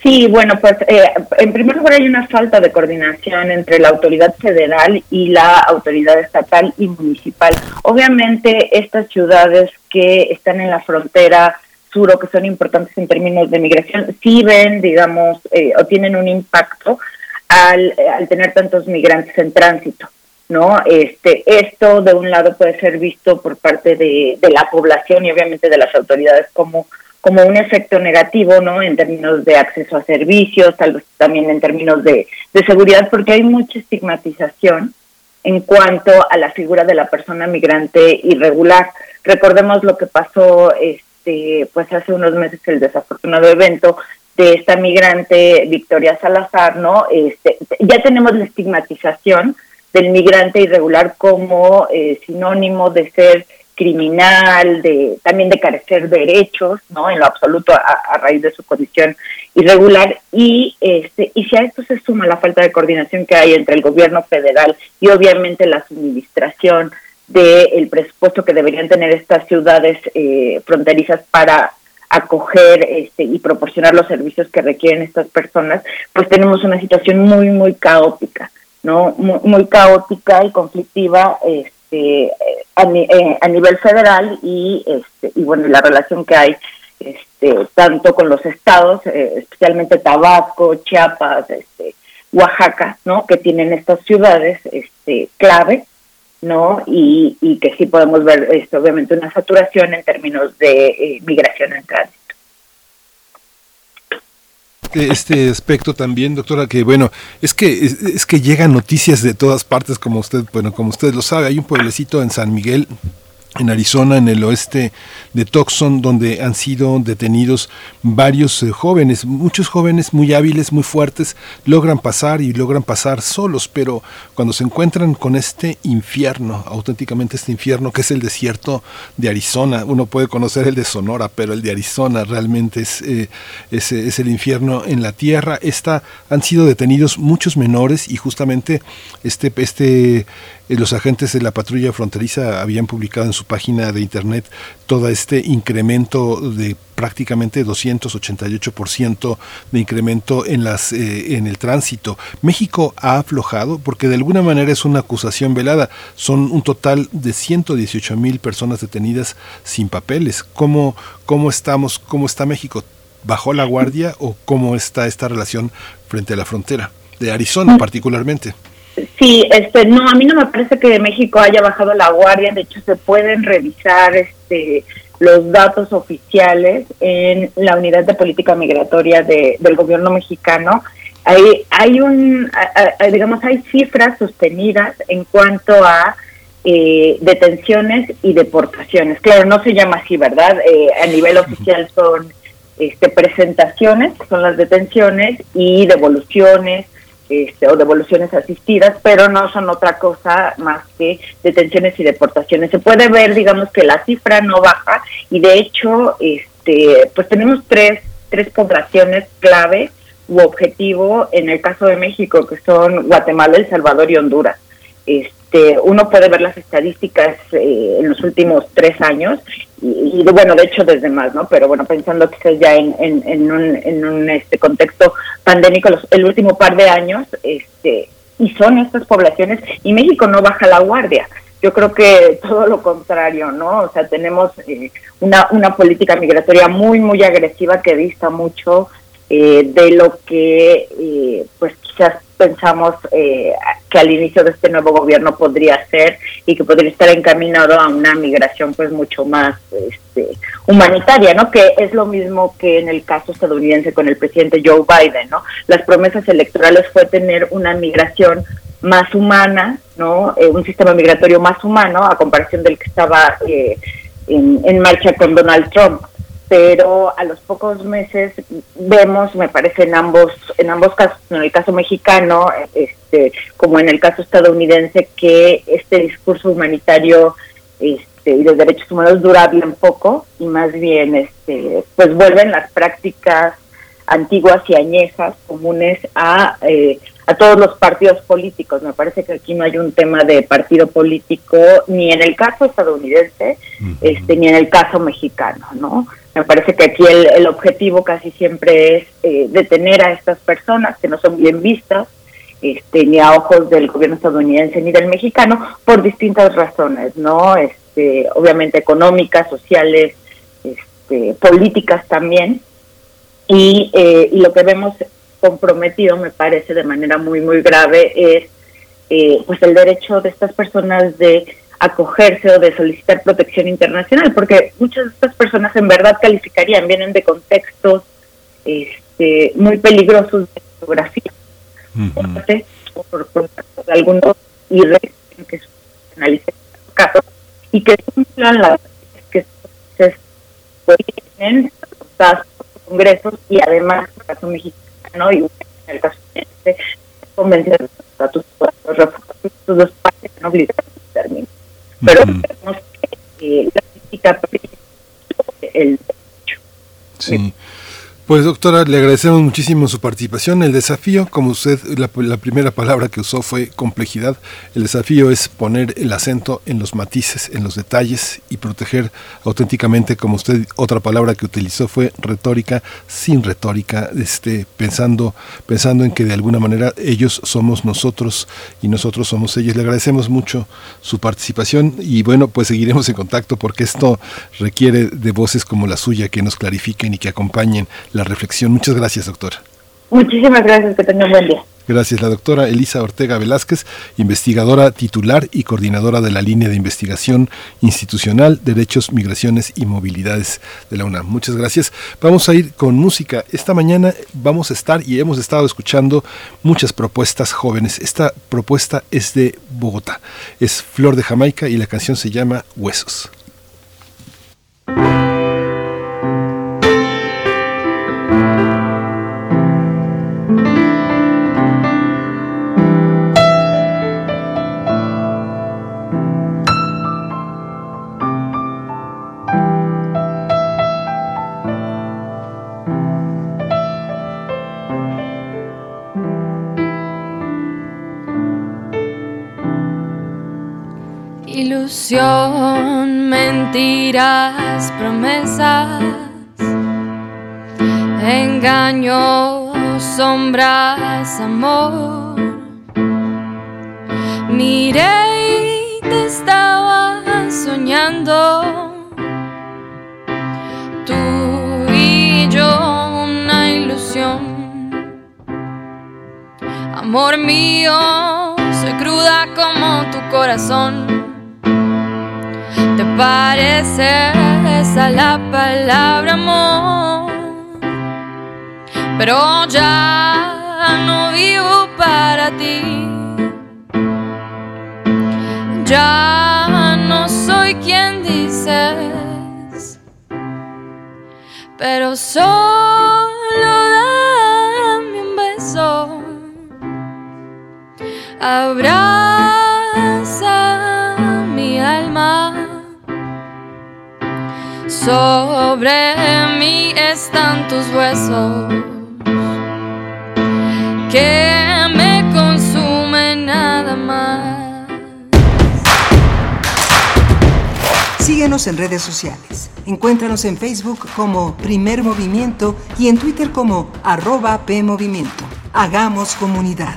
Sí, bueno, pues eh, en primer lugar hay una falta de coordinación entre la autoridad federal y la autoridad estatal y municipal. Obviamente estas ciudades que están en la frontera sur o que son importantes en términos de migración, sí ven, digamos, eh, o tienen un impacto al, al tener tantos migrantes en tránsito. ¿no? Este, esto de un lado puede ser visto por parte de, de la población y obviamente de las autoridades como como un efecto negativo, ¿no? En términos de acceso a servicios, tal vez también en términos de, seguridad, porque hay mucha estigmatización en cuanto a la figura de la persona migrante irregular. Recordemos lo que pasó, este, pues hace unos meses el desafortunado evento de esta migrante Victoria Salazar, ¿no? Este, ya tenemos la estigmatización del migrante irregular como eh, sinónimo de ser criminal, de también de carecer derechos, ¿no? En lo absoluto a, raíz de su condición irregular y este y si a esto se suma la falta de coordinación que hay entre el gobierno federal y obviamente la suministración del presupuesto que deberían tener estas ciudades eh, fronterizas para acoger este, y proporcionar los servicios que requieren estas personas, pues tenemos una situación muy, muy caótica, ¿no? Muy, caótica y conflictiva este, a, eh, a, nivel federal y, este, y bueno, la relación que hay este, tanto con los estados, eh, especialmente Tabasco, Chiapas, este, Oaxaca, ¿no? Que tienen estas ciudades este, clave ¿no? Y, que sí podemos ver esto, obviamente una saturación en términos de eh, migración en. Este aspecto también, doctora, que bueno, es que es, que llegan noticias de todas partes, como usted, bueno, como usted lo sabe, hay un pueblecito en San Miguel en Arizona, en el oeste de Tucson, donde han sido detenidos varios eh, jóvenes, muchos jóvenes muy hábiles, muy fuertes, logran pasar y logran pasar solos, pero cuando se encuentran con este infierno, auténticamente este infierno que es el desierto de Arizona, uno puede conocer el de Sonora, pero el de Arizona realmente es, eh, es, el infierno en la tierra. Esta, han sido detenidos muchos menores y justamente este, este los agentes de la patrulla fronteriza habían publicado en su página de internet todo este incremento de prácticamente 288% de incremento en las eh, en el tránsito. México ha aflojado porque de alguna manera es una acusación velada. Son un total de 118 mil personas detenidas sin papeles. ¿Cómo, cómo estamos? ¿Cómo está México? ¿Bajó la guardia o cómo está esta relación frente a la frontera de Arizona particularmente? Sí, este, no, a mí no me parece que México haya bajado la guardia. De hecho, se pueden revisar este, los datos oficiales en la unidad de política migratoria de, del gobierno mexicano. Hay, hay un, digamos, hay cifras sostenidas en cuanto a eh, detenciones y deportaciones. Claro, no se llama así, ¿verdad? Eh, a nivel oficial son este, presentaciones, son las detenciones y devoluciones este, o devoluciones asistidas, pero no son otra cosa más que detenciones y deportaciones. Se puede ver, digamos, que la cifra no baja y de hecho, este, pues tenemos tres, tres poblaciones clave u objetivo en el caso de México, que son Guatemala, El Salvador y Honduras. Este, uno puede ver las estadísticas eh, en los últimos tres años y, bueno, de hecho desde más, ¿no? Pero bueno, pensando quizás ya en, en, un, en un este contexto pandémico, el último par de años, este, y son estas poblaciones, y México no baja la guardia. Yo creo que todo lo contrario, ¿no? O sea, tenemos eh, una, una política migratoria muy, muy agresiva que dista mucho eh, de lo que, eh, pues quizás pensamos eh, que al inicio de este nuevo gobierno podría ser y que podría estar encaminado a una migración pues mucho más este, humanitaria, ¿no? Que es lo mismo que en el caso estadounidense con el presidente Joe Biden, ¿no? Las promesas electorales fue tener una migración más humana, ¿no? Eh, un sistema migratorio más humano a comparación del que estaba eh, en marcha con Donald Trump pero a los pocos meses vemos, me parece en ambos en ambos casos, en el caso mexicano, este, como en el caso estadounidense, que este discurso humanitario este, y los derechos humanos dura bien poco y más bien, este, pues vuelven las prácticas antiguas y añejas comunes a eh, a todos los partidos políticos. Me parece que aquí no hay un tema de partido político ni en el caso estadounidense, este, ni en el caso mexicano, ¿no? Me parece que aquí el, objetivo casi siempre es eh, detener a estas personas que no son bien vistas, este, ni a ojos del gobierno estadounidense ni del mexicano, por distintas razones, ¿no? Este, obviamente económicas, sociales, este, políticas también. Y, eh, y lo que vemos comprometido, me parece, de manera muy, muy grave, es eh, pues el derecho de estas personas de acogerse o de solicitar protección internacional, porque muchas de estas personas en verdad calificarían, vienen de contextos este, muy peligrosos de geografía, por, por, algunos y que analicen casos y que cumplan las que se tienen congresos y además el caso mexicano mexicano y en el caso de este, la Convención de los Estatus los refugiados, dos partes están obligadas a terminar. Pero vemos uh -huh. que eh, la política el derecho. Sí. Pues doctora, le agradecemos muchísimo su participación. El desafío, como usted, la, primera palabra que usó fue complejidad. El desafío es poner el acento en los matices, en los detalles y proteger auténticamente, como usted, otra palabra que utilizó fue retórica, sin retórica, este, pensando, pensando en que de alguna manera ellos somos nosotros y nosotros somos ellos. Le agradecemos mucho su participación y bueno, pues seguiremos en contacto porque esto requiere de voces como la suya que nos clarifiquen y que acompañen la reflexión. Muchas gracias, doctora. Muchísimas gracias, que tengan buen día. Gracias, la doctora Elisa Ortega Velázquez, investigadora titular y coordinadora de la línea de investigación institucional, derechos, migraciones y movilidades de la UNAM. Muchas gracias. Vamos a ir con música. Esta mañana vamos a estar y hemos estado escuchando muchas propuestas jóvenes. Esta propuesta es de Bogotá, es Flor de Jamaica y la canción se llama Huesos. Mentiras, promesas, engaños, sombras, amor. Miré y te estaba soñando. Tú y yo una ilusión. Amor mío, soy cruda como tu corazón te pareces a la palabra amor, pero ya no vivo para ti. Ya no soy quien dices, pero solo dame un beso. Abraza Sobre mí están tus huesos que me consumen nada más. Síguenos en redes sociales. Encuéntranos en Facebook como Primer Movimiento y en Twitter como arroba PMovimiento. Hagamos comunidad.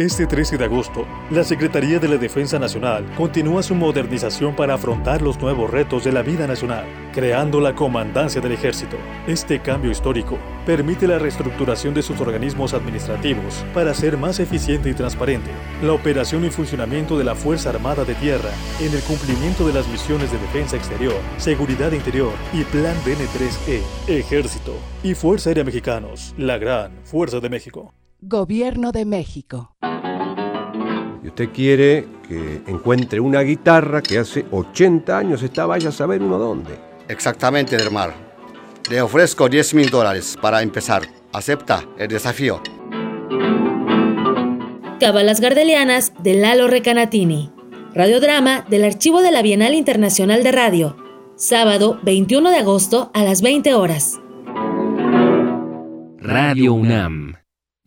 Este 13 de agosto, la Secretaría de la Defensa Nacional continúa su modernización para afrontar los nuevos retos de la vida nacional, creando la Comandancia del Ejército. Este cambio histórico permite la reestructuración de sus organismos administrativos para ser más eficiente y transparente, la operación y funcionamiento de la Fuerza Armada de Tierra en el cumplimiento de las misiones de defensa exterior, seguridad interior y Plan DN3E, Ejército y Fuerza Aérea Mexicanos, la gran Fuerza de México. Gobierno de México. Y usted quiere que encuentre una guitarra que hace 80 años está, vaya a saber uno dónde. Exactamente, del mar. Le ofrezco 10 mil dólares para empezar. ¿Acepta el desafío? Cabalas Gardelianas de Lalo Recanatini. Radiodrama del Archivo de la Bienal Internacional de Radio. Sábado 21 de agosto a las 20 horas. Radio UNAM.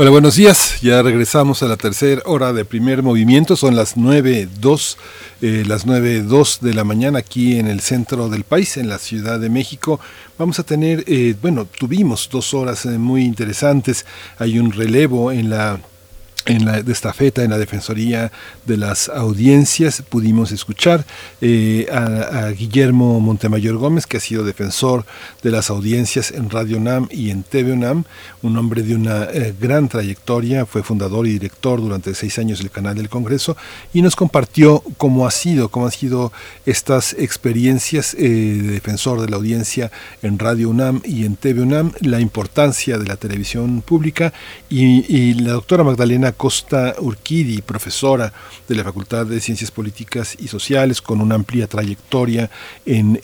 Hola, buenos días. Ya regresamos a la tercera hora de primer movimiento. Son las 9.02, eh, las 9.02 de la mañana aquí en el centro del país, en la Ciudad de México. Vamos a tener, eh, bueno, tuvimos dos horas eh, muy interesantes. Hay un relevo en la en la de en la Defensoría de las Audiencias pudimos escuchar eh, a, Guillermo Montemayor Gómez, que ha sido defensor de las audiencias en Radio UNAM y en TV UNAM, un hombre de una eh, gran trayectoria, fue fundador y director durante seis años del canal del Congreso y nos compartió cómo ha sido, cómo han sido estas experiencias eh, de defensor de la audiencia en Radio UNAM y en TV UNAM, la importancia de la televisión pública y, y la doctora Magdalena Costa Urquidi, profesora de la Facultad de Ciencias Políticas y Sociales, con una amplia trayectoria en,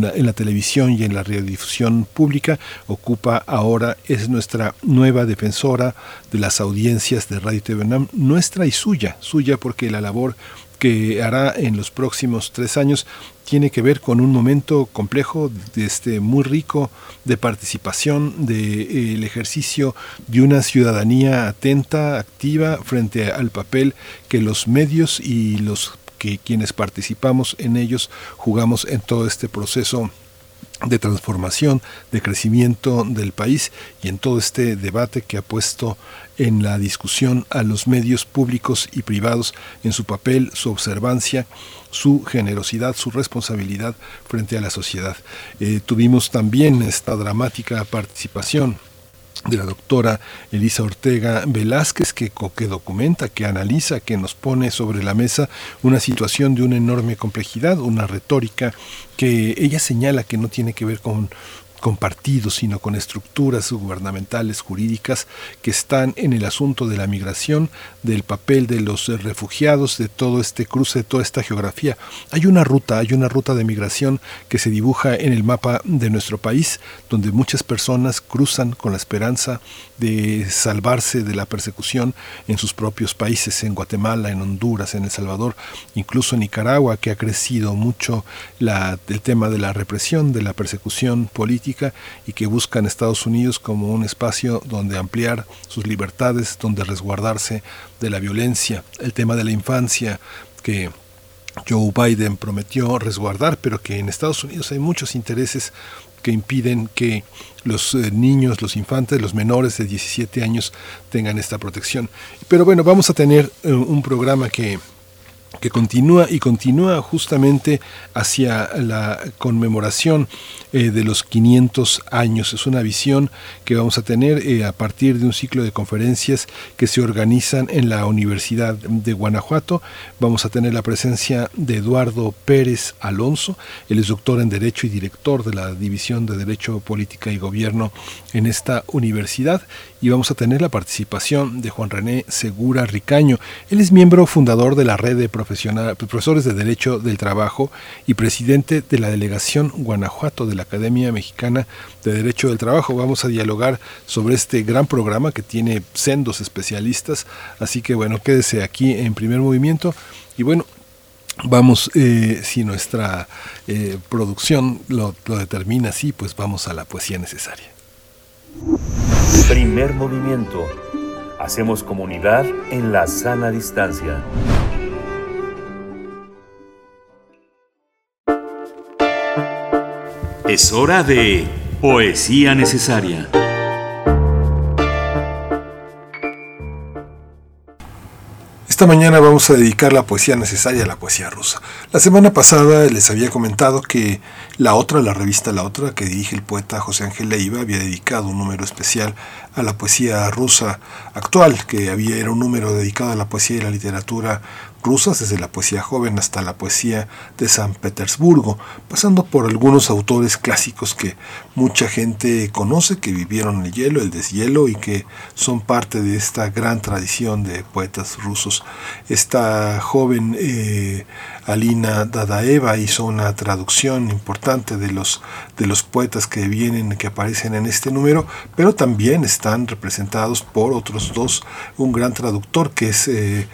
la, televisión y en la radiodifusión pública, ocupa ahora, es nuestra nueva defensora de las audiencias de Radio TV nuestra y suya, suya porque la labor que hará en los próximos tres años tiene que ver con un momento complejo, este, muy rico de participación, del de, eh, ejercicio de una ciudadanía atenta, activa frente al papel que los medios y los que quienes participamos en ellos jugamos en todo este proceso de transformación, de crecimiento del país y en todo este debate que ha puesto en la discusión a los medios públicos y privados en su papel, su observancia, su generosidad, su responsabilidad frente a la sociedad. Eh, tuvimos también esta dramática participación de la doctora Elisa Ortega Velázquez, que, que documenta, que analiza, que nos pone sobre la mesa una situación de una enorme complejidad, una retórica que ella señala que no tiene que ver con con partidos, sino con estructuras gubernamentales, jurídicas, que están en el asunto de la migración, del papel de los refugiados, de todo este cruce, de toda esta geografía. Hay una ruta, hay una ruta de migración que se dibuja en el mapa de nuestro país, donde muchas personas cruzan con la esperanza de salvarse de la persecución en sus propios países, en Guatemala, en Honduras, en El Salvador, incluso en Nicaragua, que ha crecido mucho la, el tema de la represión, de la persecución política y que buscan Estados Unidos como un espacio donde ampliar sus libertades, donde resguardarse de la violencia, el tema de la infancia que Joe Biden prometió resguardar, pero que en Estados Unidos hay muchos intereses que impiden que los eh, niños, los infantes, los menores de 17 años tengan esta protección. Pero bueno, vamos a tener eh, un programa que que continúa y continúa justamente hacia la conmemoración eh, de los 500 años. Es una visión que vamos a tener eh, a partir de un ciclo de conferencias que se organizan en la Universidad de Guanajuato. Vamos a tener la presencia de Eduardo Pérez Alonso. Él es doctor en Derecho y director de la División de Derecho, Política y Gobierno en esta universidad. Y vamos a tener la participación de Juan René Segura Ricaño. Él es miembro fundador de la red de profesores de Derecho del Trabajo y presidente de la Delegación Guanajuato de la Academia Mexicana de Derecho del Trabajo. Vamos a dialogar sobre este gran programa que tiene sendos especialistas. Así que bueno, quédese aquí en primer movimiento. Y bueno, Vamos, eh, si nuestra eh, producción lo, lo determina así, pues vamos a la poesía necesaria. Primer movimiento. Hacemos comunidad en la sana distancia. Es hora de Poesía Necesaria. Esta mañana vamos a dedicar la poesía necesaria a la poesía rusa. La semana pasada les había comentado que La Otra, la revista La Otra, que dirige el poeta José Ángel Leiva, había dedicado un número especial a la poesía rusa actual, que había, era un número dedicado a la poesía y la literatura rusas, desde la poesía joven hasta la poesía de San Petersburgo, pasando por algunos autores clásicos que mucha gente conoce, que vivieron el hielo, el deshielo y que son parte de esta gran tradición de poetas rusos. Esta joven eh, Alina Dadaeva hizo una traducción importante de los, de los poetas que vienen, que aparecen en este número, pero también están representados por otros dos, un gran traductor que es eh,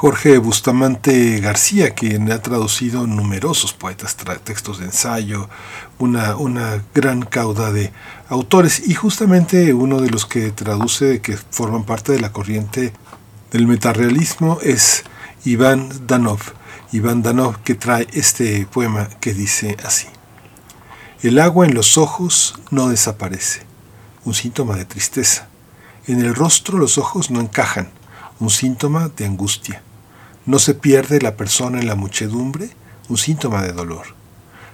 Jorge Bustamante García, quien ha traducido numerosos poetas, textos de ensayo, una, una gran cauda de autores y justamente uno de los que traduce, que forman parte de la corriente del metarrealismo es Iván Danov. Iván Danov que trae este poema que dice así. El agua en los ojos no desaparece, un síntoma de tristeza. En el rostro los ojos no encajan, un síntoma de angustia. No se pierde la persona en la muchedumbre, un síntoma de dolor.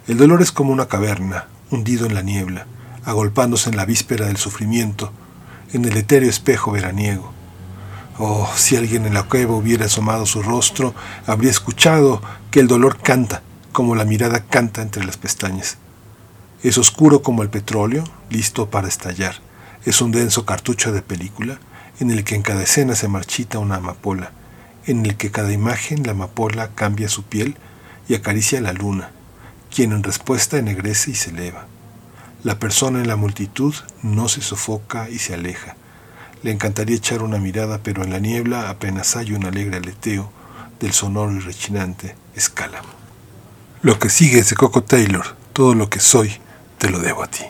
El dolor es como una caverna, hundido en la niebla, agolpándose en la víspera del sufrimiento, en el etéreo espejo veraniego. Oh, si alguien en la cueva hubiera asomado su rostro, habría escuchado que el dolor canta, como la mirada canta entre las pestañas. Es oscuro como el petróleo, listo para estallar. Es un denso cartucho de película, en el que en cada escena se marchita una amapola en el que cada imagen la amapola cambia su piel y acaricia la luna, quien en respuesta ennegrece y se eleva. La persona en la multitud no se sofoca y se aleja. Le encantaría echar una mirada, pero en la niebla apenas hay un alegre aleteo del sonoro y rechinante escálamo. Lo que sigue es de Coco Taylor, todo lo que soy te lo debo a ti.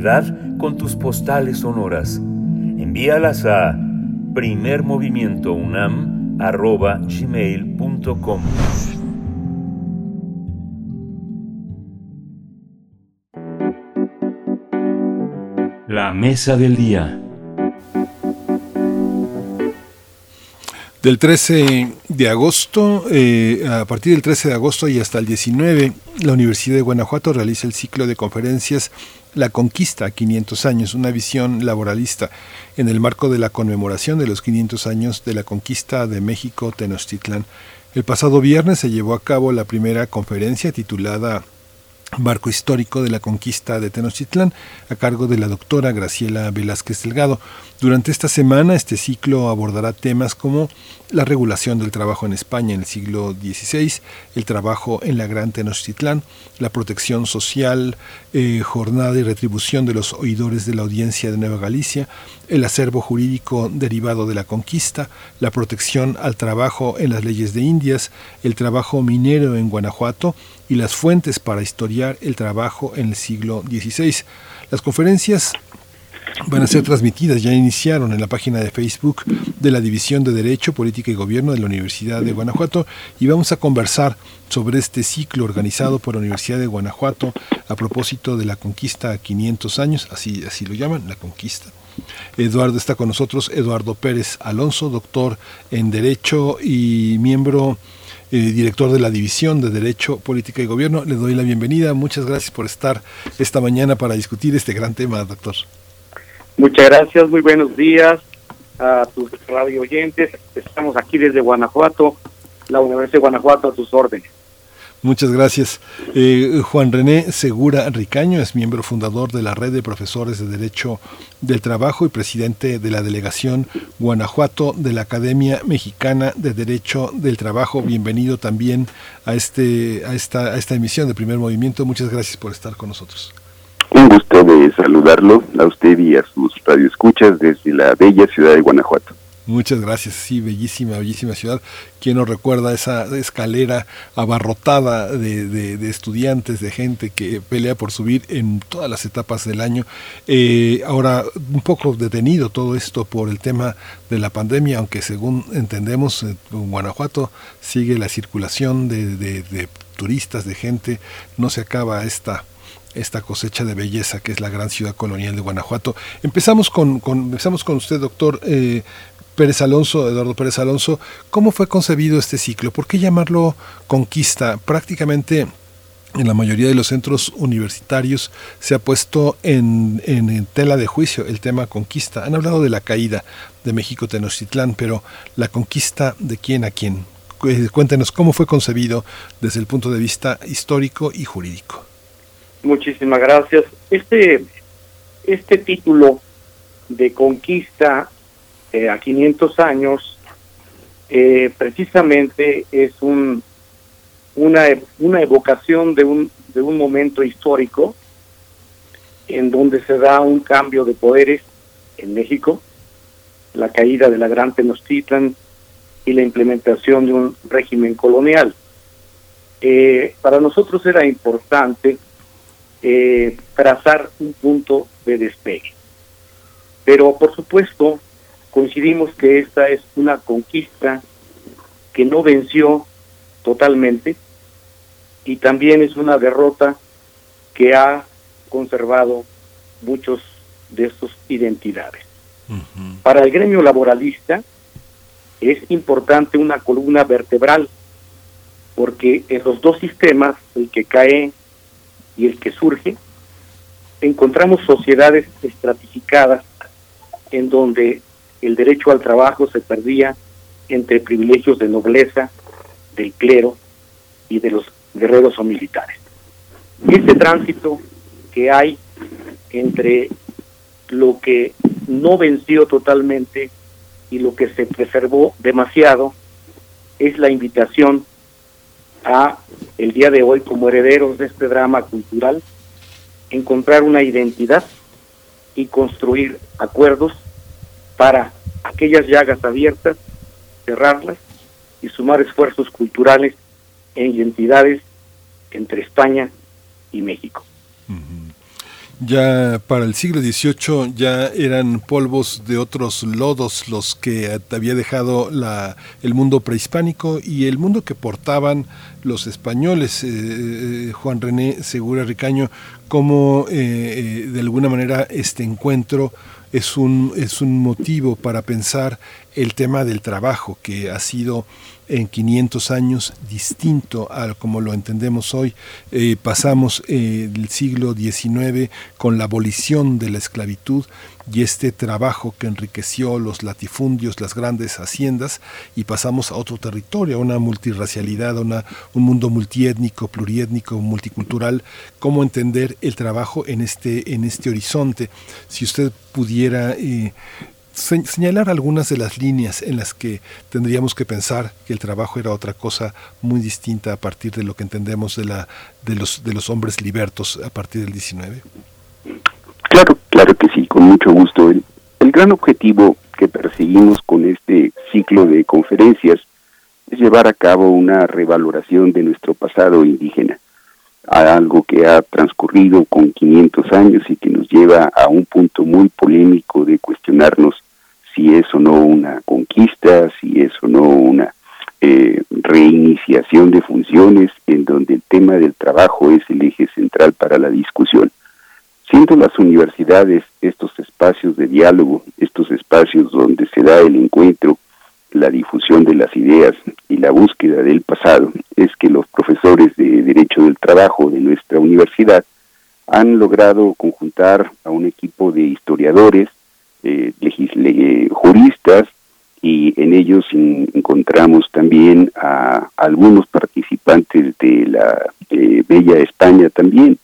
Comunidad con tus postales sonoras. Envíalas a primermovimientounam.gmail.com La mesa del día. Del 13 de agosto, eh, a partir del 13 de agosto y hasta el 19, la Universidad de Guanajuato realiza el ciclo de conferencias La Conquista a 500 años, una visión laboralista en el marco de la conmemoración de los 500 años de la conquista de México Tenochtitlán. El pasado viernes se llevó a cabo la primera conferencia titulada Marco Histórico de la Conquista de Tenochtitlán, a cargo de la doctora Graciela Velázquez Delgado. Durante esta semana, este ciclo abordará temas como la regulación del trabajo en España en el siglo XVI, el trabajo en la Gran Tenochtitlán, la protección social, eh, jornada y retribución de los oidores de la audiencia de Nueva Galicia, el acervo jurídico derivado de la conquista, la protección al trabajo en las leyes de Indias, el trabajo minero en Guanajuato y las fuentes para historiar el trabajo en el siglo XVI. Las conferencias van a ser transmitidas, ya iniciaron en la página de Facebook de la División de Derecho, Política y Gobierno de la Universidad de Guanajuato y vamos a conversar sobre este ciclo organizado por la Universidad de Guanajuato a propósito de la conquista a 500 años, así, así lo llaman, la conquista. Eduardo está con nosotros, Eduardo Pérez Alonso, doctor en Derecho y miembro eh, director de la División de Derecho, Política y Gobierno. Le doy la bienvenida. Muchas gracias por estar esta mañana para discutir este gran tema, doctor. Muchas gracias, muy buenos días a tus radio oyentes. Estamos aquí desde Guanajuato, la Universidad de Guanajuato a tus órdenes. Muchas gracias. Eh, Juan René Segura Ricaño es miembro fundador de la Red de Profesores de Derecho del Trabajo y presidente de la Delegación Guanajuato de la Academia Mexicana de Derecho del Trabajo. Bienvenido también a, este, a, esta, a esta emisión de Primer Movimiento. Muchas gracias por estar con nosotros. Un gusto de saludarlo a usted y a sus radioescuchas desde la bella ciudad de Guanajuato. Muchas gracias, sí, bellísima, bellísima ciudad. ¿Quién nos recuerda esa escalera abarrotada de, de, estudiantes, de gente que pelea por subir en todas las etapas del año? Eh, ahora, un poco detenido todo esto por el tema de la pandemia, aunque según entendemos, en Guanajuato sigue la circulación de, de turistas, de gente, no se acaba esta esta cosecha de belleza que es la gran ciudad colonial de Guanajuato. Empezamos con, con empezamos con usted, doctor eh, Pérez Alonso, Eduardo Pérez Alonso. ¿Cómo fue concebido este ciclo? ¿Por qué llamarlo conquista? Prácticamente en la mayoría de los centros universitarios se ha puesto en, tela de juicio el tema conquista. Han hablado de la caída de México Tenochtitlán, pero la conquista de quién a quién. Cuéntenos cómo fue concebido desde el punto de vista histórico y jurídico. Muchísimas gracias. Este, este título de conquista eh, a 500 años eh, precisamente es un, una, una evocación de un, de un momento histórico en donde se da un cambio de poderes en México, la caída de la Gran Tenochtitlan y la implementación de un régimen colonial. Eh, para nosotros era importante eh, trazar un punto de despegue. Pero por supuesto coincidimos que esta es una conquista que no venció totalmente y también es una derrota que ha conservado muchos de sus identidades. Para el gremio laboralista es importante una columna vertebral porque en los dos sistemas, el que cae y el que surge, encontramos sociedades estratificadas en donde el derecho al trabajo se perdía entre privilegios de nobleza, del clero y de los guerreros o militares. Este tránsito que hay entre lo que no venció totalmente y lo que se preservó demasiado es la invitación a el día de hoy como herederos de este drama cultural, encontrar una identidad y construir acuerdos para aquellas llagas abiertas, cerrarlas y sumar esfuerzos culturales e identidades entre España y México. Ya para el siglo XVIII ya eran polvos de otros lodos los que había dejado la, el mundo prehispánico y el mundo que portaban los españoles. Eh, eh, Juan René Segura Ricaño, como eh, de alguna manera este encuentro es un, es un motivo para pensar el tema del trabajo que ha sido en 500 años distinto a como lo entendemos hoy. Eh, pasamos eh, el siglo XIX con la abolición de la esclavitud y este trabajo que enriqueció los latifundios, las grandes haciendas, y pasamos a otro territorio, a una multirracialidad, a un mundo multiétnico, pluriétnico, multicultural, cómo entender el trabajo en este, en este horizonte. Si usted pudiera eh, señalar algunas de las líneas en las que tendríamos que pensar que el trabajo era otra cosa muy distinta a partir de lo que entendemos de la de los de los hombres libertos a partir del 19. Claro, claro que sí, con mucho gusto. El, el gran objetivo que perseguimos con este ciclo de conferencias es llevar a cabo una revaloración de nuestro pasado indígena, a algo que ha transcurrido con 500 años y que nos lleva a un punto muy polémico de cuestionarnos si es o no una conquista, si es o no una eh, reiniciación de funciones en donde el tema del trabajo es el eje central para la discusión. Siendo las universidades estos espacios de diálogo, estos espacios donde se da el encuentro, la difusión de las ideas y la búsqueda del pasado, es que los profesores de Derecho del Trabajo de nuestra universidad han logrado conjuntar a un equipo de historiadores, eh, legisle, juristas y en ellos encontramos también a, algunos participantes de la eh, Bella España también,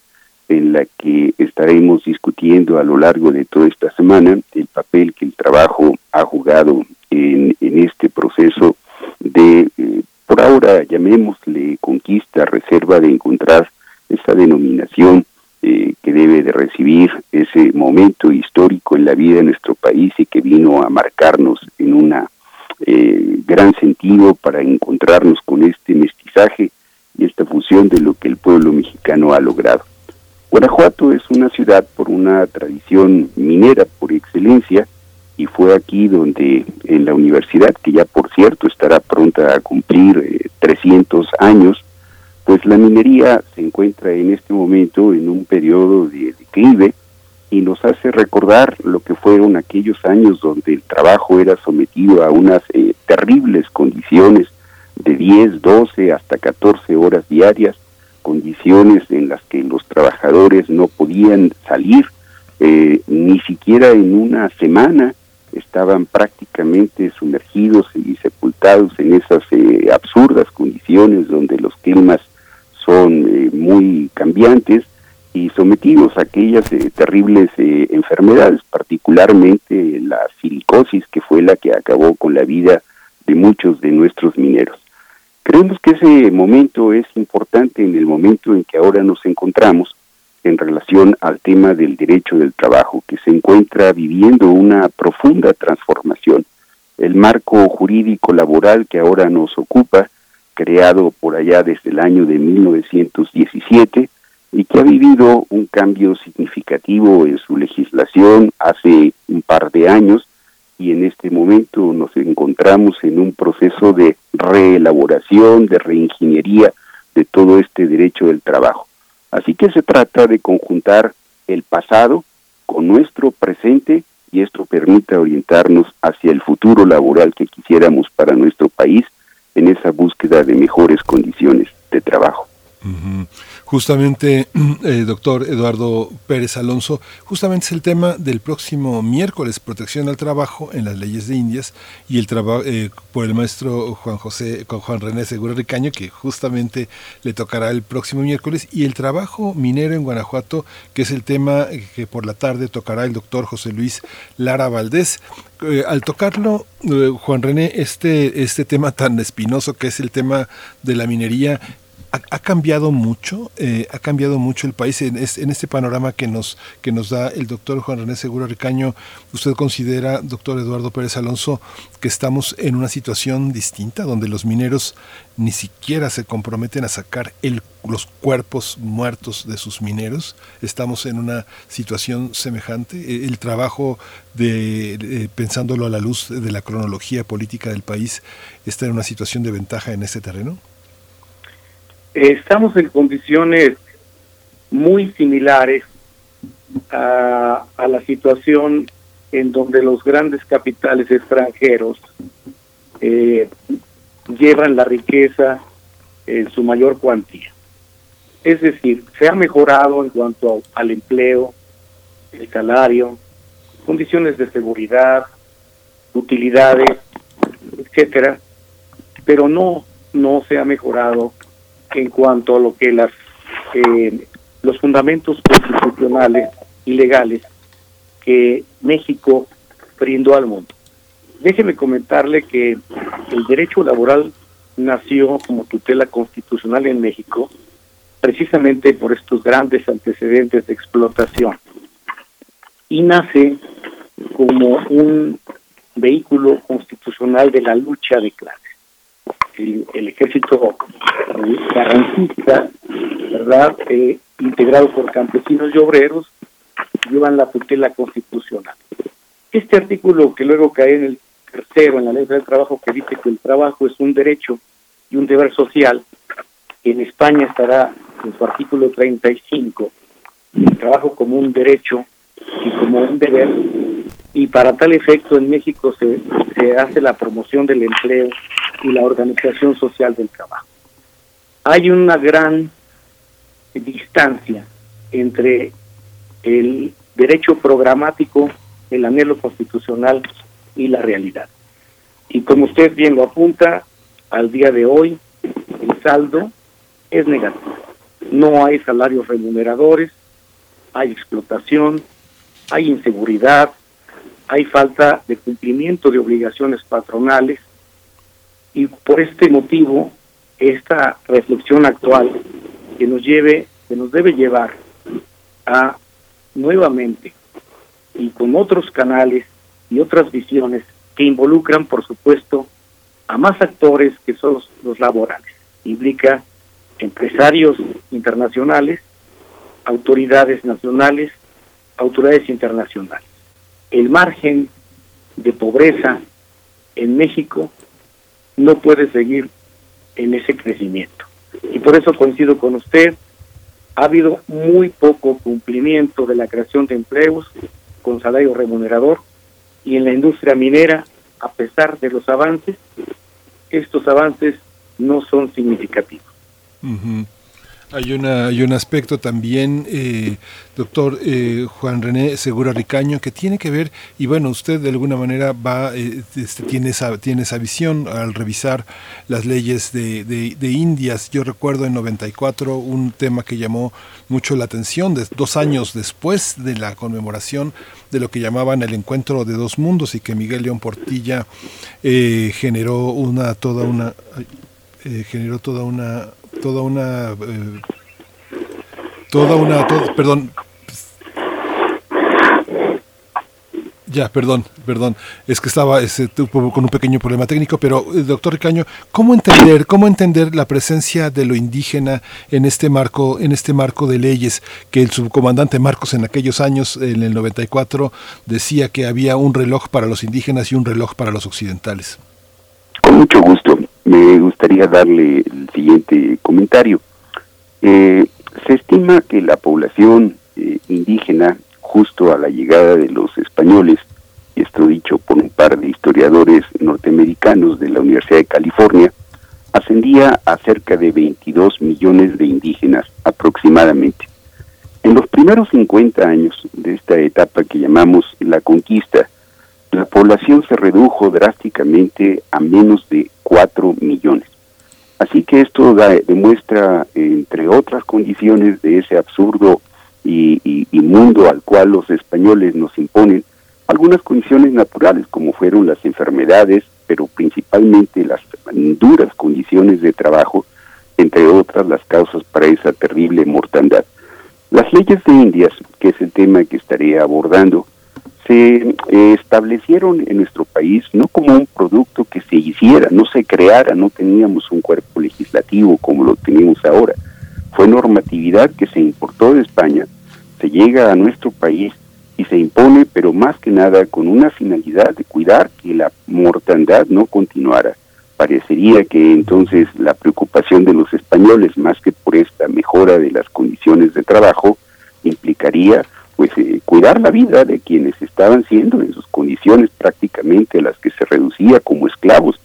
en la que estaremos discutiendo a lo largo de toda esta semana el papel que el trabajo ha jugado en, este proceso de, eh, por ahora llamémosle conquista, reserva de encontrar esa denominación eh, que debe de recibir ese momento histórico en la vida de nuestro país y que vino a marcarnos en un eh, gran sentido para encontrarnos con este mestizaje y esta fusión de lo que el pueblo mexicano ha logrado. Guanajuato es una ciudad por una tradición minera por excelencia y fue aquí donde en la universidad, que ya por cierto estará pronta a cumplir 300 eh, años, pues la minería se encuentra en este momento en un periodo de declive y nos hace recordar lo que fueron aquellos años donde el trabajo era sometido a unas eh, terribles condiciones de 10, 12 hasta 14 horas diarias, condiciones en las que los trabajadores no podían salir eh, ni siquiera en una semana, estaban prácticamente sumergidos y sepultados en esas eh, absurdas condiciones donde los climas son eh, muy cambiantes y sometidos a aquellas eh, terribles eh, enfermedades, particularmente la silicosis, que fue la que acabó con la vida de muchos de nuestros mineros. Creemos que ese momento es importante en el momento en que ahora nos encontramos en relación al tema del derecho del trabajo, que se encuentra viviendo una profunda transformación. El marco jurídico laboral que ahora nos ocupa creado por allá desde el año de 1917 y que ha vivido un cambio significativo en su legislación hace un par de años y en este momento nos encontramos en un proceso de reelaboración, de reingeniería de todo este derecho del trabajo. Así que se trata de conjuntar el pasado con nuestro presente y esto permite orientarnos hacia el futuro laboral que quisiéramos para nuestro país en esa búsqueda de mejores condiciones de trabajo. Justamente, eh, doctor Eduardo Pérez Alonso, justamente es el tema del próximo miércoles, protección al trabajo en las leyes de Indias y el trabajo eh, por el maestro Juan José, Juan René Seguro Ricaño, que justamente le tocará el próximo miércoles, y el trabajo minero en Guanajuato, que es el tema que por la tarde tocará el doctor José Luis Lara Valdés. Eh, al tocarlo, Juan René, este, este tema tan espinoso que es el tema de la minería, ha, cambiado mucho, eh, ha cambiado mucho el país en, este panorama que nos, que nos da el doctor Juan René Seguro Ricaño. ¿Usted considera, doctor Eduardo Pérez Alonso, que estamos en una situación distinta donde los mineros ni siquiera se comprometen a sacar el, los cuerpos muertos de sus mineros? ¿Estamos en una situación semejante? E, ¿El trabajo de, pensándolo a la luz de la cronología política del país está en una situación de ventaja en ese terreno? Estamos en condiciones muy similares a, la situación en donde los grandes capitales extranjeros eh, llevan la riqueza en su mayor cuantía. Es decir, se ha mejorado en cuanto al empleo, el salario, condiciones de seguridad, utilidades, etcétera, pero no no se ha mejorado en cuanto a lo que las eh, los fundamentos constitucionales y legales que México brindó al mundo. Déjeme comentarle que el derecho laboral nació como tutela constitucional en México precisamente por estos grandes antecedentes de explotación y nace como un vehículo constitucional de la lucha de clases. El, ejército garantista, ¿verdad? Eh, integrado por campesinos y obreros, llevan la tutela constitucional. Este artículo que luego cae en el tercero, en la ley del trabajo, que dice que el trabajo es un derecho y un deber social, en España estará en su artículo 35, el trabajo como un derecho y como un deber, y para tal efecto en México se, se hace la promoción del empleo y la organización social del trabajo. Hay una gran distancia entre el derecho programático, el anhelo constitucional y la realidad. Y como usted bien lo apunta, al día de hoy el saldo es negativo. No hay salarios remuneradores, hay explotación, hay inseguridad, hay falta de cumplimiento de obligaciones patronales y por este motivo esta reflexión actual que nos lleve, que nos debe llevar a nuevamente y con otros canales y otras visiones que involucran, por supuesto, a más actores que son los laborales. Implica empresarios internacionales, autoridades nacionales, autoridades internacionales. El margen de pobreza en México no puede seguir en ese crecimiento. Y por eso coincido con usted, ha habido muy poco cumplimiento de la creación de empleos con salario remunerador y en la industria minera, a pesar de los avances, estos avances no son significativos. Hay, una, hay un aspecto también, eh, doctor eh, Juan René Segura Ricaño, que tiene que ver, y bueno, usted de alguna manera va, eh, este, tiene, esa, tiene esa visión al revisar las leyes de, de, Indias. Yo recuerdo en 94 un tema que llamó mucho la atención, de, dos años después de la conmemoración de lo que llamaban el encuentro de dos mundos y que Miguel León Portilla generó una, toda una, generó toda una toda una eh, toda una perdón Ya, perdón, perdón. Es que estaba ese, con un pequeño problema técnico, pero eh, doctor Ricaño, ¿cómo entender, cómo entender la presencia de lo indígena en este marco, en este marco de leyes que el subcomandante Marcos en aquellos años, en el 94, decía que había un reloj para los indígenas y un reloj para los occidentales? Con mucho gusto me gustaría darle el siguiente comentario. Eh, se estima que la población eh, indígena, justo a la llegada de los españoles, esto dicho por un par de historiadores norteamericanos de la Universidad de California, ascendía a cerca de 22 millones de indígenas aproximadamente. En los primeros 50 años de esta etapa que llamamos la conquista, la población se redujo drásticamente a menos de 4 millones. Así que esto demuestra, entre otras condiciones de ese absurdo y, mundo al cual los españoles nos imponen, algunas condiciones naturales como fueron las enfermedades, pero principalmente las duras condiciones de trabajo, entre otras las causas para esa terrible mortandad. Las leyes de Indias, que es el tema que estaré abordando, se establecieron en nuestro país no como un producto que se hiciera, no se creara, no teníamos un cuerpo legislativo como lo tenemos ahora. Fue normatividad que se importó de España, se llega a nuestro país y se impone, pero más que nada con una finalidad de cuidar que la mortandad no continuara. Parecería que entonces la preocupación de los españoles, más que por esta mejora de las condiciones de trabajo, implicaría pues eh, cuidar la vida de quienes estaban siendo en sus condiciones prácticamente las que se reducía como esclavos,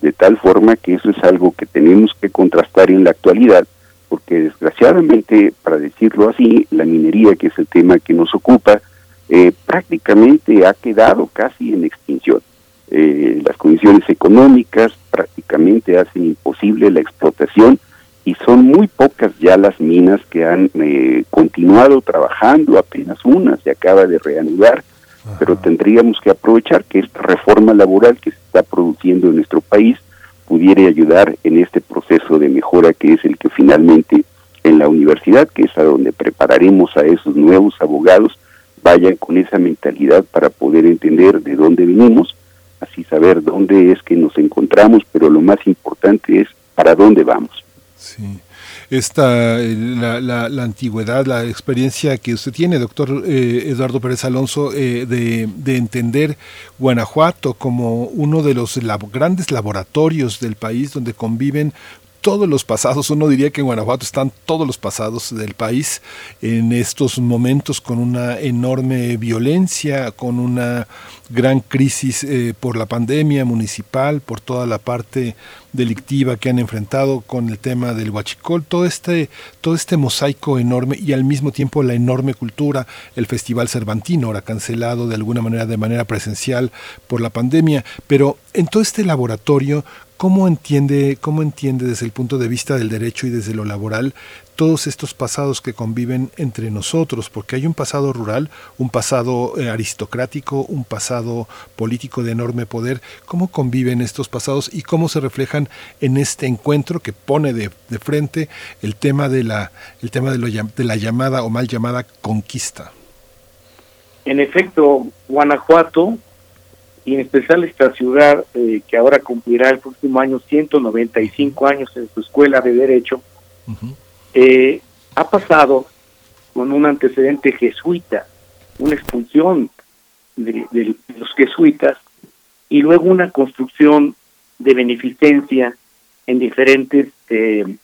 de tal forma que eso es algo que tenemos que contrastar en la actualidad, porque desgraciadamente, para decirlo así, la minería, que es el tema que nos ocupa, eh, prácticamente ha quedado casi en extinción. Eh, las condiciones económicas prácticamente hacen imposible la explotación y son muy pocas ya las minas que han eh, continuado trabajando, apenas una se acaba de reanudar, pero tendríamos que aprovechar que esta reforma laboral que se está produciendo en nuestro país pudiera ayudar en este proceso de mejora que es el que finalmente en la universidad, que es a donde prepararemos a esos nuevos abogados, vayan con esa mentalidad para poder entender de dónde venimos, así saber dónde es que nos encontramos, pero lo más importante es para dónde vamos. Sí. Esta, eh, la, la, antigüedad, la experiencia que usted tiene, doctor eh, Eduardo Pérez Alonso, eh, de, de, entender Guanajuato como uno de los grandes laboratorios del país donde conviven todos los pasados, uno diría que en Guanajuato están todos los pasados del país en estos momentos con una enorme violencia, con una gran crisis eh, por la pandemia municipal, por toda la parte delictiva que han enfrentado con el tema del huachicol, todo este, todo este mosaico enorme y al mismo tiempo la enorme cultura, el Festival Cervantino, ahora cancelado de alguna manera de manera presencial por la pandemia, pero en todo este laboratorio, ¿Cómo entiende, ¿Cómo entiende desde el punto de vista del derecho y desde lo laboral todos estos pasados que conviven entre nosotros? Porque hay un pasado rural, un pasado eh, aristocrático, un pasado político de enorme poder. ¿Cómo conviven estos pasados y cómo se reflejan en este encuentro que pone de, de frente el tema, de la, el tema de, lo, de la llamada o mal llamada conquista? En efecto, Guanajuato y en especial esta ciudad eh, que ahora cumplirá el próximo año 195 años en su escuela de derecho, eh, ha pasado con un antecedente jesuita, una expulsión de, los jesuitas y luego una construcción de beneficencia en diferentes eh,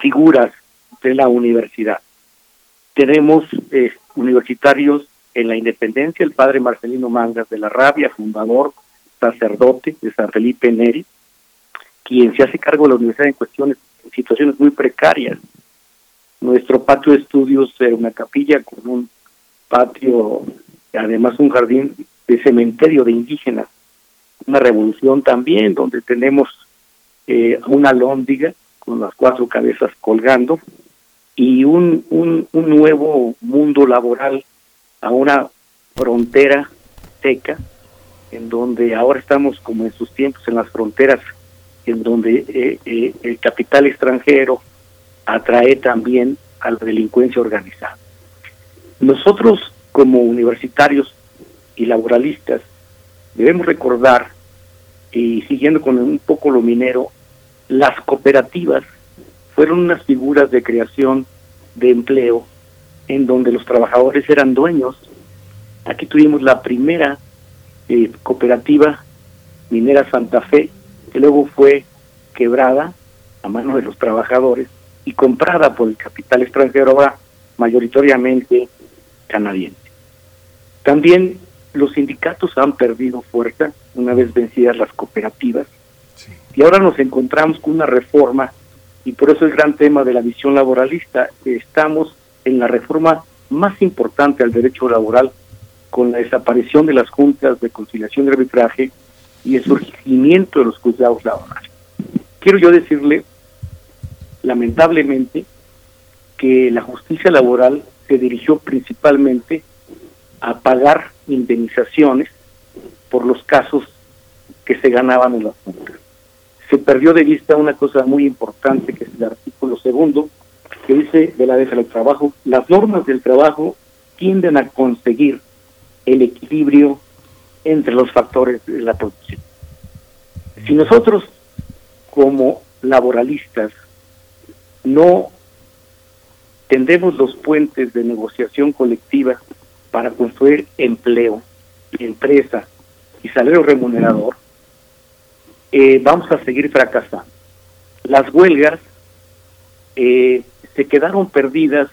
figuras de la universidad. Tenemos universitarios en la independencia, el padre Marcelino Mangas de la Rabia, fundador, sacerdote de San Felipe Neri, quien se hace cargo de la universidad en cuestiones, en situaciones muy precarias. Nuestro patio de estudios era una capilla con un patio, además un jardín de cementerio de indígenas, una revolución también, donde tenemos eh, una lóndiga con las cuatro cabezas colgando y un, un, nuevo mundo laboral a una frontera seca, en donde ahora estamos como en sus tiempos en las fronteras, en donde eh, eh, el capital extranjero atrae también a la delincuencia organizada. Nosotros como universitarios y laboralistas debemos recordar, y siguiendo con un poco lo minero, las cooperativas fueron unas figuras de creación de empleo en donde los trabajadores eran dueños. Aquí tuvimos la primera eh, cooperativa minera Santa Fe, que luego fue quebrada a mano de los trabajadores y comprada por el capital extranjero, ahora mayoritariamente canadiense. También los sindicatos han perdido fuerza una vez vencidas las cooperativas y ahora nos encontramos con una reforma y por eso el gran tema de la visión laboralista. Estamos en la reforma más importante al derecho laboral con la desaparición de las juntas de conciliación y arbitraje y el surgimiento de los juzgados laborales. Quiero yo decirle, lamentablemente, que la justicia laboral se dirigió principalmente a pagar indemnizaciones por los casos que se ganaban en las juntas. Se perdió de vista una cosa muy importante que es el artículo segundo que dice de la ley del trabajo, las normas del trabajo tienden a conseguir el equilibrio entre los factores de la producción. Si nosotros como laboralistas no tendemos los puentes de negociación colectiva para construir empleo, empresa y salario remunerador, eh, vamos a seguir fracasando. Las huelgas eh, se quedaron perdidas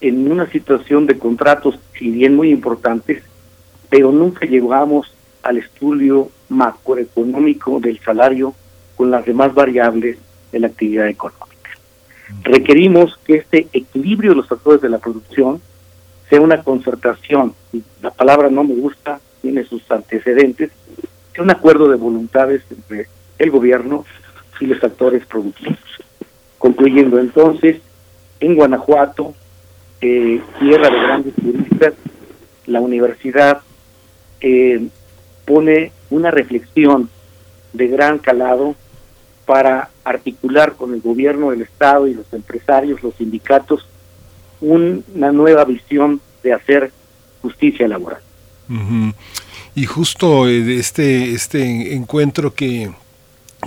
en una situación de contratos, si bien muy importantes, pero nunca llegamos al estudio macroeconómico del salario con las demás variables de la actividad económica. Requerimos que este equilibrio de los factores de la producción sea una concertación, la palabra no me gusta, tiene sus antecedentes, sea un acuerdo de voluntades entre el gobierno y los actores productivos. Concluyendo entonces, en Guanajuato, eh, tierra de grandes turistas, la universidad eh, pone una reflexión de gran calado para articular con el gobierno del Estado y los empresarios, los sindicatos, una nueva visión de hacer justicia laboral. Y justo eh, este, este encuentro que,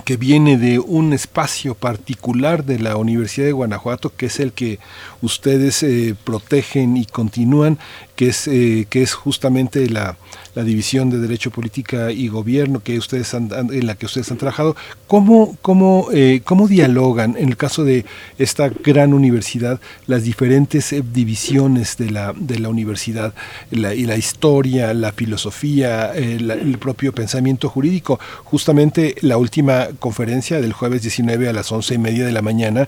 que viene de un espacio particular de la Universidad de Guanajuato, que es el que ustedes eh, protegen y continúan, que es, eh, que es justamente la, la, división de Derecho, Política y Gobierno que ustedes han, en la que ustedes han trabajado. ¿Cómo, cómo, eh, ¿Cómo dialogan en el caso de esta gran universidad las diferentes divisiones de la, de la universidad la, y la historia, la filosofía, el propio pensamiento jurídico? Justamente la última conferencia del jueves 19 a las once y media de la mañana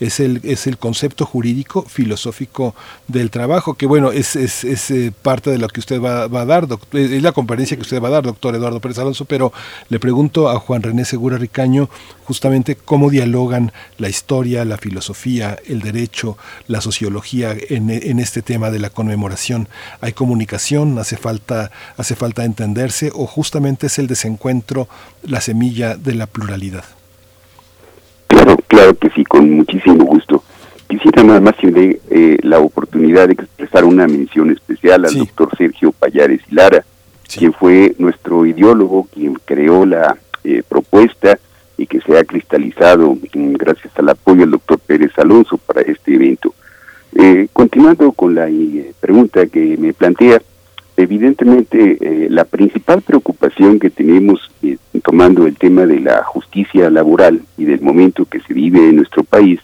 es el, es el concepto jurídico filosófico del trabajo, que bueno, es, es, eh, parte de lo que usted va, va a dar, doctor, es la conferencia que usted va a dar, doctor Eduardo Pérez Alonso, pero le pregunto a Juan René Segura Ricaño justamente cómo dialogan la historia, la filosofía, el derecho, la sociología en, en este tema de la conmemoración. ¿Hay comunicación? ¿Hace falta, ¿Hace falta entenderse? ¿O justamente es el desencuentro, la semilla de la pluralidad? Claro, claro que sí, con muchísimo gusto. Quisiera nada más tener eh, la oportunidad de expresar una mención especial al doctor Sergio Payares Hilara, quien fue nuestro ideólogo, quien creó la eh, propuesta y que se ha cristalizado gracias al apoyo del doctor Pérez Alonso para este evento. Eh, continuando con la pregunta que me plantea, Evidentemente, eh, la principal preocupación que tenemos eh, tomando el tema de la justicia laboral y del momento que se vive en nuestro país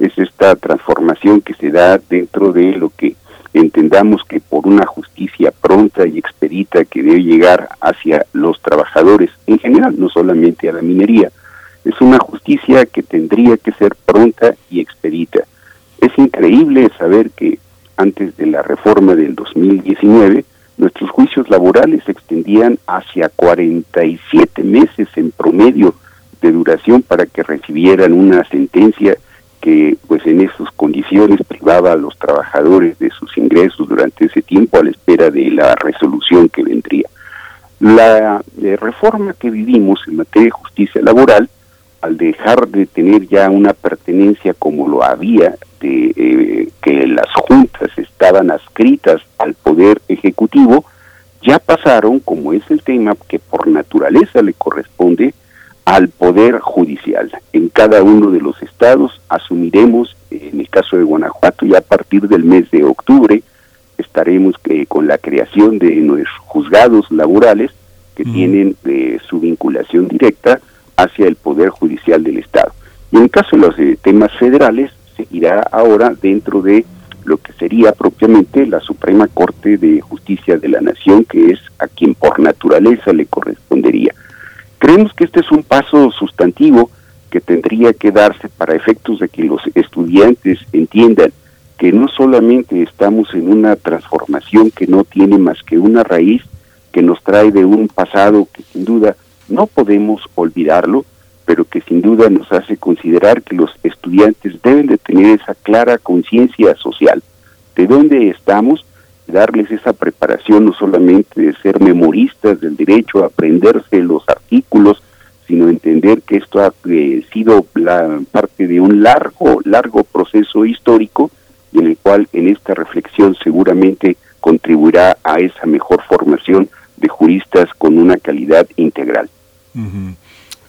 es esta transformación que se da dentro de lo que entendamos que por una justicia pronta y expedita que debe llegar hacia los trabajadores en general, no solamente a la minería, es una justicia que tendría que ser pronta y expedita. Es increíble saber que antes de la reforma del 2019, nuestros juicios laborales se extendían hacia 47 meses en promedio de duración para que recibieran una sentencia que pues en esas condiciones privaba a los trabajadores de sus ingresos durante ese tiempo a la espera de la resolución que vendría. La eh, reforma que vivimos en materia de justicia laboral, al dejar de tener ya una pertenencia como lo había de eh, que las juntas estaban adscritas al poder ejecutivo, ya pasaron, como es el tema que por naturaleza le corresponde, al poder judicial. En cada uno de los estados asumiremos, en el caso de Guanajuato, ya a partir del mes de octubre, estaremos eh, con la creación de nuestros juzgados laborales que tienen eh, su vinculación directa hacia el poder judicial del estado. Y en el caso de los temas federales, seguirá ahora dentro de lo que sería propiamente la Suprema Corte de Justicia de la Nación, que es a quien por naturaleza le correspondería. Creemos que este es un paso sustantivo que tendría que darse para efectos de que los estudiantes entiendan que no solamente estamos en una transformación que no tiene más que una raíz que nos trae de un pasado que sin duda no podemos olvidarlo, pero que sin duda nos hace considerar que los estudiantes deben de tener esa clara conciencia social de dónde estamos, darles esa preparación no solamente de ser memoristas del derecho, aprenderse los artículos, sino entender que esto ha eh, sido la parte de un largo, largo proceso histórico en el cual en esta reflexión seguramente contribuirá a esa mejor formación de juristas con una calidad integral.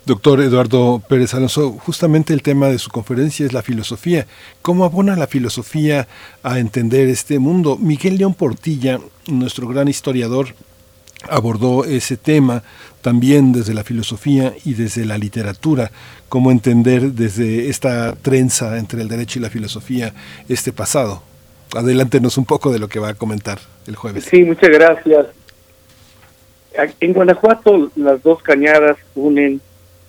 Doctor Eduardo Pérez Alonso, justamente el tema de su conferencia es la filosofía. ¿Cómo abona la filosofía a entender este mundo? Miguel León Portilla, nuestro gran historiador, abordó ese tema también desde la filosofía y desde la literatura, cómo entender desde esta trenza entre el derecho y la filosofía este pasado. Adelántenos un poco de lo que va a comentar el jueves. Sí, muchas gracias. En Guanajuato las dos cañadas unen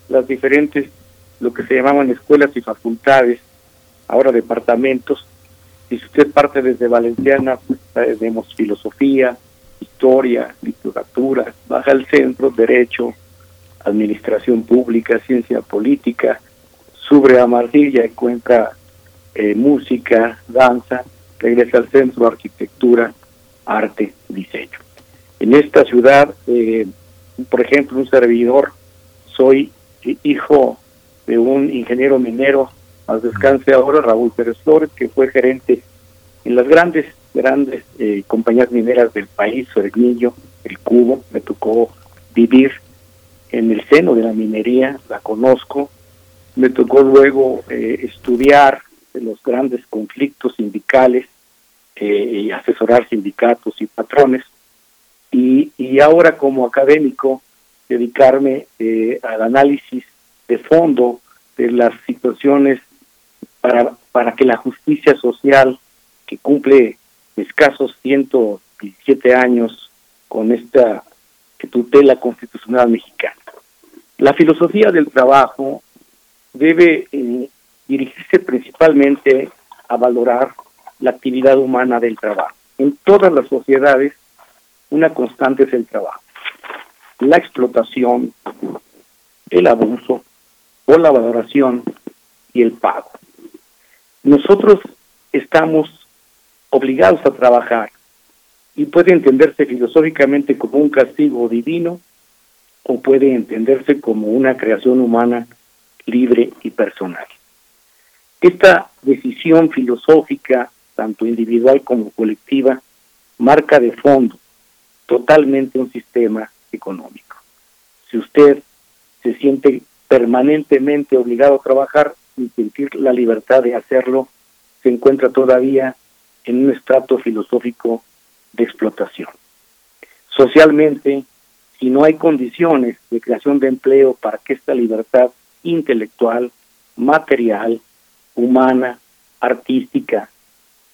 las diferentes, lo que se llamaban escuelas y facultades, ahora departamentos. Y si usted parte desde Valenciana, pues, tenemos filosofía, historia, literatura, baja al centro, derecho, administración pública, ciencia política, sube a y encuentra eh, música, danza, regresa al centro, arquitectura, arte, diseño. En esta ciudad, eh, por ejemplo, un servidor, soy hijo de un ingeniero minero, más descanse ahora, Raúl Pérez Flores, que fue gerente en las grandes, grandes eh, compañías mineras del país, Suerguillo, El Cubo, me tocó vivir en el seno de la minería, la conozco, me tocó luego eh, estudiar los grandes conflictos sindicales eh, y asesorar sindicatos y patrones, y, ahora como académico dedicarme al análisis de fondo de las situaciones para, para que la justicia social, que cumple escasos 117 años con esta tutela constitucional mexicana. La filosofía del trabajo debe eh, dirigirse principalmente a valorar la actividad humana del trabajo. En todas las sociedades, una constante es el trabajo. La explotación, el abuso o la valoración y el pago. Nosotros estamos obligados a trabajar y puede entenderse filosóficamente como un castigo divino o puede entenderse como una creación humana libre y personal. Esta decisión filosófica, tanto individual como colectiva, marca de fondo totalmente un sistema económico. Si usted se siente permanentemente obligado a trabajar, sin sentir la libertad de hacerlo, se encuentra todavía en un estrato filosófico de explotación. Socialmente, si no hay condiciones de creación de empleo para que esta libertad intelectual, material, humana, artística,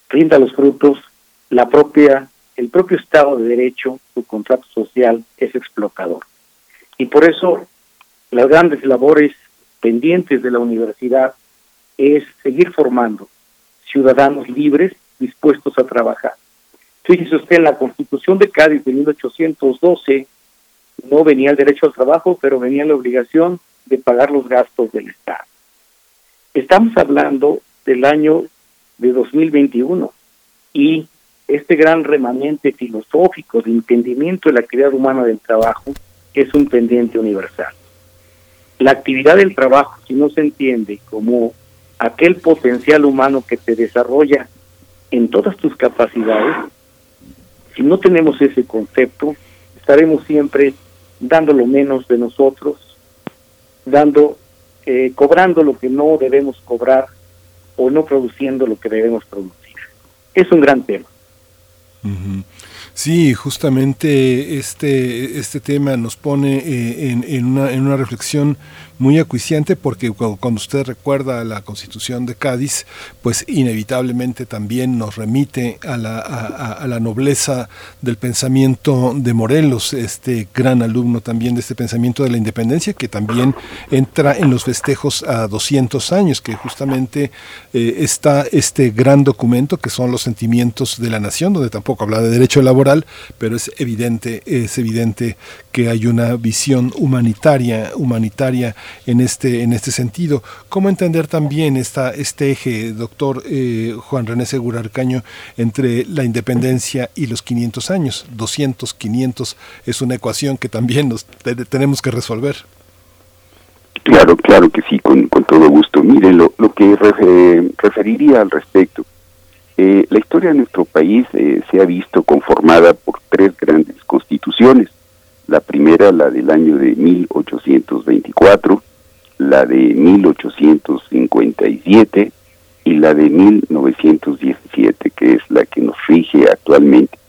rinda los frutos, la propia, el propio Estado de Derecho, su contrato social, es explotador. Y por eso las grandes labores pendientes de la universidad es seguir formando ciudadanos libres dispuestos a trabajar. Fíjese usted, en la Constitución de Cádiz de 1812 no venía el derecho al trabajo, pero venía la obligación de pagar los gastos del Estado. Estamos hablando del año de 2021 y este gran remanente filosófico de entendimiento de la actividad humana del trabajo es un pendiente universal. La actividad del trabajo, si no se entiende como aquel potencial humano que te desarrolla en todas tus capacidades, si no tenemos ese concepto, estaremos siempre dando lo menos de nosotros, dando, eh, cobrando lo que no debemos cobrar o no produciendo lo que debemos producir. Es un gran tema. Sí, justamente este, este tema nos pone eh, en, en, una, en una reflexión muy acuiciante porque cuando usted recuerda la constitución de Cádiz, pues inevitablemente también nos remite a la, nobleza del pensamiento de Morelos, este gran alumno también de este pensamiento de la independencia, que también entra en los festejos a 200 años, que justamente eh, está este gran documento que son los sentimientos de la nación, donde tampoco habla de derecho laboral, pero es evidente, es evidente que hay una visión humanitaria, humanitaria en este, en este sentido. ¿Cómo entender también esta, este eje, doctor eh, Juan René Segura Arcaño, entre la independencia y los 500 años? 200, 500 es una ecuación que también nos tenemos que resolver. Claro, claro que sí, con, todo gusto. Mire, lo, lo que referiría al respecto. Eh, la historia de nuestro país eh, se ha visto conformada por tres grandes constituciones. La primera, la del año de 1824, la de 1857 y la de 1917, que es la que nos rige actualmente.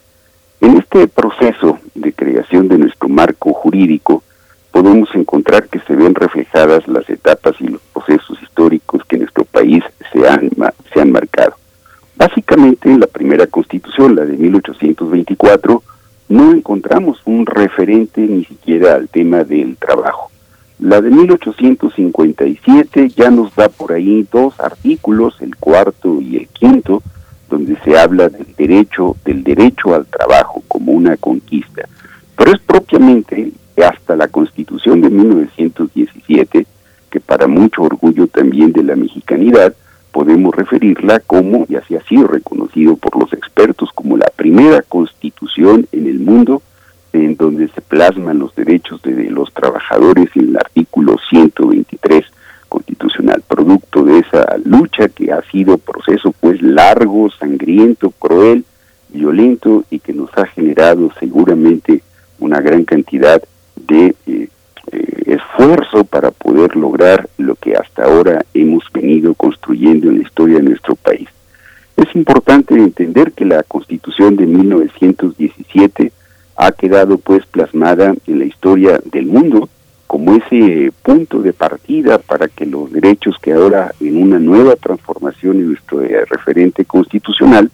En este proceso de creación de nuestro marco jurídico, podemos encontrar que se ven reflejadas las etapas y los procesos históricos que nuestro país se han, se han marcado. Básicamente, en la primera constitución, la de 1824, no encontramos un referente ni siquiera al tema del trabajo. La de 1857 ya nos da por ahí dos artículos, el cuarto y el quinto, donde se habla del derecho, del derecho al trabajo como una conquista. Pero es propiamente hasta la Constitución de 1917 que para mucho orgullo también de la mexicanidad, podemos referirla como, y así ha sido reconocido por los expertos, como la primera constitución en el mundo en donde se plasman los derechos de, los trabajadores en el artículo 123 constitucional, producto de esa lucha que ha sido proceso pues largo, sangriento, cruel, violento y que nos ha generado seguramente una gran cantidad de eh, eh, esfuerzo para poder lograr lo que hasta ahora hemos venido construyendo en la historia de nuestro país. Es importante entender que la Constitución de 1917 ha quedado pues plasmada en la historia del mundo como ese punto de partida para que los derechos que ahora en una nueva transformación en nuestro eh, referente constitucional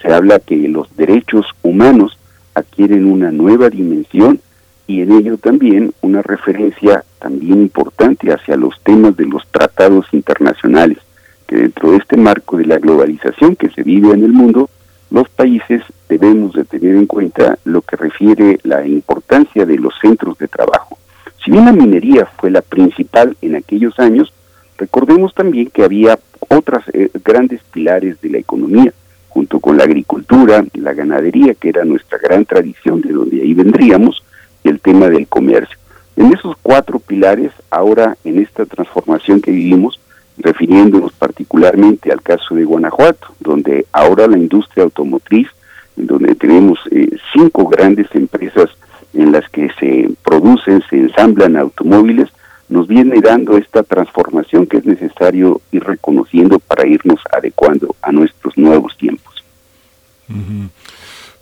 se habla que los derechos humanos adquieren una nueva dimensión y en ello también una referencia también importante hacia los temas de los tratados internacionales, que dentro de este marco de la globalización que se vive en el mundo, los países debemos de tener en cuenta lo que refiere la importancia de los centros de trabajo. Si bien la minería fue la principal en aquellos años, recordemos también que había otras eh, grandes pilares de la economía, junto con la agricultura, la ganadería, que era nuestra gran tradición de donde ahí vendríamos, y el tema del comercio. En esos cuatro pilares, ahora en esta transformación que vivimos, refiriéndonos particularmente al caso de Guanajuato, donde ahora la industria automotriz, donde tenemos eh, cinco grandes empresas en las que se producen, se ensamblan automóviles, nos viene dando esta transformación que es necesario ir reconociendo para irnos adecuando a nuestros nuevos tiempos.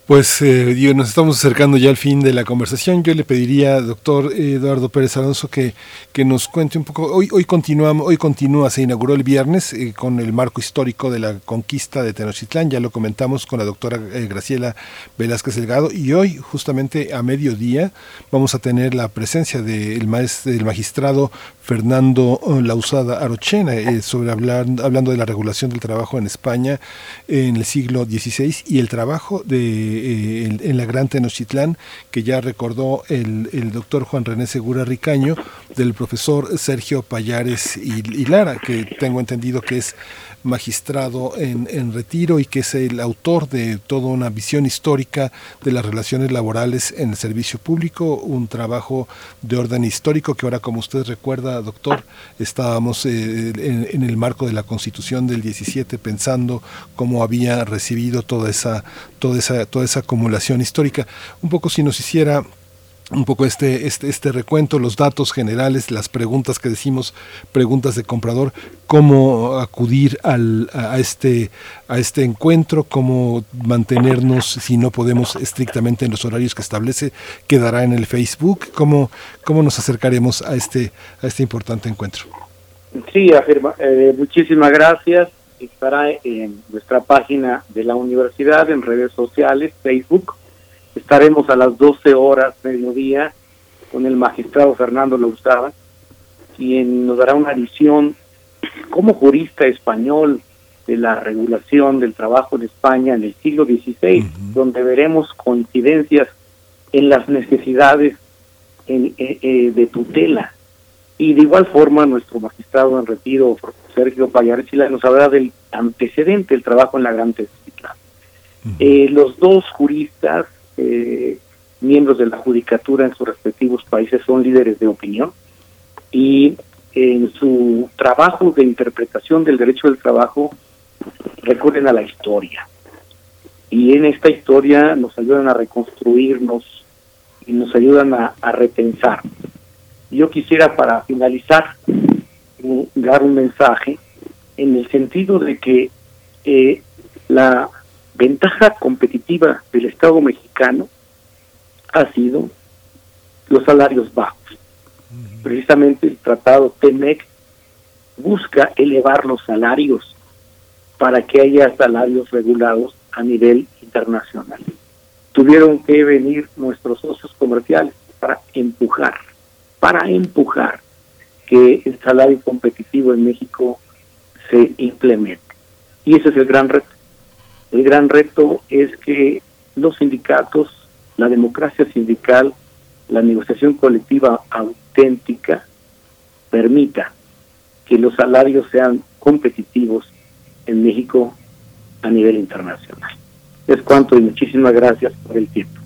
Pues eh, nos estamos acercando ya al fin de la conversación. Yo le pediría, doctor Eduardo Pérez Alonso, que, que nos cuente un poco. Hoy, hoy continuamos, hoy continúa, se inauguró el viernes eh, con el marco histórico de la conquista de Tenochtitlán. Ya lo comentamos con la doctora eh, Graciela Velázquez Delgado. Y hoy, justamente a mediodía, vamos a tener la presencia del, maestro, del magistrado Fernando Lausada Arochena eh, sobre hablar, hablando de la regulación del trabajo en España en el siglo XVI y el trabajo de eh, en, la Gran Tenochtitlán, que ya recordó el, el, doctor Juan René Segura Ricaño, del profesor Sergio Payares y, y Lara, que tengo entendido que es magistrado en, en, retiro y que es el autor de toda una visión histórica de las relaciones laborales en el servicio público, un trabajo de orden histórico que ahora, como usted recuerda, doctor, estábamos eh, en, en, el marco de la Constitución del 17 pensando cómo había recibido toda esa, toda esa, toda esa acumulación histórica. Un poco si nos hiciera un poco este, este, este recuento, los datos generales, las preguntas que decimos, preguntas de comprador, cómo acudir al, a, este, a este encuentro, cómo mantenernos, si no podemos estrictamente en los horarios que establece, quedará en el Facebook, cómo, cómo nos acercaremos a este, a este importante encuentro. Sí, afirma, eh, muchísimas gracias. Estará en nuestra página de la universidad, en redes sociales, Facebook, Estaremos a las 12 horas, mediodía, con el magistrado Fernando Lousada, quien nos dará una visión como jurista español de la regulación del trabajo en España en el siglo XVI, donde veremos coincidencias en las necesidades en, eh, eh, de tutela. Y de igual forma, nuestro magistrado en retiro, Sergio Payares, nos hablará del antecedente del trabajo en la Gran Tenochtitlan. eh, los dos juristas eh, miembros de la judicatura en sus respectivos países son líderes de opinión y en su trabajo de interpretación del derecho del trabajo recurren a la historia. Y en esta historia nos ayudan a reconstruirnos y nos ayudan a, repensar. Yo quisiera para finalizar dar un mensaje en el sentido de que eh, la ventaja competitiva del Estado mexicano ha sido los salarios bajos. Precisamente el tratado TEMEC busca elevar los salarios para que haya salarios regulados a nivel internacional. Tuvieron que venir nuestros socios comerciales para empujar, para empujar que el salario competitivo en México se implemente. Y ese es el gran reto. El gran reto es que los sindicatos, la democracia sindical, la negociación colectiva auténtica permita que los salarios sean competitivos en México a nivel internacional. Es cuanto y muchísimas gracias por el tiempo.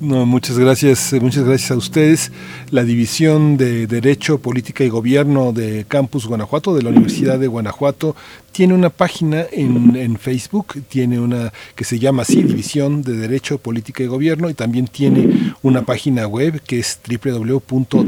No, muchas gracias, eh, muchas gracias a ustedes. La División de Derecho, Política y Gobierno de Campus Guanajuato, de la Universidad de Guanajuato, tiene una página en, en, Facebook, tiene una que se llama así, División de Derecho, Política y Gobierno, y también tiene una página web que es www.ddpg.ugto,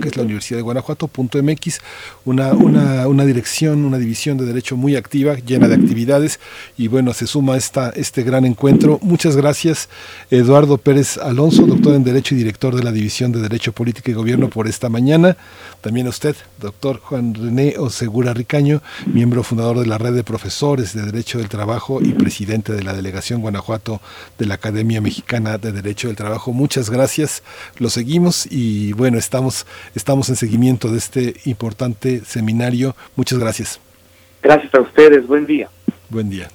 que es la Universidad de Guanajuato.mx, una, una, una dirección, una división de derecho muy activa, llena de actividades, y bueno, se suma esta, este gran encuentro. Muchas gracias, Eduardo Pérez Alonso, doctor en Derecho y director de la División de Derecho, Política y Gobierno, por esta mañana. También a usted, doctor Juan René Osegura Ricaño, miembro fundador de la Red de Profesores de Derecho del Trabajo y presidente de la Delegación Guanajuato de la Academia Mexicana de Derecho del Trabajo. Muchas gracias, lo seguimos y bueno, estamos, estamos en seguimiento de este importante seminario. Muchas gracias. Gracias a ustedes, buen día. Buen día.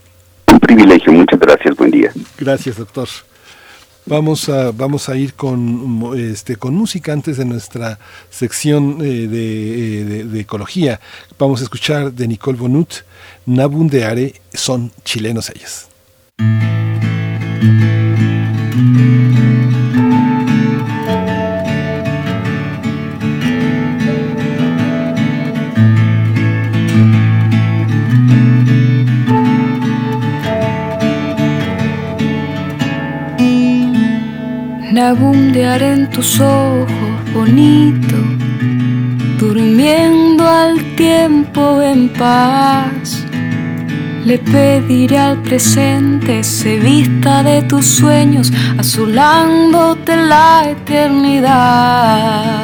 Un privilegio, muchas gracias, buen día. Gracias, doctor. Vamos a, vamos a ir con, este, con música antes de nuestra sección eh, de, de, de, ecología. Vamos a escuchar de Nicole Bonut, Nabundeare, son chilenos ellas. Nabundear en tus ojos bonito, durmiendo al tiempo en paz. Le pediré al presente se vista de tus sueños, azulándote la eternidad.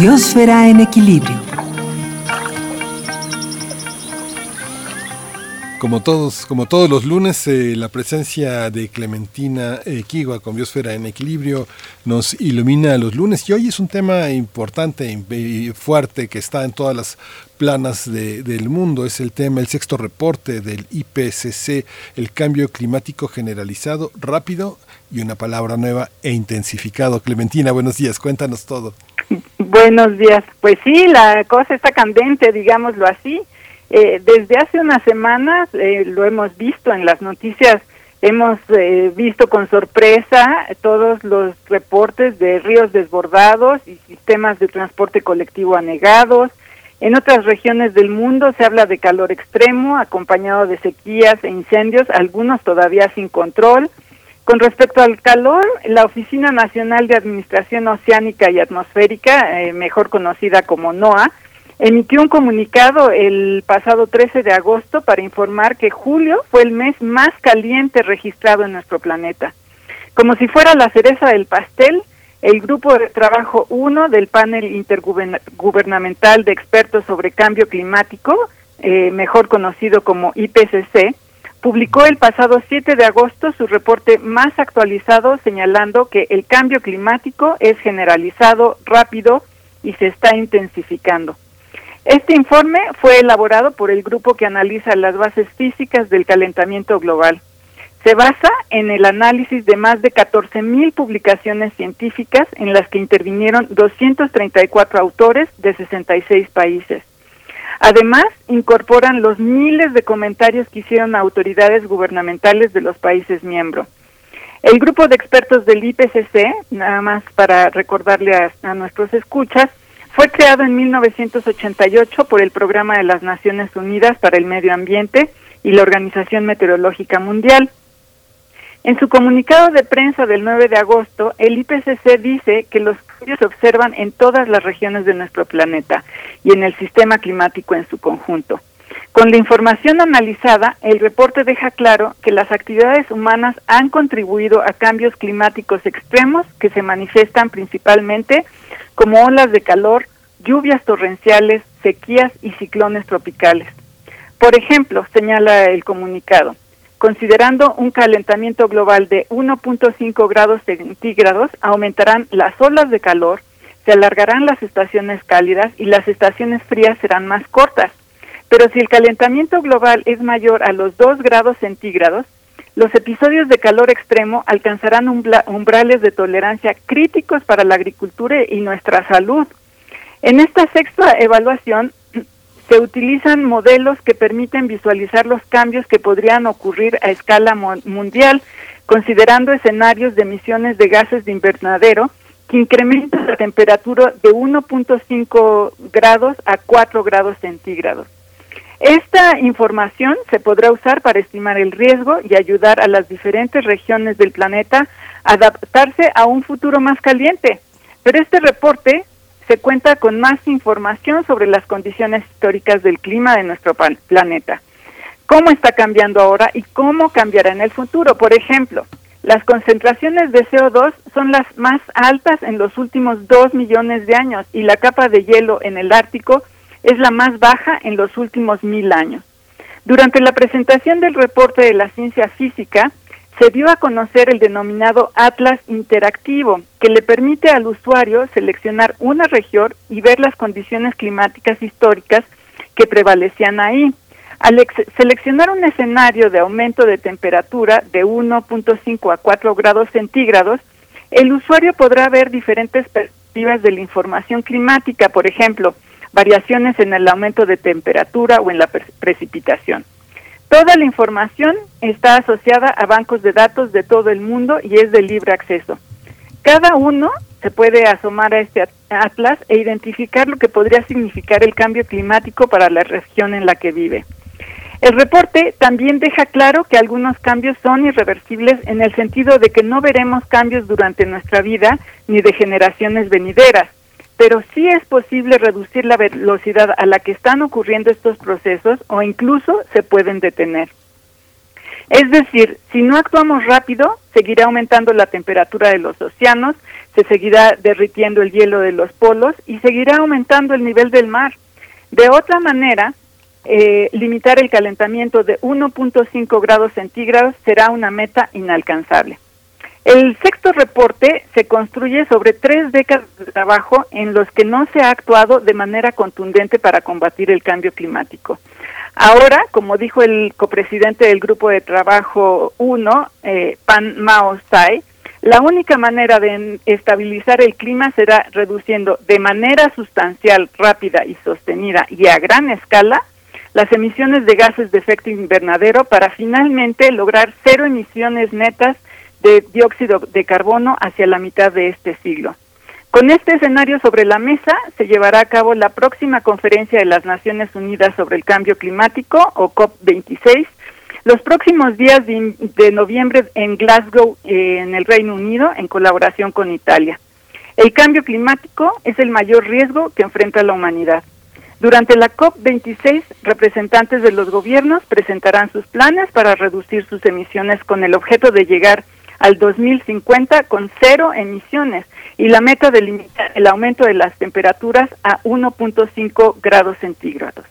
Biosfera en equilibrio. Como todos, como todos los lunes, eh, la presencia de Clementina eh, Kigua con Biosfera en Equilibrio nos ilumina los lunes y hoy es un tema importante y fuerte que está en todas las planas de, del mundo. Es el tema, el sexto reporte del IPCC, el cambio climático generalizado, rápido y una palabra nueva e intensificado. Clementina, buenos días, cuéntanos todo. Buenos días. Pues sí, la cosa está candente, digámoslo así. Eh, desde hace unas semanas eh, lo hemos visto en las noticias, hemos eh, visto con sorpresa todos los reportes de ríos desbordados y sistemas de transporte colectivo anegados. En otras regiones del mundo se habla de calor extremo acompañado de sequías e incendios, algunos todavía sin control. Con respecto al calor, la Oficina Nacional de Administración Oceánica y Atmosférica, eh, mejor conocida como NOAA, emitió un comunicado el pasado 13 de agosto para informar que julio fue el mes más caliente registrado en nuestro planeta. Como si fuera la cereza del pastel, el Grupo de Trabajo 1 del Panel Intergubernamental de Expertos sobre Cambio Climático, eh, mejor conocido como IPCC, publicó el pasado 7 de agosto su reporte más actualizado señalando que el cambio climático es generalizado, rápido y se está intensificando. Este informe fue elaborado por el grupo que analiza las bases físicas del calentamiento global. Se basa en el análisis de más de 14.000 publicaciones científicas en las que intervinieron 234 autores de 66 países. Además, incorporan los miles de comentarios que hicieron autoridades gubernamentales de los países miembros. El grupo de expertos del IPCC, nada más para recordarle a, a, nuestros escuchas, fue creado en 1988 por el Programa de las Naciones Unidas para el Medio Ambiente y la Organización Meteorológica Mundial. En su comunicado de prensa del 9 de agosto, el IPCC dice que los cambios se observan en todas las regiones de nuestro planeta y en el sistema climático en su conjunto. Con la información analizada, el reporte deja claro que las actividades humanas han contribuido a cambios climáticos extremos que se manifiestan principalmente como olas de calor, lluvias torrenciales, sequías y ciclones tropicales. Por ejemplo, señala el comunicado, considerando un calentamiento global de 1.5 grados centígrados, aumentarán las olas de calor, se alargarán las estaciones cálidas y las estaciones frías serán más cortas. Pero si el calentamiento global es mayor a los 2 grados centígrados, los episodios de calor extremo alcanzarán umbrales de tolerancia críticos para la agricultura y nuestra salud. En esta sexta evaluación se utilizan modelos que permiten visualizar los cambios que podrían ocurrir a escala mundial, considerando escenarios de emisiones de gases de invernadero que incrementan la temperatura de 1.5 grados a 4 grados centígrados. Esta información se podrá usar para estimar el riesgo y ayudar a las diferentes regiones del planeta a adaptarse a un futuro más caliente. Pero este reporte se cuenta con más información sobre las condiciones históricas del clima de nuestro planeta. Cómo está cambiando ahora y cómo cambiará en el futuro. Por ejemplo, las concentraciones de CO2 son las más altas en los últimos dos millones de años y la capa de hielo en el Ártico es la más baja en los últimos mil años. Durante la presentación del reporte de la ciencia física, se dio a conocer el denominado Atlas Interactivo, que le permite al usuario seleccionar una región y ver las condiciones climáticas históricas que prevalecían ahí. Al seleccionar un escenario de aumento de temperatura de 1.5 a 4 grados centígrados, el usuario podrá ver diferentes perspectivas de la información climática, por ejemplo, variaciones en el aumento de temperatura o en la precipitación. Toda la información está asociada a bancos de datos de todo el mundo y es de libre acceso. Cada uno se puede asomar a este atlas e identificar lo que podría significar el cambio climático para la región en la que vive. El reporte también deja claro que algunos cambios son irreversibles en el sentido de que no veremos cambios durante nuestra vida ni de generaciones venideras pero sí es posible reducir la velocidad a la que están ocurriendo estos procesos o incluso se pueden detener. Es decir, si no actuamos rápido, seguirá aumentando la temperatura de los océanos, se seguirá derritiendo el hielo de los polos y seguirá aumentando el nivel del mar. De otra manera, eh, limitar el calentamiento de 1.5 grados centígrados será una meta inalcanzable. El sexto reporte se construye sobre tres décadas de trabajo en los que no se ha actuado de manera contundente para combatir el cambio climático. Ahora, como dijo el copresidente del Grupo de Trabajo 1, eh, Pan Mao Tsai, la única manera de estabilizar el clima será reduciendo de manera sustancial, rápida y sostenida y a gran escala las emisiones de gases de efecto invernadero para finalmente lograr cero emisiones netas de dióxido de carbono hacia la mitad de este siglo. Con este escenario sobre la mesa se llevará a cabo la próxima conferencia de las Naciones Unidas sobre el Cambio Climático, o COP26, los próximos días de, noviembre en Glasgow, eh, en el Reino Unido, en colaboración con Italia. El cambio climático es el mayor riesgo que enfrenta la humanidad. Durante la COP26, representantes de los gobiernos presentarán sus planes para reducir sus emisiones con el objeto de llegar al 2050 con cero emisiones y la meta de limitar el aumento de las temperaturas a 1.5 grados centígrados.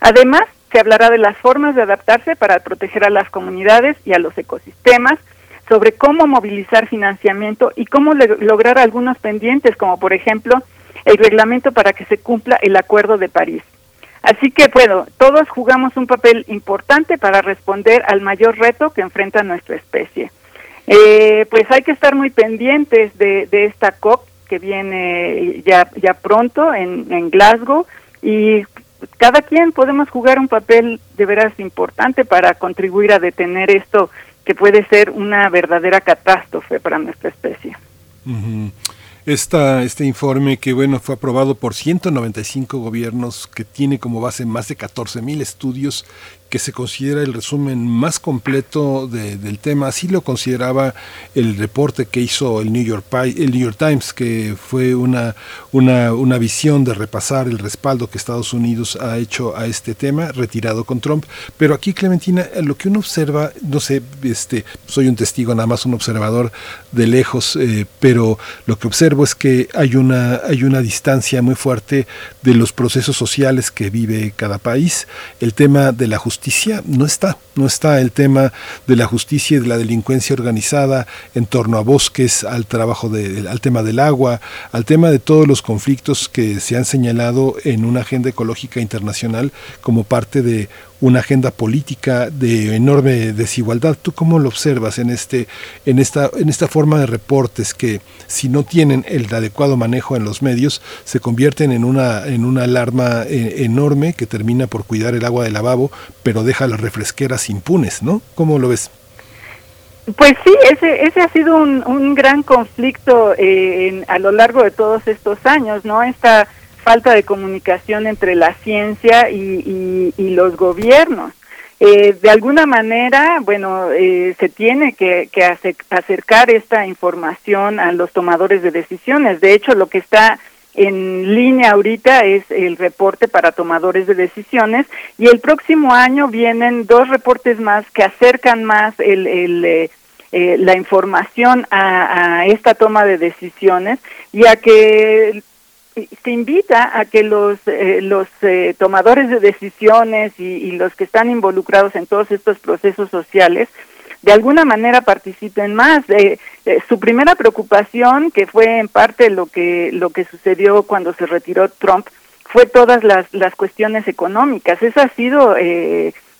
Además, se hablará de las formas de adaptarse para proteger a las comunidades y a los ecosistemas, sobre cómo movilizar financiamiento y cómo lograr algunos pendientes, como por ejemplo el reglamento para que se cumpla el Acuerdo de París. Así que, bueno, todos jugamos un papel importante para responder al mayor reto que enfrenta nuestra especie. Eh, pues hay que estar muy pendientes de, esta COP que viene ya, ya pronto en, en Glasgow y cada quien podemos jugar un papel de veras importante para contribuir a detener esto que puede ser una verdadera catástrofe para nuestra especie. Este informe que bueno fue aprobado por 195 gobiernos que tiene como base más de 14 mil estudios que se considera el resumen más completo del tema. Así lo consideraba el reporte que hizo el New York, el New York Times, que fue una, una, una visión de repasar el respaldo que Estados Unidos ha hecho a este tema, retirado con Trump. Pero aquí, Clementina, lo que uno observa, no sé, este, soy un testigo, nada más un observador de lejos, eh, pero lo que observo es que hay una, hay una distancia muy fuerte de los procesos sociales que vive cada país. El tema de la justicia no está, no está el tema de la justicia y de la delincuencia organizada en torno a bosques, al trabajo de, al tema del agua, al tema de todos los conflictos que se han señalado en una agenda ecológica internacional como parte de una agenda política de enorme desigualdad. ¿Tú cómo lo observas en este en esta en esta forma de reportes que si no tienen el adecuado manejo en los medios se convierten en una en una alarma eh, enorme que termina por cuidar el agua del lavabo, pero deja las refresqueras impunes, ¿no? ¿Cómo lo ves? Pues sí, ese, ese ha sido un, un gran conflicto eh, a lo largo de todos estos años, ¿no? Esta falta de comunicación entre la ciencia y, los gobiernos. Eh, de alguna manera, bueno, eh, se tiene que, acercar esta información a los tomadores de decisiones. De hecho, lo que está en línea ahorita es el reporte para tomadores de decisiones y el próximo año vienen dos reportes más que acercan más el, eh, la información a, a, esta toma de decisiones y a que se invita a que los, eh, los eh, tomadores de decisiones y, los que están involucrados en todos estos procesos sociales de alguna manera participen más. Eh, su primera preocupación, que fue en parte lo que, lo que sucedió cuando se retiró Trump, fue todas las, las cuestiones económicas. Esa ha sido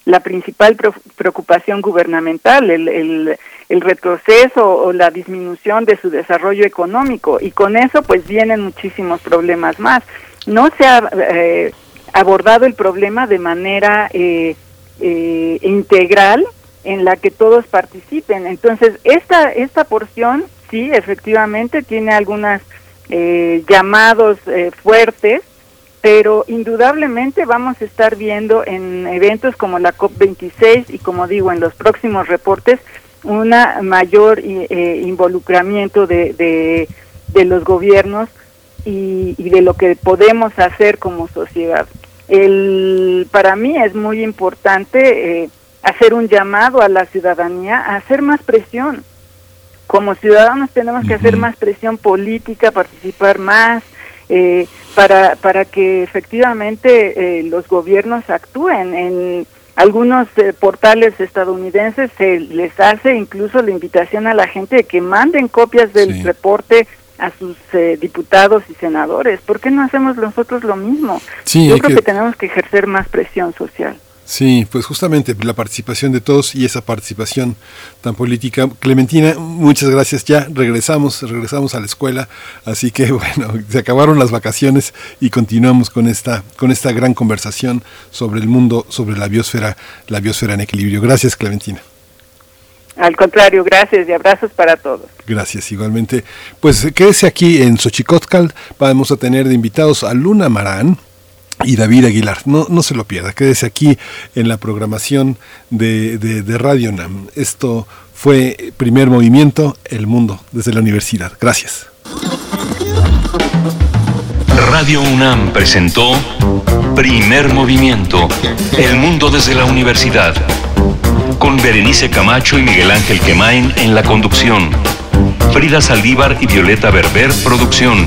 la principal preocupación gubernamental, el, el, el, retroceso o la disminución de su desarrollo económico y con eso pues vienen muchísimos problemas más. No se ha eh, abordado el problema de manera eh, eh, integral en la que todos participen. Entonces, esta, esta porción sí, efectivamente, tiene algunos llamados fuertes pero indudablemente vamos a estar viendo en eventos como la COP26 y como digo en los próximos reportes una mayor eh, involucramiento de, de, los gobiernos y, de lo que podemos hacer como sociedad. El, para mí es muy importante eh, hacer un llamado a la ciudadanía a hacer más presión. Como ciudadanos tenemos que hacer más presión política, participar más, eh, para, para que efectivamente eh, los gobiernos actúen. En algunos eh, portales estadounidenses se les hace incluso la invitación a la gente de que manden copias del reporte a sus diputados y senadores. ¿Por qué no hacemos nosotros lo mismo? Yo creo que tenemos que ejercer más presión social. Sí, pues justamente la participación de todos y esa participación tan política. Clementina, muchas gracias. Ya regresamos, regresamos a la escuela, así que bueno, se acabaron las vacaciones y continuamos con esta con esta gran conversación sobre el mundo, sobre la biosfera, la biosfera en equilibrio. Gracias, Clementina. Al contrario, gracias y abrazos para todos. Gracias, igualmente. Pues quédese aquí en Xochicótcal. Vamos a tener de invitados a Luna Marán y David Aguilar. No, no se lo pierda, quédese aquí en la programación de, de, Radio NAM. Esto fue Primer Movimiento, El Mundo desde la Universidad. Gracias. Radio UNAM presentó Primer Movimiento, El Mundo desde la Universidad, con Berenice Camacho y Miguel Ángel Quemain en la conducción. Frida Saldívar y Violeta Berber, producción.